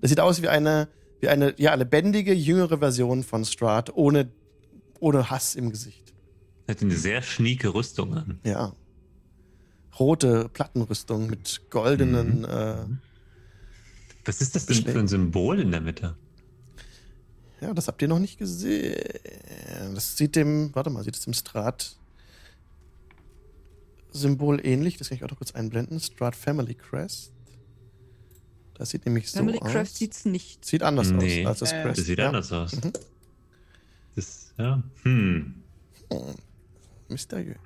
Das sieht aus wie eine, wie eine ja, lebendige, jüngere Version von Strat, ohne, ohne Hass im Gesicht.
Hat eine sehr schnieke Rüstung an.
Ja. Rote Plattenrüstung mit goldenen.
Mhm.
Äh,
Was ist das denn für ein Symbol in der Mitte?
ja, das habt ihr noch nicht gesehen. Das sieht dem, warte mal, sieht es dem Strat Symbol ähnlich. Das kann ich auch noch kurz einblenden. Strat Family Crest. Das sieht nämlich so
Family
aus.
Craft sieht's nicht.
Sieht anders
Nee.
aus als das
Äh,
Crest.
Das sieht
ja.
anders aus.
Mhm.
Das, ja. Hm.
Mysteriös.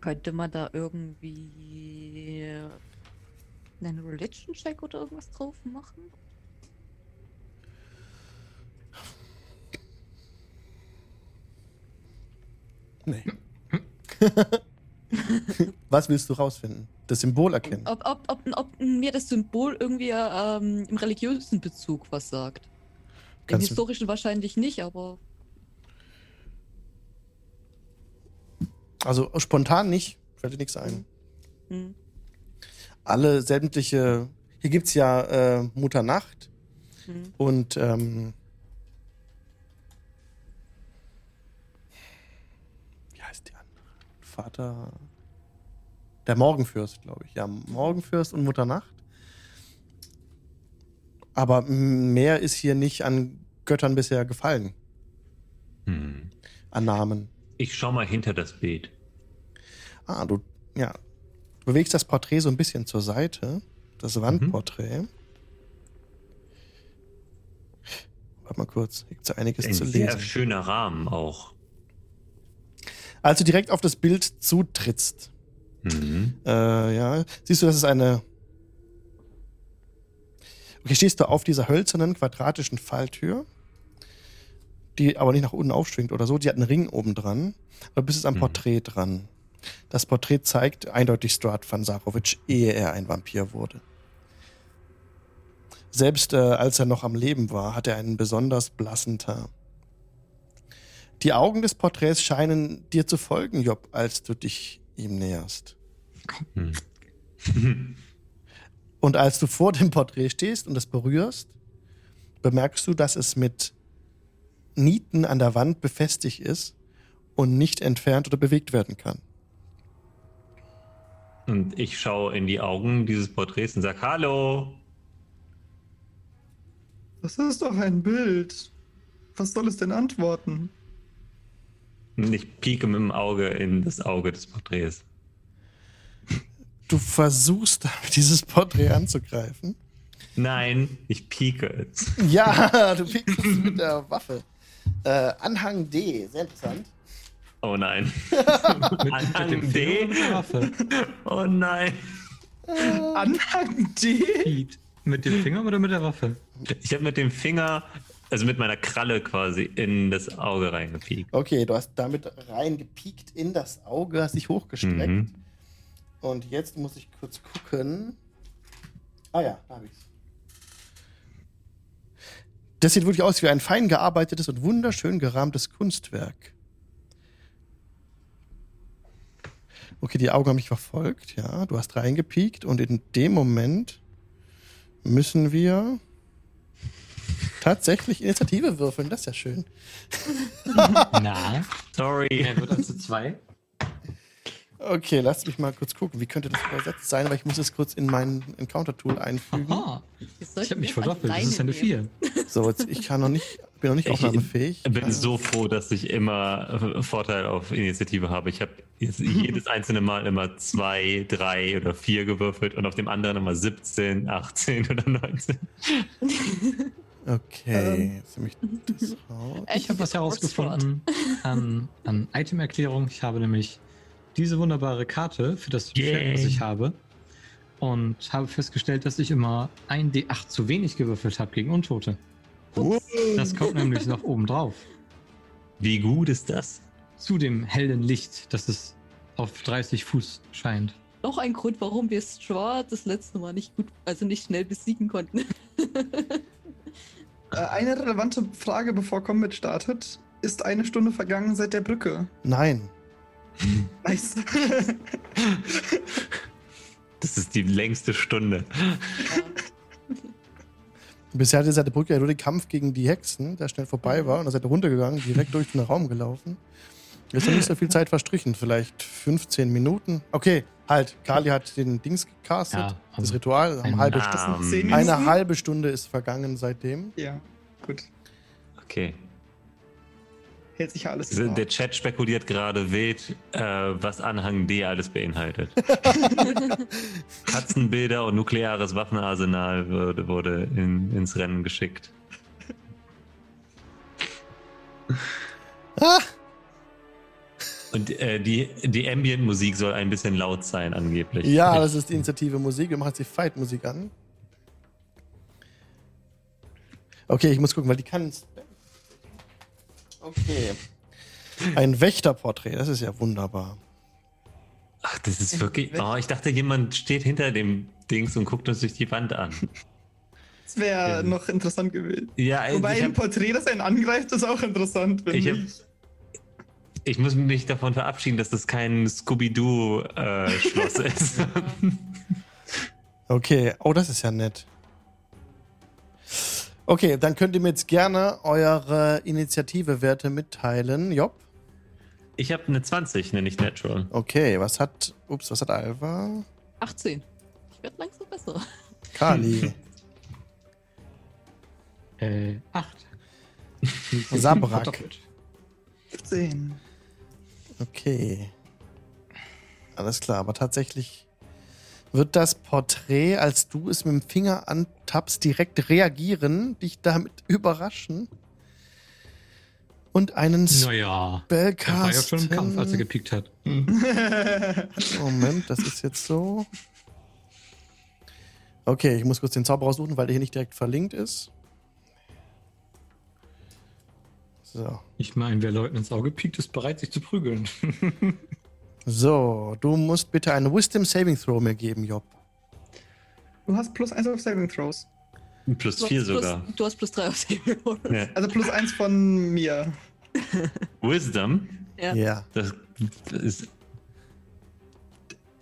Könnte man da irgendwie einen Religion-Check oder irgendwas drauf machen?
Nee. Was willst du rausfinden? Das Symbol erkennen.
Ob, ob, ob, ob mir das Symbol irgendwie ähm, im religiösen Bezug was sagt. Im historischen wahrscheinlich nicht, aber
Also spontan nicht, fällt dir nichts ein.
hm.
Alle sämtliche, hier gibt's ja äh, Mutter Nacht
Hm.
und ähm, wie heißt die andere? Vater, der Morgenfürst, glaube ich. Ja, Morgenfürst und Mutter Nacht. Aber mehr ist hier nicht an Göttern bisher gefallen,
Hm.
an Namen.
Ich schau mal hinter das Bild.
Ah, du, ja. Du bewegst das Porträt so ein bisschen zur Seite. Das Wandporträt. Warte mal kurz, gibt's ja einiges
Ein
zu
sehr
lesen.
schöner Rahmen auch.
Als du direkt auf das Bild zutrittst,
Mhm.
äh, ja, siehst du, das ist eine. Okay, stehst du auf dieser hölzernen, quadratischen Falltür, die aber nicht nach unten aufschwingt oder so. Die hat einen Ring oben dran. Aber du bist jetzt am
Mhm.
Porträt dran. Das Porträt zeigt eindeutig Strahd van Sarovic, ehe er ein Vampir wurde. Selbst äh, als er noch am Leben war, hat er einen besonders blassen Teint. Die Augen des Porträts scheinen dir zu folgen, Job, als du dich ihm näherst.
Hm.
Und als du vor dem Porträt stehst und es berührst, bemerkst du, dass es mit Nieten an der Wand befestigt ist und nicht entfernt oder bewegt werden kann.
Und ich schaue in die Augen dieses Porträts und sage, hallo.
Das ist doch ein Bild. Was soll es denn antworten?
Ich pieke mit dem Auge in das Auge des Porträts.
Du versuchst, damit dieses Porträt anzugreifen.
Nein, ich pieke es.
Ja, du piekst es mit der Waffe. Äh, Anhang D, sehr interessant.
Oh nein.
Mit,
Anhang
mit dem
D?
Waffe.
Oh nein.
Anhang D?
Mit dem Finger oder mit der Waffe?
Ich habe mit dem Finger, also mit meiner Kralle quasi, in das Auge reingepiekt.
Okay, du hast damit reingepiekt in das Auge, hast dich hochgestreckt.
Mhm.
Und jetzt muss ich kurz gucken. Ah ja, da habe ich's. Das sieht wirklich aus wie ein fein gearbeitetes und wunderschön gerahmtes Kunstwerk. Okay, die Augen haben mich verfolgt, ja. Du hast reingepiekt und in dem Moment müssen wir tatsächlich Initiative würfeln. Das ist ja schön.
Na.
Sorry.
Er wird also zwei.
Okay, lass mich mal kurz gucken. Wie könnte das übersetzt sein? Aber ich muss es kurz in mein Encounter-Tool einfügen.
Aha. Ich habe mich verdoppelt. Das ist eine
nehmen.
4.
So, jetzt, ich kann noch nicht, bin noch nicht
Ich
aufnahmefähig.
bin so froh, dass ich immer äh, Vorteil auf Initiative habe. Ich habe jetzt jedes einzelne Mal immer zwei, drei oder vier gewürfelt und auf dem anderen immer 17, 18 oder 19.
Okay, jetzt nehme ich das raus.
Ich habe was herausgefunden an, an Item-Erklärung. Ich habe nämlich diese wunderbare Karte für das. Schwert, was ich habe. Und habe festgestellt, dass ich immer ein D8 zu wenig gewürfelt habe gegen Untote. Das kommt nämlich noch oben drauf.
Wie gut ist das?
Zu dem hellen Licht, das es auf 30 Fuß scheint.
Noch ein Grund, warum wir Straw das letzte Mal nicht gut, also nicht schnell besiegen konnten.
Äh, eine relevante Frage, bevor Combat startet. Ist eine Stunde vergangen seit der Brücke?
Nein.
Nice.
Das ist die längste Stunde.
Bisher hatte seit der Brücke ja nur den Kampf gegen die Hexen, der schnell vorbei war. Und dann seid ihr runtergegangen, direkt durch den Raum gelaufen. Jetzt ist noch nicht so viel Zeit verstrichen, vielleicht 15 Minuten. Okay, halt. Kali hat den Dings gecastet,
Ja,
das
also
Ritual. Eine
ein-
halbe, Stunde, eine halbe Stunde ist vergangen seitdem.
ja, gut.
okay.
Hält sich ja alles
Der
vor.
Chat spekuliert gerade wild, äh, was Anhang D alles beinhaltet. Katzenbilder und nukleares Waffenarsenal wurde, wurde in, ins Rennen geschickt.
Ah!
Und äh, die, die Ambient-Musik soll ein bisschen laut sein, angeblich.
Ja, das ist die Initiative Musik. Wir machen jetzt die Fight-Musik an. Okay, ich muss gucken, weil die kann. Okay. Ein Wächterporträt, das ist ja wunderbar.
Ach, das ist wirklich. Oh, ich dachte, jemand steht hinter dem Dings und guckt uns durch die Wand an.
Das wäre noch interessant gewesen.
Ja, also
Wobei ein Porträt, das einen angreift, ist auch interessant. finde
ich, hab,
ich.
muss mich davon verabschieden, dass das kein Scooby-Doo-Schloss ist.
Okay, oh, das ist ja nett. Okay, dann könnt ihr mir jetzt gerne eure Initiative-Werte mitteilen. Job?
Ich habe eine 20, nenne ich Natural.
Okay, was hat. Ups, was hat Alva?
18. Ich werde langsam besser.
Kali.
Äh, 8.
Sabrak.
15.
Okay. Alles klar, aber tatsächlich wird das Porträt, als du es mit dem Finger antappst, direkt reagieren, dich damit überraschen und einen
Naja.
Spell
Er war ja schon im Kampf, als er gepiekt hat.
Moment, das ist jetzt so. Okay, ich muss kurz den Zauber raussuchen, weil der hier nicht direkt verlinkt ist. So.
Ich meine, wer Leuten ins Auge piekt, ist bereit, sich zu prügeln.
So, du musst bitte einen Wisdom Saving Throw mir geben, Job.
Du hast plus 1 auf Saving Throws.
Plus
Du hast
4
plus,
sogar.
Du hast plus 3 auf Saving Throws.
Ja.
Also plus 1 von mir.
Wisdom,
Ja.
Ja.
das ist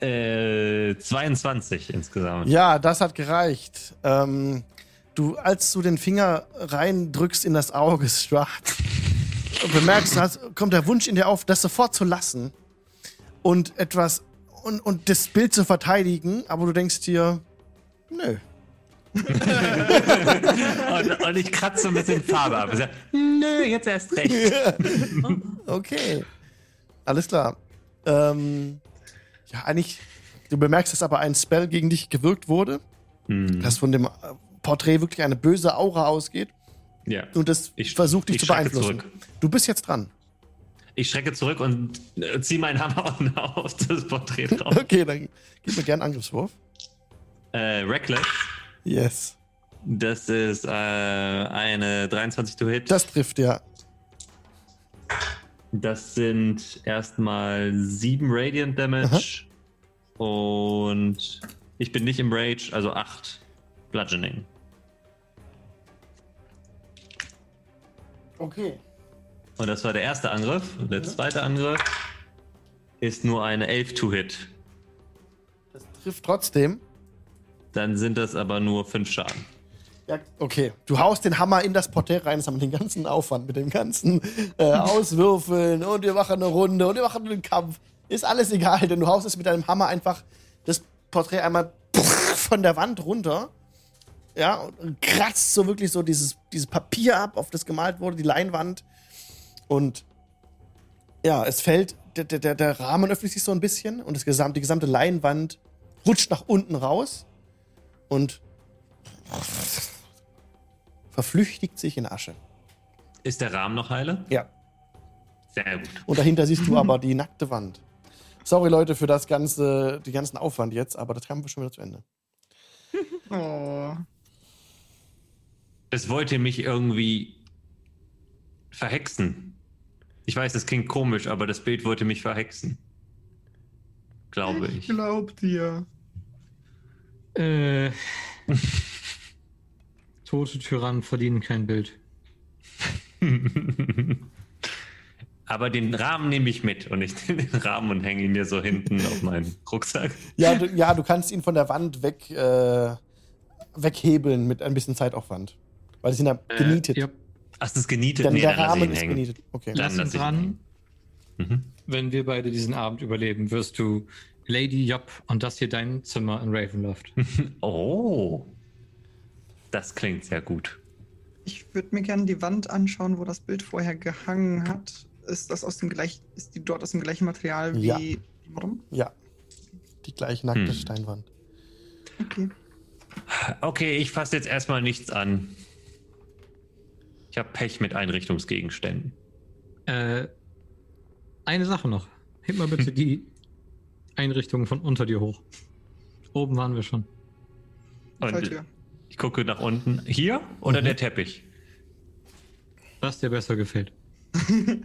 äh, 22 insgesamt.
Ja, das hat gereicht. Ähm, du, als du den Finger reindrückst in das Auge, Strahd, und bemerkst, hast, kommt der Wunsch in dir auf, das sofort zu lassen und etwas und, und das Bild zu verteidigen, aber du denkst dir, nö.
Und, und ich kratze so ein bisschen Farbe ab. Sag, Nö, jetzt erst recht.
Okay. Alles klar. Ähm, ja, eigentlich, du bemerkst, dass aber ein Spell gegen dich gewirkt wurde,
Hm,
dass von dem Porträt wirklich eine böse Aura ausgeht
ja.
und das
Ich-
versucht dich
ich
zu beeinflussen.
zurück.
Du bist jetzt dran.
Ich schrecke zurück und äh, ziehe meinen Hammer und auf das Porträt drauf.
Okay, dann gib mir gerne einen Angriffswurf.
äh, Reckless,
Yes.
das ist äh, eine 23 to Hit.
Das trifft ja.
Das sind erstmal 7 Radiant Damage. Und ich bin nicht im Rage, also 8 Bludgeoning.
Okay.
Und das war der erste Angriff. Und der zweite Angriff ist nur eine 11 to Hit.
Das trifft trotzdem.
Dann sind das aber nur 5 Schaden.
Ja, okay. Du haust den Hammer in das Porträt rein, das haben wir den ganzen Aufwand mit dem ganzen äh, Auswürfeln und wir machen eine Runde und wir machen einen Kampf. Ist alles egal, denn du haust es mit deinem Hammer einfach das Porträt einmal von der Wand runter. Ja, und kratzt so wirklich so dieses, dieses Papier ab, auf das gemalt wurde, die Leinwand. Und ja, es fällt, der, der, der Rahmen öffnet sich so ein bisschen und das gesamte, die gesamte Leinwand rutscht nach unten raus und verflüchtigt sich in Asche.
Ist der Rahmen noch heile?
Ja.
Sehr gut.
Und dahinter siehst du aber die nackte Wand. Sorry, Leute, für das ganze, die ganzen Aufwand jetzt, aber das Kampf ist schon wieder zu Ende.
Oh.
Es wollte mich irgendwie verhexen. Ich weiß, das klingt komisch, aber das Bild wollte mich verhexen. Glaube ich.
Glaub dir.
Äh, tote Tyrannen verdienen kein Bild.
aber den Rahmen nehme ich mit und ich nehme den Rahmen und hänge ihn mir so hinten auf meinen Rucksack.
Ja, du, ja, du kannst ihn von der Wand weg, äh, weghebeln mit ein bisschen Zeitaufwand. Weil die sind ja
Äh,
genietet.
Ja,
Ach, das ist genietet?
Dann
nee,
der Rahmen ist
hängen.
genietet. Okay.
Lass
lass
uns
ich ihn
ran.
Mhm.
Wenn wir beide diesen Abend überleben, wirst du Lady Job und das hier dein Zimmer in Ravenloft.
Oh. Das klingt sehr gut.
Ich würde mir gerne die Wand anschauen, wo das Bild vorher gehangen hat. Ist das aus dem gleichen, ist die dort aus dem gleichen Material wie
Ja.
Warum?
Ja. Die gleiche nackte
Hm.
Steinwand.
Okay.
Okay, ich fasse jetzt erstmal nichts an. Ich habe Pech mit Einrichtungsgegenständen.
Äh, eine Sache noch. Heb mal bitte die Einrichtungen von unter dir hoch. Oben waren wir schon.
Und
Falltür.
ich gucke nach unten. Hier oder
Mhm.
der Teppich?
Was dir besser gefällt.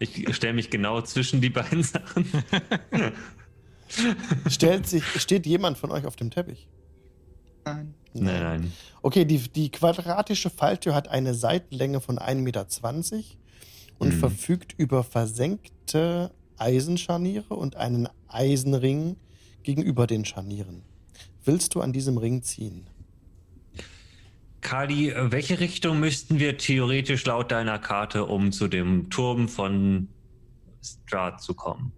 Ich stelle mich genau zwischen die beiden Sachen.
Stellt sich, steht jemand von euch auf dem Teppich?
Nein.
Nein, nein.
Okay, die, die quadratische Falltür hat eine Seitenlänge von 1,20 Meter und
Mhm.
verfügt über versenkte Eisenscharniere und einen Eisenring gegenüber den Scharnieren. Willst du an diesem Ring ziehen?
Kali, welche Richtung müssten wir theoretisch laut deiner Karte, um zu dem Turm von Strahd zu kommen?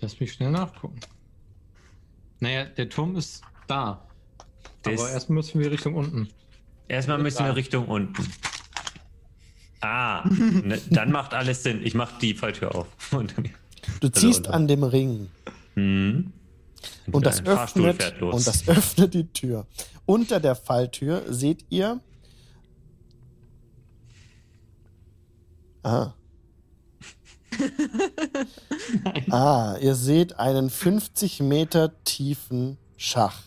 Lass mich schnell nachgucken. Naja, der Turm ist da.
Der
Aber erst müssen wir Richtung unten.
Erstmal müssen wir
Da.
Richtung unten. Ah, ne, dann macht alles Sinn. Ich mache die Falltür auf. Und
Du
Also
ziehst
unter-
an dem Ring
hm.
und das
ein Fahrstuhl
öffnet und das öffnet die Tür. Unter der Falltür seht ihr Ah. ah, ihr seht einen 50 Meter tiefen Schacht.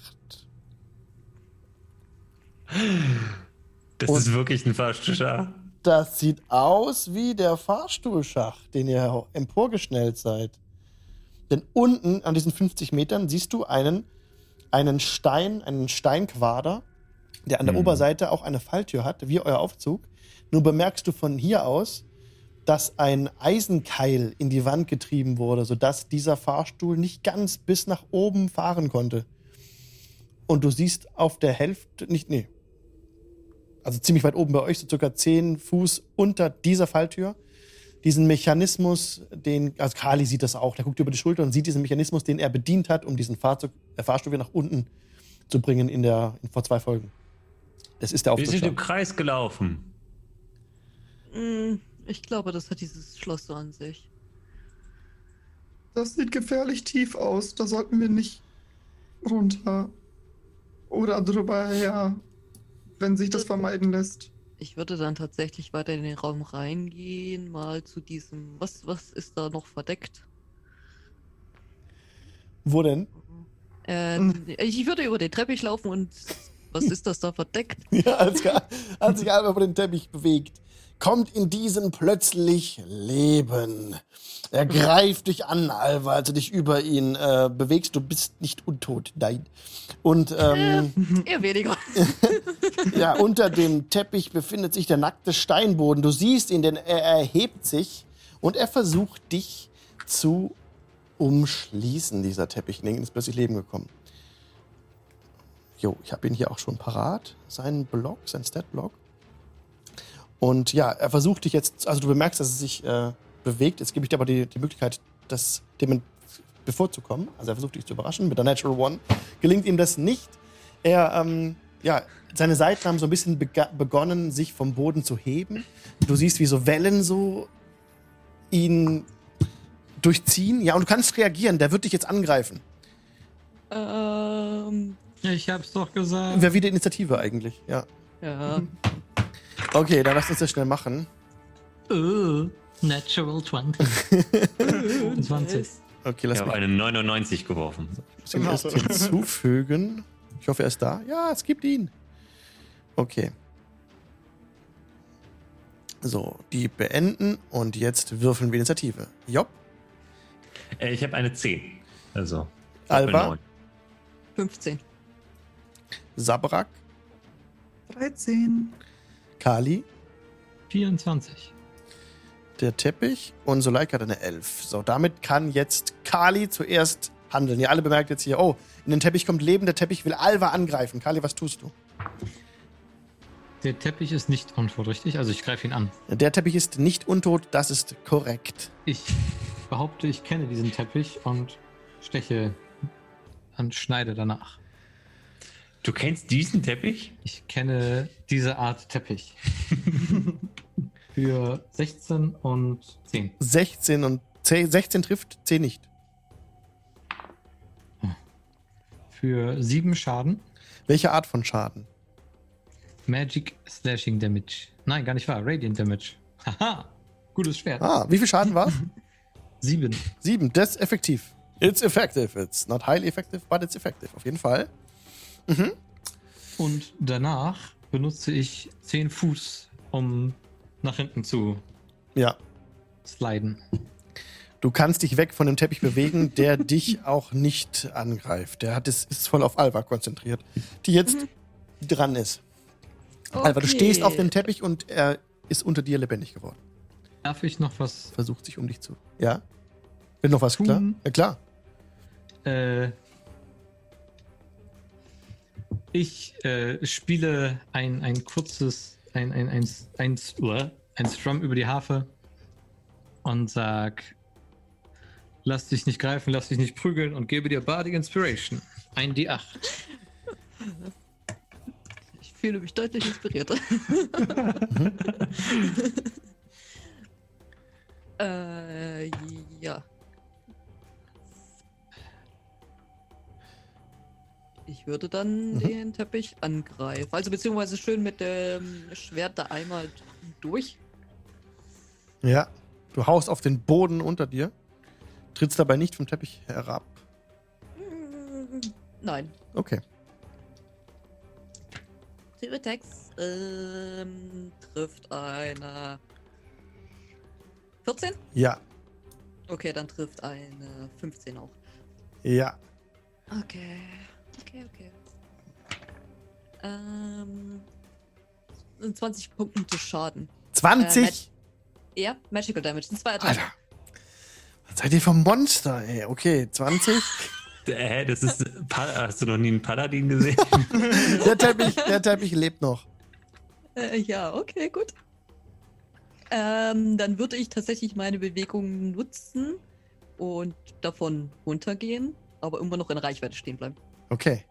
Das
und-
ist wirklich ein Fahrstuhlschacht.
Das sieht aus wie der Fahrstuhlschacht, den ihr emporgeschnellt seid. Denn unten an diesen 50 Metern siehst du einen, einen Stein, einen Steinquader, der an der
Mhm.
Oberseite auch eine Falltür hat, wie euer Aufzug. Nur bemerkst du von hier aus, dass ein Eisenkeil in die Wand getrieben wurde, sodass dieser Fahrstuhl nicht ganz bis nach oben fahren konnte. Und du siehst auf der Hälfte, nicht, nee, also ziemlich weit oben bei euch, so circa 10 Fuß unter dieser Falltür, diesen Mechanismus, den, also Kali sieht das auch, der guckt über die Schulter und sieht diesen Mechanismus, den er bedient hat, um diesen Fahrzeug, äh, Fahrstuhl wieder nach unten zu bringen in der, in, vor zwei Folgen. Das ist der
Wir sind im. Kreis gelaufen.
Hm, Ich glaube, das hat dieses Schloss so an sich.
Das sieht gefährlich tief aus. Da sollten wir nicht runter. Oder drüber her, wenn sich das vermeiden lässt.
Ich würde dann tatsächlich weiter in den Raum reingehen, mal zu diesem. Was, was ist da noch verdeckt?
Wo denn?
Äh,
Hm.
Ich würde über den Teppich laufen und was ist das da verdeckt?
Ja, als, als sich Alba über den Teppich bewegt, kommt in diesen plötzlich Leben. Er greift dich an, Alva, als du dich über ihn äh, bewegst. Du bist nicht untot, nein. Und ähm,
Eher weniger.
ja, unter dem Teppich befindet sich der nackte Steinboden. Du siehst ihn, denn er erhebt sich und er versucht dich zu umschließen, dieser Teppich. Ding ist plötzlich Leben gekommen. Jo, ich habe ihn hier auch schon parat, seinen Block, seinen Stat-Block. Und ja, er versucht dich jetzt, also du bemerkst, dass er sich äh, bewegt. Jetzt gebe ich dir aber die, die Möglichkeit, das dem bevorzukommen. Also er versucht dich zu überraschen mit der Natural One. Gelingt ihm das nicht. Er, ähm, ja, seine Seiten haben so ein bisschen begonnen, sich vom Boden zu heben. Du siehst, wie so Wellen so ihn durchziehen. Ja, und du kannst reagieren. Der wird dich jetzt angreifen.
ähm,
Ich hab's doch gesagt.
Wäre wieder Initiative eigentlich. Ja.
ja.
Okay, dann lass uns das schnell machen.
Uh, natural 20. 20.
Okay, lass
Ich habe eine 99 geworfen.
ihn erst hinzufügen. Ich hoffe, er ist da. Ja, es gibt ihn. Okay. So, die beenden und jetzt würfeln wir Initiative. Jopp,
Äh, ich habe eine 10. Also.
Alba,
neun.
15.
Sabrak,
13.
Kali,
24.
der Teppich und Soleika hat eine 11. So, damit kann jetzt Kali zuerst handeln. Ihr alle bemerkt jetzt hier, oh, in den Teppich kommt Leben, der Teppich will Alva angreifen. Kali, was tust du?
Der Teppich ist nicht untot, richtig? Also ich greife ihn an.
Der Teppich ist nicht untot, das ist korrekt.
Ich behaupte, ich kenne diesen Teppich und steche und schneide danach.
Du kennst diesen Teppich?
Ich kenne diese Art Teppich. Für 16 und 10.
16 und 10, 16 trifft, 10 nicht.
Für 7 Schaden.
Welche Art von Schaden?
Magic Slashing Damage. Nein, gar nicht wahr. Radiant Damage. Haha. Gutes Schwert.
Ah, wie viel Schaden war es?
7.
Sieben, das ist effektiv. It's effective. It's not highly effective, but it's effective. Auf jeden Fall.
Und danach benutze ich 10 Fuß, um nach hinten zu
Ja.
sliden.
Du kannst dich weg von dem Teppich bewegen, der dich auch nicht angreift. Der hat es, ist voll auf Alva konzentriert, die jetzt dran ist. Alva, du stehst auf dem Teppich und er ist unter dir lebendig geworden.
Darf ich noch was
Versucht sich um dich zu. Ja? Will noch was
Tun.
klar? Ja, klar.
Äh, ich äh, spiele ein, ein kurzes, ein, ein, ein, ein, ein, ein Strum über die Harfe und sag, lass dich nicht greifen, lass dich nicht prügeln und gebe dir Bardic Inspiration. Ein D8.
Ich fühle mich deutlich inspirierter. äh, ja. Ich würde dann
Mhm.
den Teppich angreifen. Also beziehungsweise schön mit dem Schwert da einmal durch.
Ja. Du haust auf den Boden unter dir, trittst dabei nicht vom Teppich herab.
Mm, Nein.
Okay.
Two Attacks ähm, trifft eine 14.
Ja.
Okay, dann trifft eine 15 auch.
Ja.
Okay, okay, okay. Ähm, 20 Punkte Schaden.
20?
Ja, Magical Damage. Sind zwei Attacken.
Alter. Was seid ihr vom Monster, ey? Okay, 20.
Hä, das ist. Hast du noch nie einen Paladin gesehen?
der, Teppich, der Teppich lebt noch.
Äh, ja, okay, gut. Ähm, dann würde ich tatsächlich meine Bewegung nutzen und davon runtergehen, aber immer noch in Reichweite stehen bleiben.
Okay.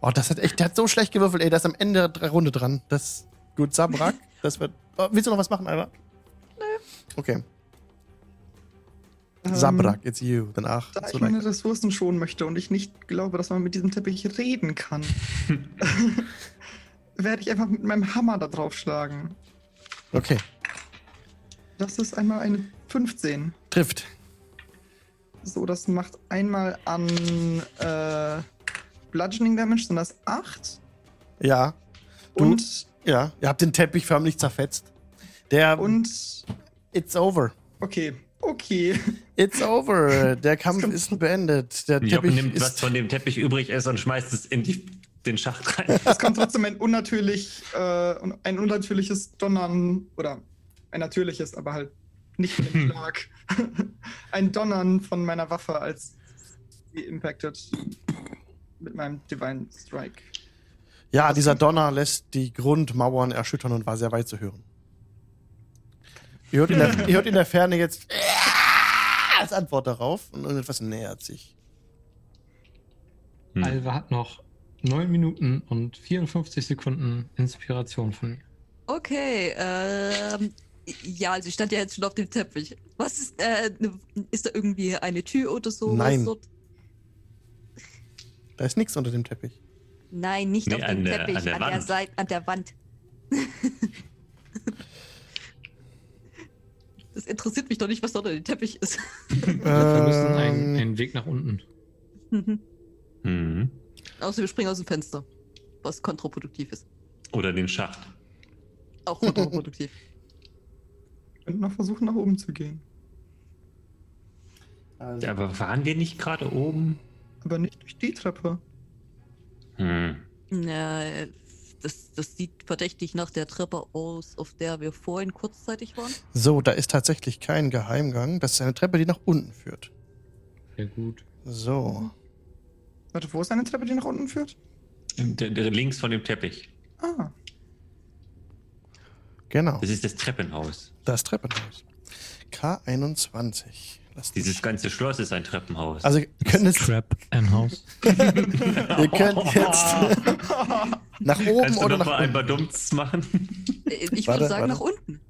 Oh, das hat echt, der hat so schlecht gewürfelt, ey. Der ist am Ende der Runde dran. Das ist gut, Sabrak. Das wird. Oh, willst du noch was machen, Alba? Nö. Okay.
Ähm,
Sabrak, it's you. Danach.
Da
so
ich meine. Ressourcen schonen möchte und ich nicht glaube, dass man mit diesem Teppich reden kann, werde ich einfach mit meinem Hammer da drauf schlagen.
Okay.
Das ist einmal eine 15.
Trifft.
So, das macht einmal an äh, Bludgeoning Damage, sind das 8.
Ja. Du-
Und,
Ja. Ihr habt den Teppich förmlich zerfetzt. Der.
und,
It's over.
okay, okay.
It's over. Der Kampf ist beendet. Der
Job
Teppich
nimmt, was von dem Teppich übrig ist und schmeißt es in die, den Schacht rein.
Es kommt trotzdem ein unnatürlich, äh, ein unnatürliches Donnern, oder ein natürliches, aber halt nicht mit dem Schlag. ein Donnern von meiner Waffe, als sie impacted mit meinem Divine Strike.
Ja, dieser Donner lässt die Grundmauern erschüttern und war sehr weit zu hören. Ihr hört in der, ihr hört in der Ferne jetzt als Antwort darauf und irgendetwas nähert sich.
Hm.
Alva hat noch 9 Minuten und 54 Sekunden Inspiration von mir.
Okay, ähm, ja, also ich stand ja jetzt schon auf dem Teppich. Was ist, äh, ne- ist da irgendwie eine Tür oder so?
Nein.
Dort?
Da ist nichts unter dem Teppich.
Nein, nicht
Nee,
auf dem
der-
Teppich,
an der
an der
Wand.
Seite, an der Wand. Das interessiert mich doch nicht, was dort unter dem Teppich ist.
Wir müssen einen,
Ähm,
einen Weg nach unten.
Mhm.
Außer wir springen aus dem Fenster. Was kontraproduktiv ist.
Oder den Schacht.
Auch kontraproduktiv.
Ich könnte noch versuchen, nach oben zu gehen.
Also,
Ja, aber waren wir nicht gerade oben?
Aber nicht durch die Treppe.
Hm.
Na, das, das sieht verdächtig nach der Treppe aus, auf der wir vorhin kurzzeitig waren.
So, da ist tatsächlich kein Geheimgang. Das ist eine Treppe, die nach unten führt.
Sehr gut.
So.
Warte, wo ist eine Treppe, die nach unten führt?
Der, der links von dem Teppich.
Ah,
Genau.
Das ist das Treppenhaus.
Das Treppenhaus. K21. Lasst
Dieses
mich-
ganze Schloss ist ein Treppenhaus.
Also, ihr könnt jetzt,
Trap and House.
ihr könnt jetzt nach oben
Kannst du
oder
noch
nach
mal ein
unten.
Badumts machen?
Äh, Ich
Warte,
würde sagen,
warte.
nach unten.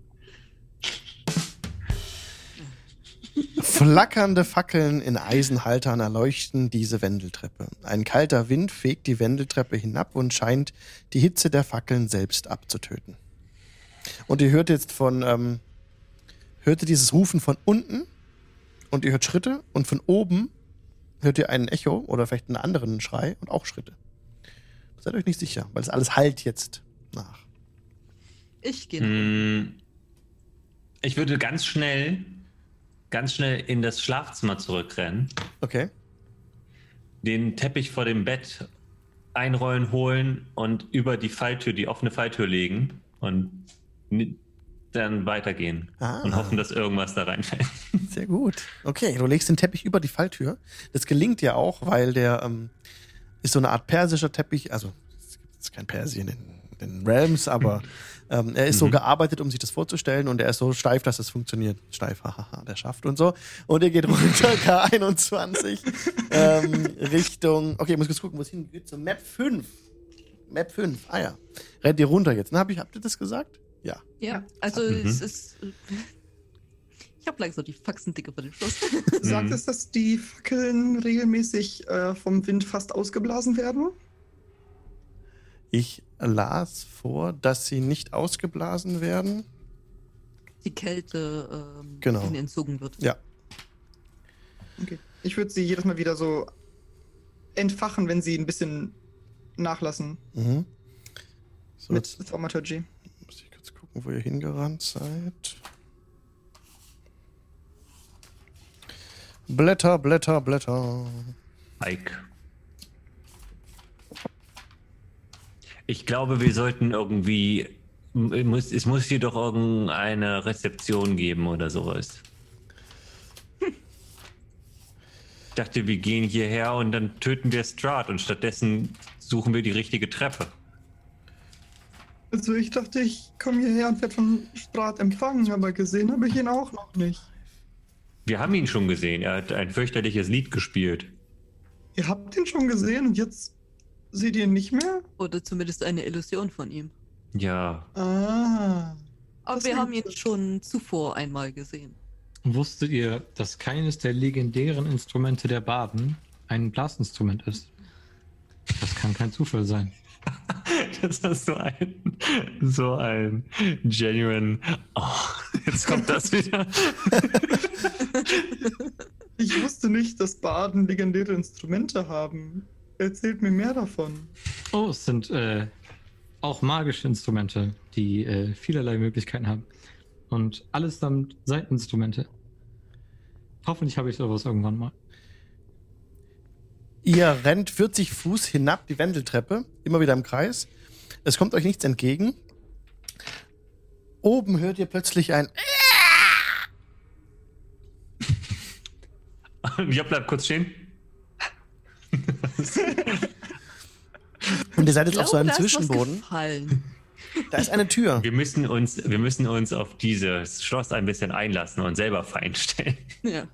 Flackernde Fackeln in Eisenhaltern erleuchten diese Wendeltreppe. Ein kalter Wind fegt die Wendeltreppe hinab und scheint die Hitze der Fackeln selbst abzutöten. Und ihr hört jetzt von, ähm, hört ihr dieses Rufen von unten und ihr hört Schritte und von oben hört ihr ein Echo oder vielleicht einen anderen Schrei und auch Schritte. Seid euch nicht sicher, weil es alles halt jetzt nach.
Ich gehe.
Hm. Ich würde ganz schnell, ganz schnell in das Schlafzimmer zurückrennen,
Okay.
den Teppich vor dem Bett einrollen, holen und über die Falltür, die offene Falltür legen und dann weitergehen
Ah.
und hoffen, dass irgendwas da reinfällt.
Sehr gut. Okay, du legst den Teppich über die Falltür. Das gelingt dir auch, weil der ähm, ist so eine Art persischer Teppich. Also, es ist kein Persien in den Realms, aber ähm, er ist so
Mhm.
gearbeitet, um sich das vorzustellen und er ist so steif, dass es funktioniert. Steif, hahaha, der schafft und so. Und er geht runter, K21, ähm, Richtung, okay, ich muss kurz gucken, wo es hingeht, zur Map 5. Map 5, ah ja. Rennt ihr runter jetzt, ne? Hab ich, habt ihr das gesagt? Ja.
Ja, also
Mhm.
es ist. äh, Ich habe langsam die Faxen dicke vor dem Schloss.
sagt
Mhm.
es, dass die Fackeln regelmäßig äh, vom Wind fast ausgeblasen werden?
Ich las vor, dass sie nicht ausgeblasen werden.
Die Kälte ähm,
Genau.
ihnen entzogen wird.
Ja.
Okay. Ich würde sie jedes Mal wieder so entfachen, wenn sie ein bisschen nachlassen
Mhm. So,
mit Thaumaturgy.
Gucken, wo ihr hingerannt seid. Blätter, Blätter, Blätter.
Ike. Ich glaube, wir sollten irgendwie. Es muss, hier doch irgendeine Rezeption geben oder sowas. Ich dachte, wir gehen hierher und dann töten wir Strahd und stattdessen suchen wir die richtige Treppe.
Also ich dachte, ich komme hierher und werde von Strat empfangen, aber gesehen habe ich ihn auch noch nicht.
Wir haben ihn schon gesehen. Er hat ein fürchterliches Lied gespielt.
Ihr habt ihn schon gesehen und jetzt seht ihr ihn nicht mehr?
Oder zumindest eine Illusion von ihm.
Ja.
Ah.
Aber
Das
wir haben ihn
gut.
schon zuvor einmal gesehen.
Wusstet ihr, dass keines der legendären Instrumente der Baden ein Blasinstrument ist? Das kann kein Zufall sein.
Das ist so ein, so ein genuine. Oh, jetzt kommt das wieder.
Ich wusste nicht, dass Baden legendäre Instrumente haben. Erzählt mir mehr davon.
Oh, es sind äh, auch magische Instrumente, die äh, vielerlei Möglichkeiten haben. Und allesamt Seiteninstrumente. Hoffentlich habe ich sowas irgendwann mal.
Ihr rennt 40 Fuß hinab die Wendeltreppe, immer wieder im Kreis. Es kommt euch nichts entgegen. Oben hört ihr plötzlich ein
Ja, bleib kurz stehen.
und ihr seid jetzt
Ich
auf so einem Zwischenboden. Da ist eine Tür.
Wir müssen uns, wir müssen uns auf dieses Schloss ein bisschen einlassen und selber Feind stellen.
Ja.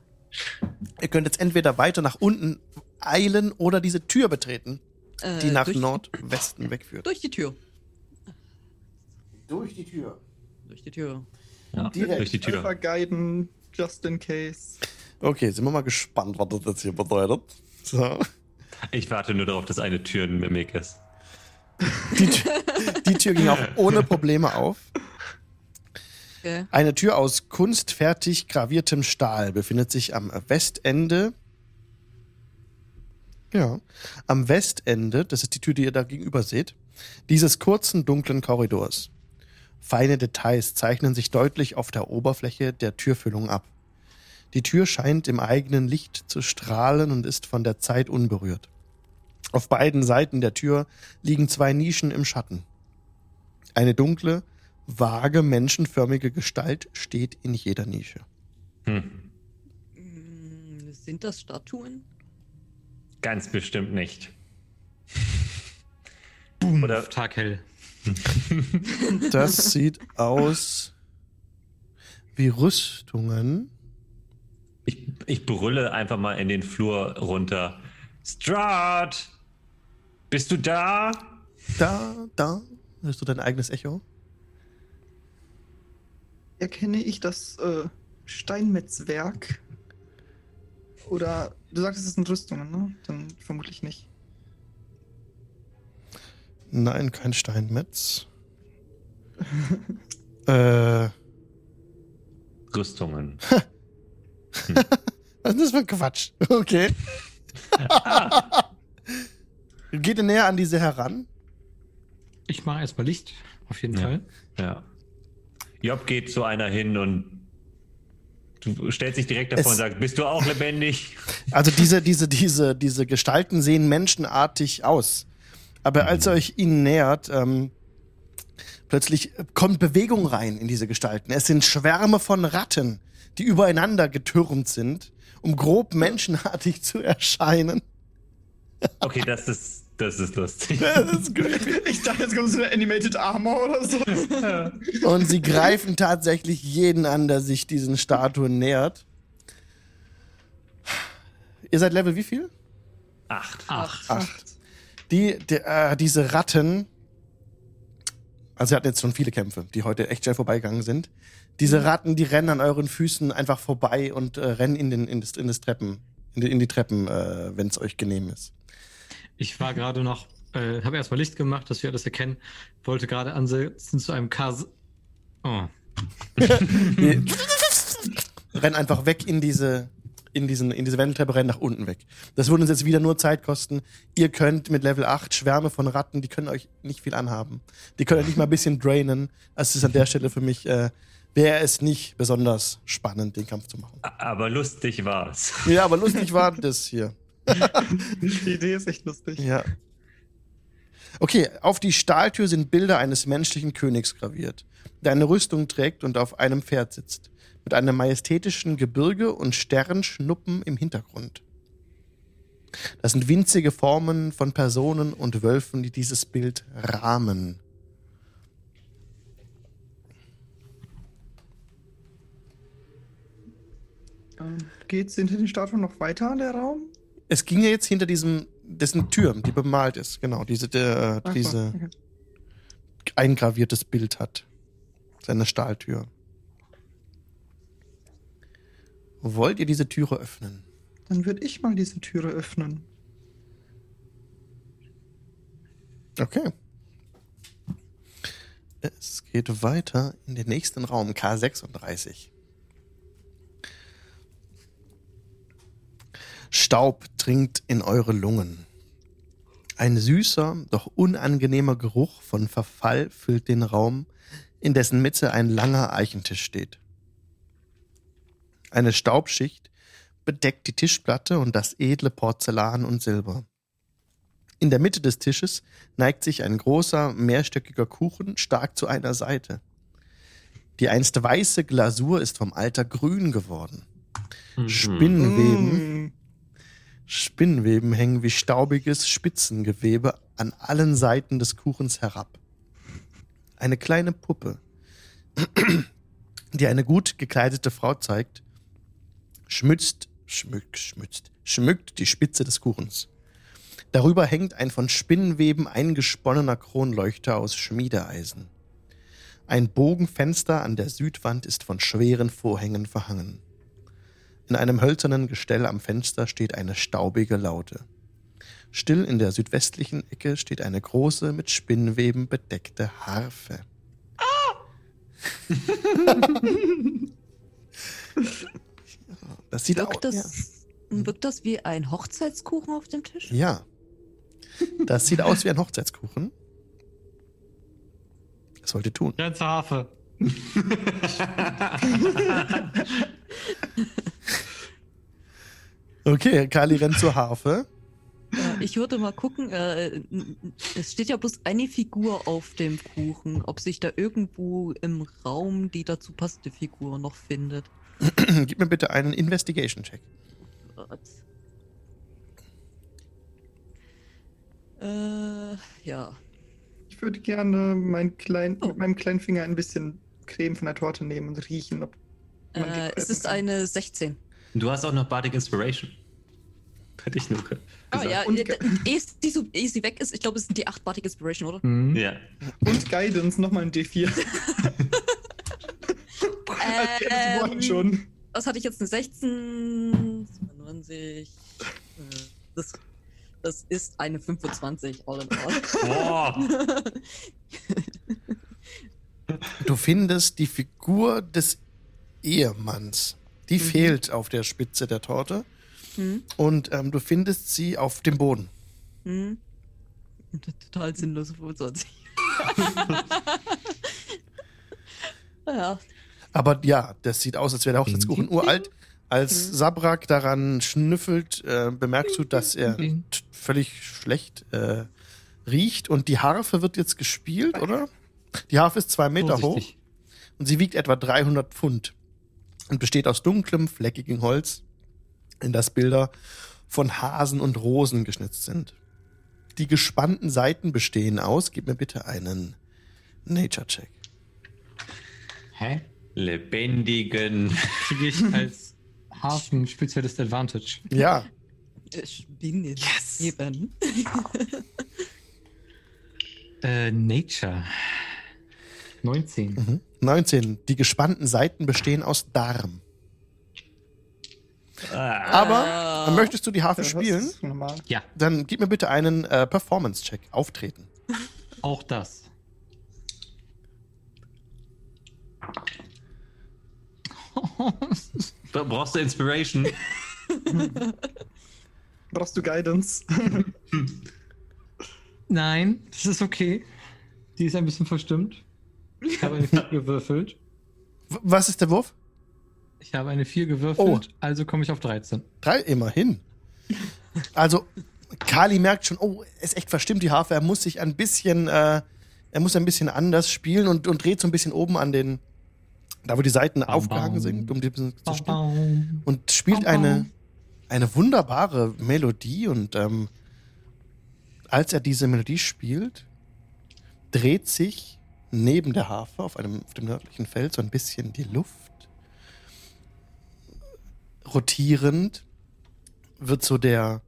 Ihr könnt jetzt entweder weiter nach unten eilen oder diese Tür betreten,
Äh,
die nach Nordwesten wegführt.
Durch die Tür.
Durch die Tür.
Durch die Tür.
Ja,
Direkt.
durch die Tür.
Vergeiden, just in case.
Okay, sind wir mal gespannt, was das jetzt hier bedeutet. So.
Ich warte nur darauf, dass eine Tür ein Mimik ist.
Die, Tür- die Tür ging auch ohne Probleme auf.
Okay.
Eine Tür aus kunstfertig graviertem Stahl befindet sich am Westende. Ja, am Westende, das ist die Tür, die ihr da gegenüber seht, dieses kurzen, dunklen Korridors. Feine Details zeichnen sich deutlich auf der Oberfläche der Türfüllung ab. Die Tür scheint im eigenen Licht zu strahlen und ist von der Zeit unberührt. Auf beiden Seiten der Tür liegen zwei Nischen im Schatten. Eine dunkle, vage, menschenförmige Gestalt steht in jeder Nische.
Hm.
Mm, Sind das Statuen?
Ganz bestimmt nicht.
Boom,
Oder-
Tag hell.
Das sieht aus wie Rüstungen.
Ich, ich brülle einfach mal in den Flur runter. Strahd! Bist du da?
Da, da. Hörst du dein eigenes Echo?
Erkenne ich das äh, Steinmetzwerk? Oder du sagtest, es sind Rüstungen, ne? Dann vermutlich nicht.
Nein, kein Steinmetz. äh,
Rüstungen.
was ist das für ein Quatsch? Okay. Geht ihr näher an diese heran?
Ich mache erstmal Licht, auf jeden
Ja.
Fall.
Ja. Job geht zu einer hin und du stellst dich direkt davor
Es-
und sagst, bist du auch lebendig?
Also diese, diese, diese, diese Gestalten sehen menschenartig aus. Aber als ihr euch ihnen nähert, ähm, plötzlich kommt Bewegung rein in diese Gestalten. Es sind Schwärme von Ratten, die übereinander getürmt sind, um grob menschenartig zu erscheinen.
Okay, das ist, das ist lustig.
Das ist.
Ich dachte, jetzt kommt so eine Animated Armor oder so.
Und sie greifen tatsächlich jeden an, der sich diesen Statuen nähert. Ihr seid Level wie viel?
Acht.
Acht.
Acht. Die, die, äh, diese Ratten, also wir hatten jetzt schon viele Kämpfe, die heute echt schnell vorbeigegangen sind. Diese Ratten, die rennen an euren Füßen einfach vorbei und äh, rennen in, den, in, das, in das Treppen, in die, in die Treppen, äh, wenn es euch genehm ist.
Ich war gerade noch, äh, habe erstmal Licht gemacht, dass wir alles erkennen. Wollte gerade ansetzen zu einem Kas. Oh.
Rennen einfach weg in diese, in diesen, in diese Wendeltreppe, rennen nach unten weg. Das würde uns jetzt wieder nur Zeit kosten. Ihr könnt mit Level 8 Schwärme von Ratten, die können euch nicht viel anhaben. Die können euch nicht mal ein bisschen drainen. Also es ist an der Stelle für mich äh, wäre es nicht besonders spannend, den Kampf zu machen.
Aber lustig war's.
Ja, aber lustig war das hier.
Die Idee ist echt lustig.
Ja. Okay, auf die Stahltür sind Bilder eines menschlichen Königs graviert, der eine Rüstung trägt und auf einem Pferd sitzt, mit einem majestätischen Gebirge und Sternschnuppen im Hintergrund. Das sind winzige Formen von Personen und Wölfen, die dieses Bild rahmen.
Ähm, Geht's hinter den Statuen noch weiter, der Raum?
Es ging ja jetzt hinter diesem, dessen Tür, die bemalt ist, genau, diese, der,
Ach so,
diese
okay.
eingraviertes Bild hat. Seine Stahltür. Wollt ihr diese Türe öffnen?
Dann würde ich mal diese Türe öffnen.
Okay. Es geht weiter in den nächsten Raum, K36. Staub dringt in eure Lungen. Ein süßer, doch unangenehmer Geruch von Verfall füllt den Raum, in dessen Mitte ein langer Eichentisch steht. Eine Staubschicht bedeckt die Tischplatte und das edle Porzellan und Silber. In der Mitte des Tisches neigt sich ein großer, mehrstöckiger Kuchen stark zu einer Seite. Die einst weiße Glasur ist vom Alter grün geworden.
Mhm.
Spinnenweben, Spinnenweben hängen wie staubiges Spitzengewebe an allen Seiten des Kuchens herab. Eine kleine Puppe, die eine gut gekleidete Frau zeigt, schmützt, schmückt, schmützt, schmückt die Spitze des Kuchens. Darüber hängt ein von Spinnenweben eingesponnener Kronleuchter aus Schmiedeeisen. Ein Bogenfenster an der Südwand ist von schweren Vorhängen verhangen. In einem hölzernen Gestell am Fenster steht eine staubige Laute. Still in der südwestlichen Ecke steht eine große, mit Spinnweben bedeckte Harfe. das sieht
Wirkt
aus.
das, wirkt das wie ein Hochzeitskuchen auf dem Tisch?
Ja. Das sieht aus wie ein Hochzeitskuchen. Das sollte tun.
Ja, zur Harfe.
Okay, Kali rennt zur Harfe.
Ja, ich würde mal gucken, äh, n- es steht ja bloß eine Figur auf dem Kuchen, ob sich da irgendwo im Raum die dazu passende Figur noch findet.
Gib mir bitte einen Investigation-Check.
Äh, ja.
Ich würde gerne mein klein,
Oh.
mit meinem kleinen Finger ein bisschen Creme von der Torte nehmen und riechen, ob
Äh, es ist
kann.
eine 16.
Du hast auch noch Bardic Inspiration. Hätte ich nur
Ah
gesagt.
ja,
Und
äh, ehe es- die so, ehe sie weg ist, ich glaube, es sind die 8 Bardic Inspiration, oder?
Mhm.
Ja.
Und Guidance, nochmal ein D4. Als hätte sie vorhin schon.
Was hatte ich jetzt? Eine 16, 92. äh, Das, das ist eine 25, all in all.
Boah.
Du findest die Figur des Ehemanns. Die fehlt auf der Spitze der Torte.
Hm?
Und ähm, du findest sie auf dem Boden.
Hm? Total sinnlose 25. ja,
Aber ja, das sieht aus, als wäre der Hochzeitskuchen uralt. Als Sabrak daran schnüffelt, äh, bemerkst du, dass er völlig schlecht äh, riecht. Und die Harfe wird jetzt gespielt, oder? Die Harfe ist zwei Meter hoch
Vorsichtig.
und sie wiegt etwa 300 Pfund und besteht aus dunklem, fleckigem Holz, in das Bilder von Hasen und Rosen geschnitzt sind. Die gespannten Seiten bestehen aus, gib mir bitte einen Nature-Check.
Hä?
Lebendigen.
Kriege ich als Hafen-Spezialist Advantage?
Ja,
Spinnen.
Yes!
Eben.
Äh, Nature. 19.
Mhm. 19. Die gespannten Seiten bestehen aus Darm.
Ah.
Aber möchtest du die Harfe spielen?
Ja,
Dann gib mir bitte einen äh, Performance-Check. Auftreten.
auch das.
Brauchst du Inspiration?
Brauchst du Guidance?
Nein, das ist okay. Die ist ein bisschen verstimmt. Ich habe eine 4 gewürfelt.
Was ist der Wurf?
Ich habe eine 4 gewürfelt,
Oh.
also komme ich auf 13.
Drei, immerhin. Also, Kali merkt schon, oh, es ist echt verstimmt, die Harfe. Er muss sich ein bisschen, äh, er muss ein bisschen anders spielen und, und dreht so ein bisschen oben an den, da wo die Seiten
Baum,
aufgehangen sind, um die zu stimmen. Und spielt eine, eine wunderbare Melodie. Und ähm, als er diese Melodie spielt, dreht sich neben der Harfe auf, einem, auf dem nördlichen Feld so ein bisschen die Luft. Rotierend wird so der,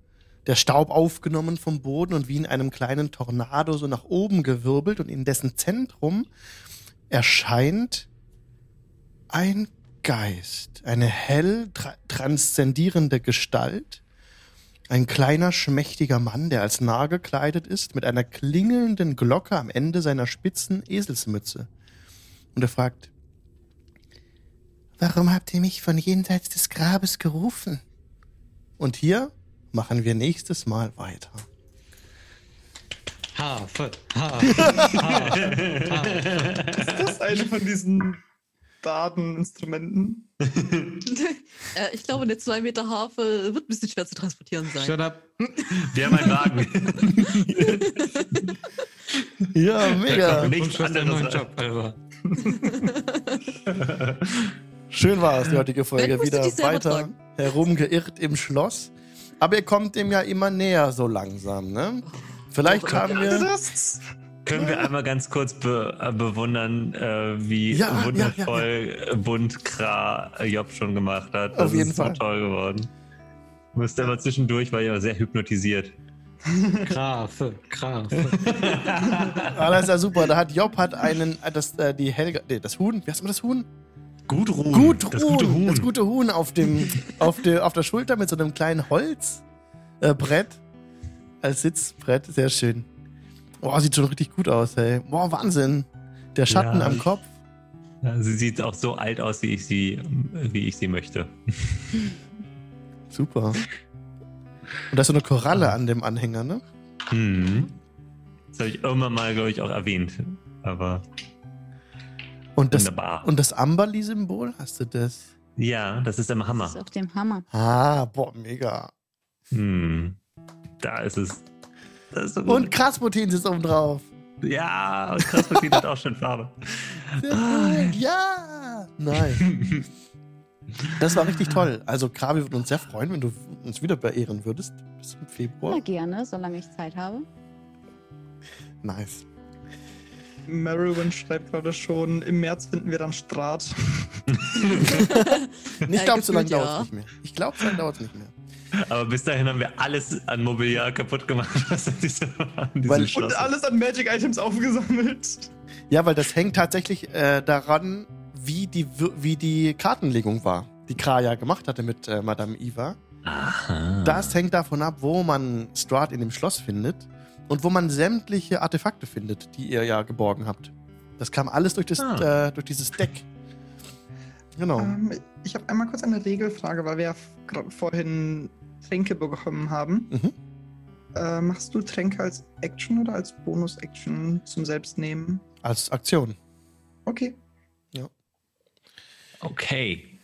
der Staub aufgenommen vom Boden und wie in einem kleinen Tornado so nach oben gewirbelt und in dessen Zentrum erscheint ein Geist, eine hell tra transzendierende Gestalt, ein kleiner, schmächtiger Mann, der als Narr gekleidet ist, mit einer klingelnden Glocke am Ende seiner spitzen Eselsmütze. Und er fragt, Warum habt ihr mich von jenseits des Grabes gerufen? Und hier machen wir nächstes Mal weiter.
Harfe, Harfe, Harfe.
Ist das eine von diesen Dateninstrumenten?
äh, ich glaube, eine 2 Meter Harfe wird ein bisschen schwer zu transportieren sein.
Shut up.
Wir haben einen Wagen.
Ja, mega.
Nichts anderes.
Job, Alter.
Schön war es, die heutige Folge. Wieder weiter
tragen.
herumgeirrt im Schloss. Aber ihr kommt dem ja immer näher so langsam, ne? Vielleicht haben wir.
Das?
Können wir einmal ganz kurz be äh, bewundern, äh, wie
Ja, ja,
wundervoll äh, bunt Kra äh, Job schon gemacht hat. Das
Auf jeden
ist
Fall.
so toll geworden. Müsste aber zwischendurch, war ja sehr hypnotisiert.
Grafe, Grafe.
Ah, das ist ja super. Da hat Job hat einen, äh, das, äh, die Helga, nee, das Huhn, wie heißt man das Huhn?
Gut Ruhen.
Gut
Das gute Huhn.
Das gute Huhn auf, dem, auf, der, auf der Schulter mit so einem kleinen Holzbrett äh, Brett als Sitzbrett. Sehr schön. Boah, sieht schon richtig gut aus, ey. Boah, Wahnsinn. Der Schatten
Ja,
am Kopf.
Ja, sie sieht auch so alt aus, wie ich sie, wie ich sie möchte.
Super. Und da ist so eine Koralle an dem Anhänger, ne?
Hm. Das habe ich irgendwann mal, glaube ich, auch erwähnt. Aber
Und das,
wunderbar.
und das Amberly-Symbol, hast du das?
ja, das ist im
Das
Hammer.
ist auf dem Hammer.
Ah, boah, mega.
Hm. Da ist es. Das.
Und Krasputin sitzt oben drauf.
Ja, und Krasputin hat auch schon Farbe.
Sehr cool. Ja. Nein. Das war richtig toll. Also, Krabi würde uns sehr freuen, wenn du uns wieder beehren würdest. Bis zum
Ja,
Februar.
gerne, solange ich Zeit habe.
Nice.
Merowyn schreibt gerade schon, im März finden wir dann Strat.
Ich glaube, so lange dauert es
ja.
nicht mehr. Ich glaube, so lange dauert es nicht mehr.
Aber bis dahin haben wir alles an Mobiliar kaputt gemacht, was in diesem, in diesem
Weil-
Schloss
Und alles an Magic-Items aufgesammelt.
Ja, weil das hängt tatsächlich äh, daran, wie die, wie die Kartenlegung war, die Kraja gemacht hatte mit äh, Madame Eva.
Aha.
Das hängt davon ab, wo man Strahd in dem Schloss findet und wo man sämtliche Artefakte findet, die ihr ja geborgen habt. Das kam alles durch, das,
Ah.
äh, durch dieses Deck. Genau.
Ähm, ich habe einmal kurz eine Regelfrage, weil wir ja gerade vorhin Tränke bekommen haben.
Mhm.
Äh, machst du Tränke als Action oder als Bonus-Action zum Selbstnehmen?
Als Aktion.
Okay.
Okay.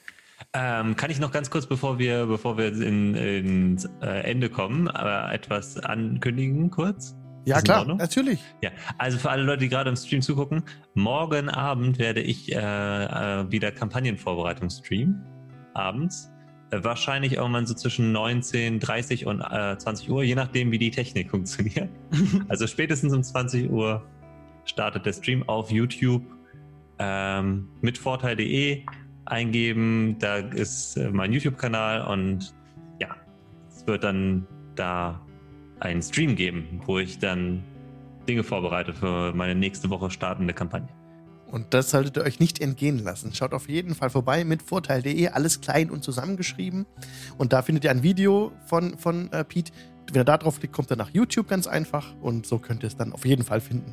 Ähm, kann ich noch ganz kurz, bevor wir, bevor wir in, ins äh, Ende kommen, aber etwas ankündigen kurz?
Ja, klar, natürlich.
Ja, also für alle Leute, die gerade im Stream zugucken, morgen Abend werde ich äh, äh, wieder Kampagnenvorbereitung streamen. Abends. Äh, wahrscheinlich irgendwann so zwischen 19.30 und äh, 20 Uhr, je nachdem, wie die Technik funktioniert. also spätestens um 20 Uhr startet der Stream auf YouTube ähm, mit Vorteil.de eingeben. Da ist äh, mein YouTube-Kanal und ja, es wird dann da einen Stream geben, wo ich dann Dinge vorbereite für meine nächste Woche startende Kampagne.
Und das solltet ihr euch nicht entgehen lassen. Schaut auf jeden Fall vorbei mit Vorteil.de, alles klein und zusammengeschrieben. Und da findet ihr ein Video von, von äh, Pete. Wenn ihr da drauf klickt, kommt er nach YouTube ganz einfach. Und so könnt ihr es dann auf jeden Fall finden.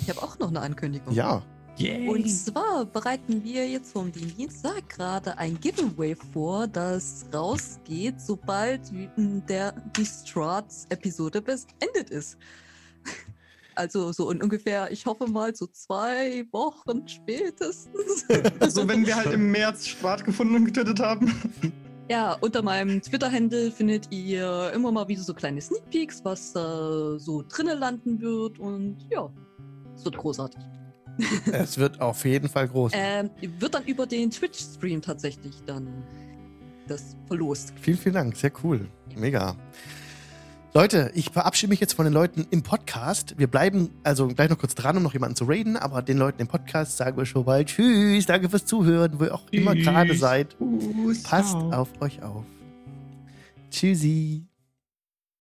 Ich habe auch noch eine Ankündigung.
Ja,
Yay!
Und zwar bereiten wir jetzt vom Dienstag gerade ein Giveaway vor, das rausgeht, sobald der, die Strats-Episode beendet ist. Also so in ungefähr, ich hoffe mal, so zwei Wochen spätestens.
Also wenn wir halt im März Schwart gefunden und getötet haben.
Ja, unter meinem Twitter-Handle findet ihr immer mal wieder so kleine Sneak Peeks, was da so drinnen landen wird. Und ja, es wird großartig.
Es wird auf jeden Fall groß.
Ähm, wird dann über den Twitch-Stream tatsächlich dann das verlost.
Vielen, vielen Dank. Sehr cool. Mega. Leute, ich verabschiede mich jetzt von den Leuten im Podcast. Wir bleiben also gleich noch kurz dran, um noch jemanden zu raiden, aber den Leuten im Podcast sagen wir schon bald Tschüss, danke fürs Zuhören, wo ihr auch immer gerade seid.
Tschüss.
Passt auf euch auf. Tschüssi.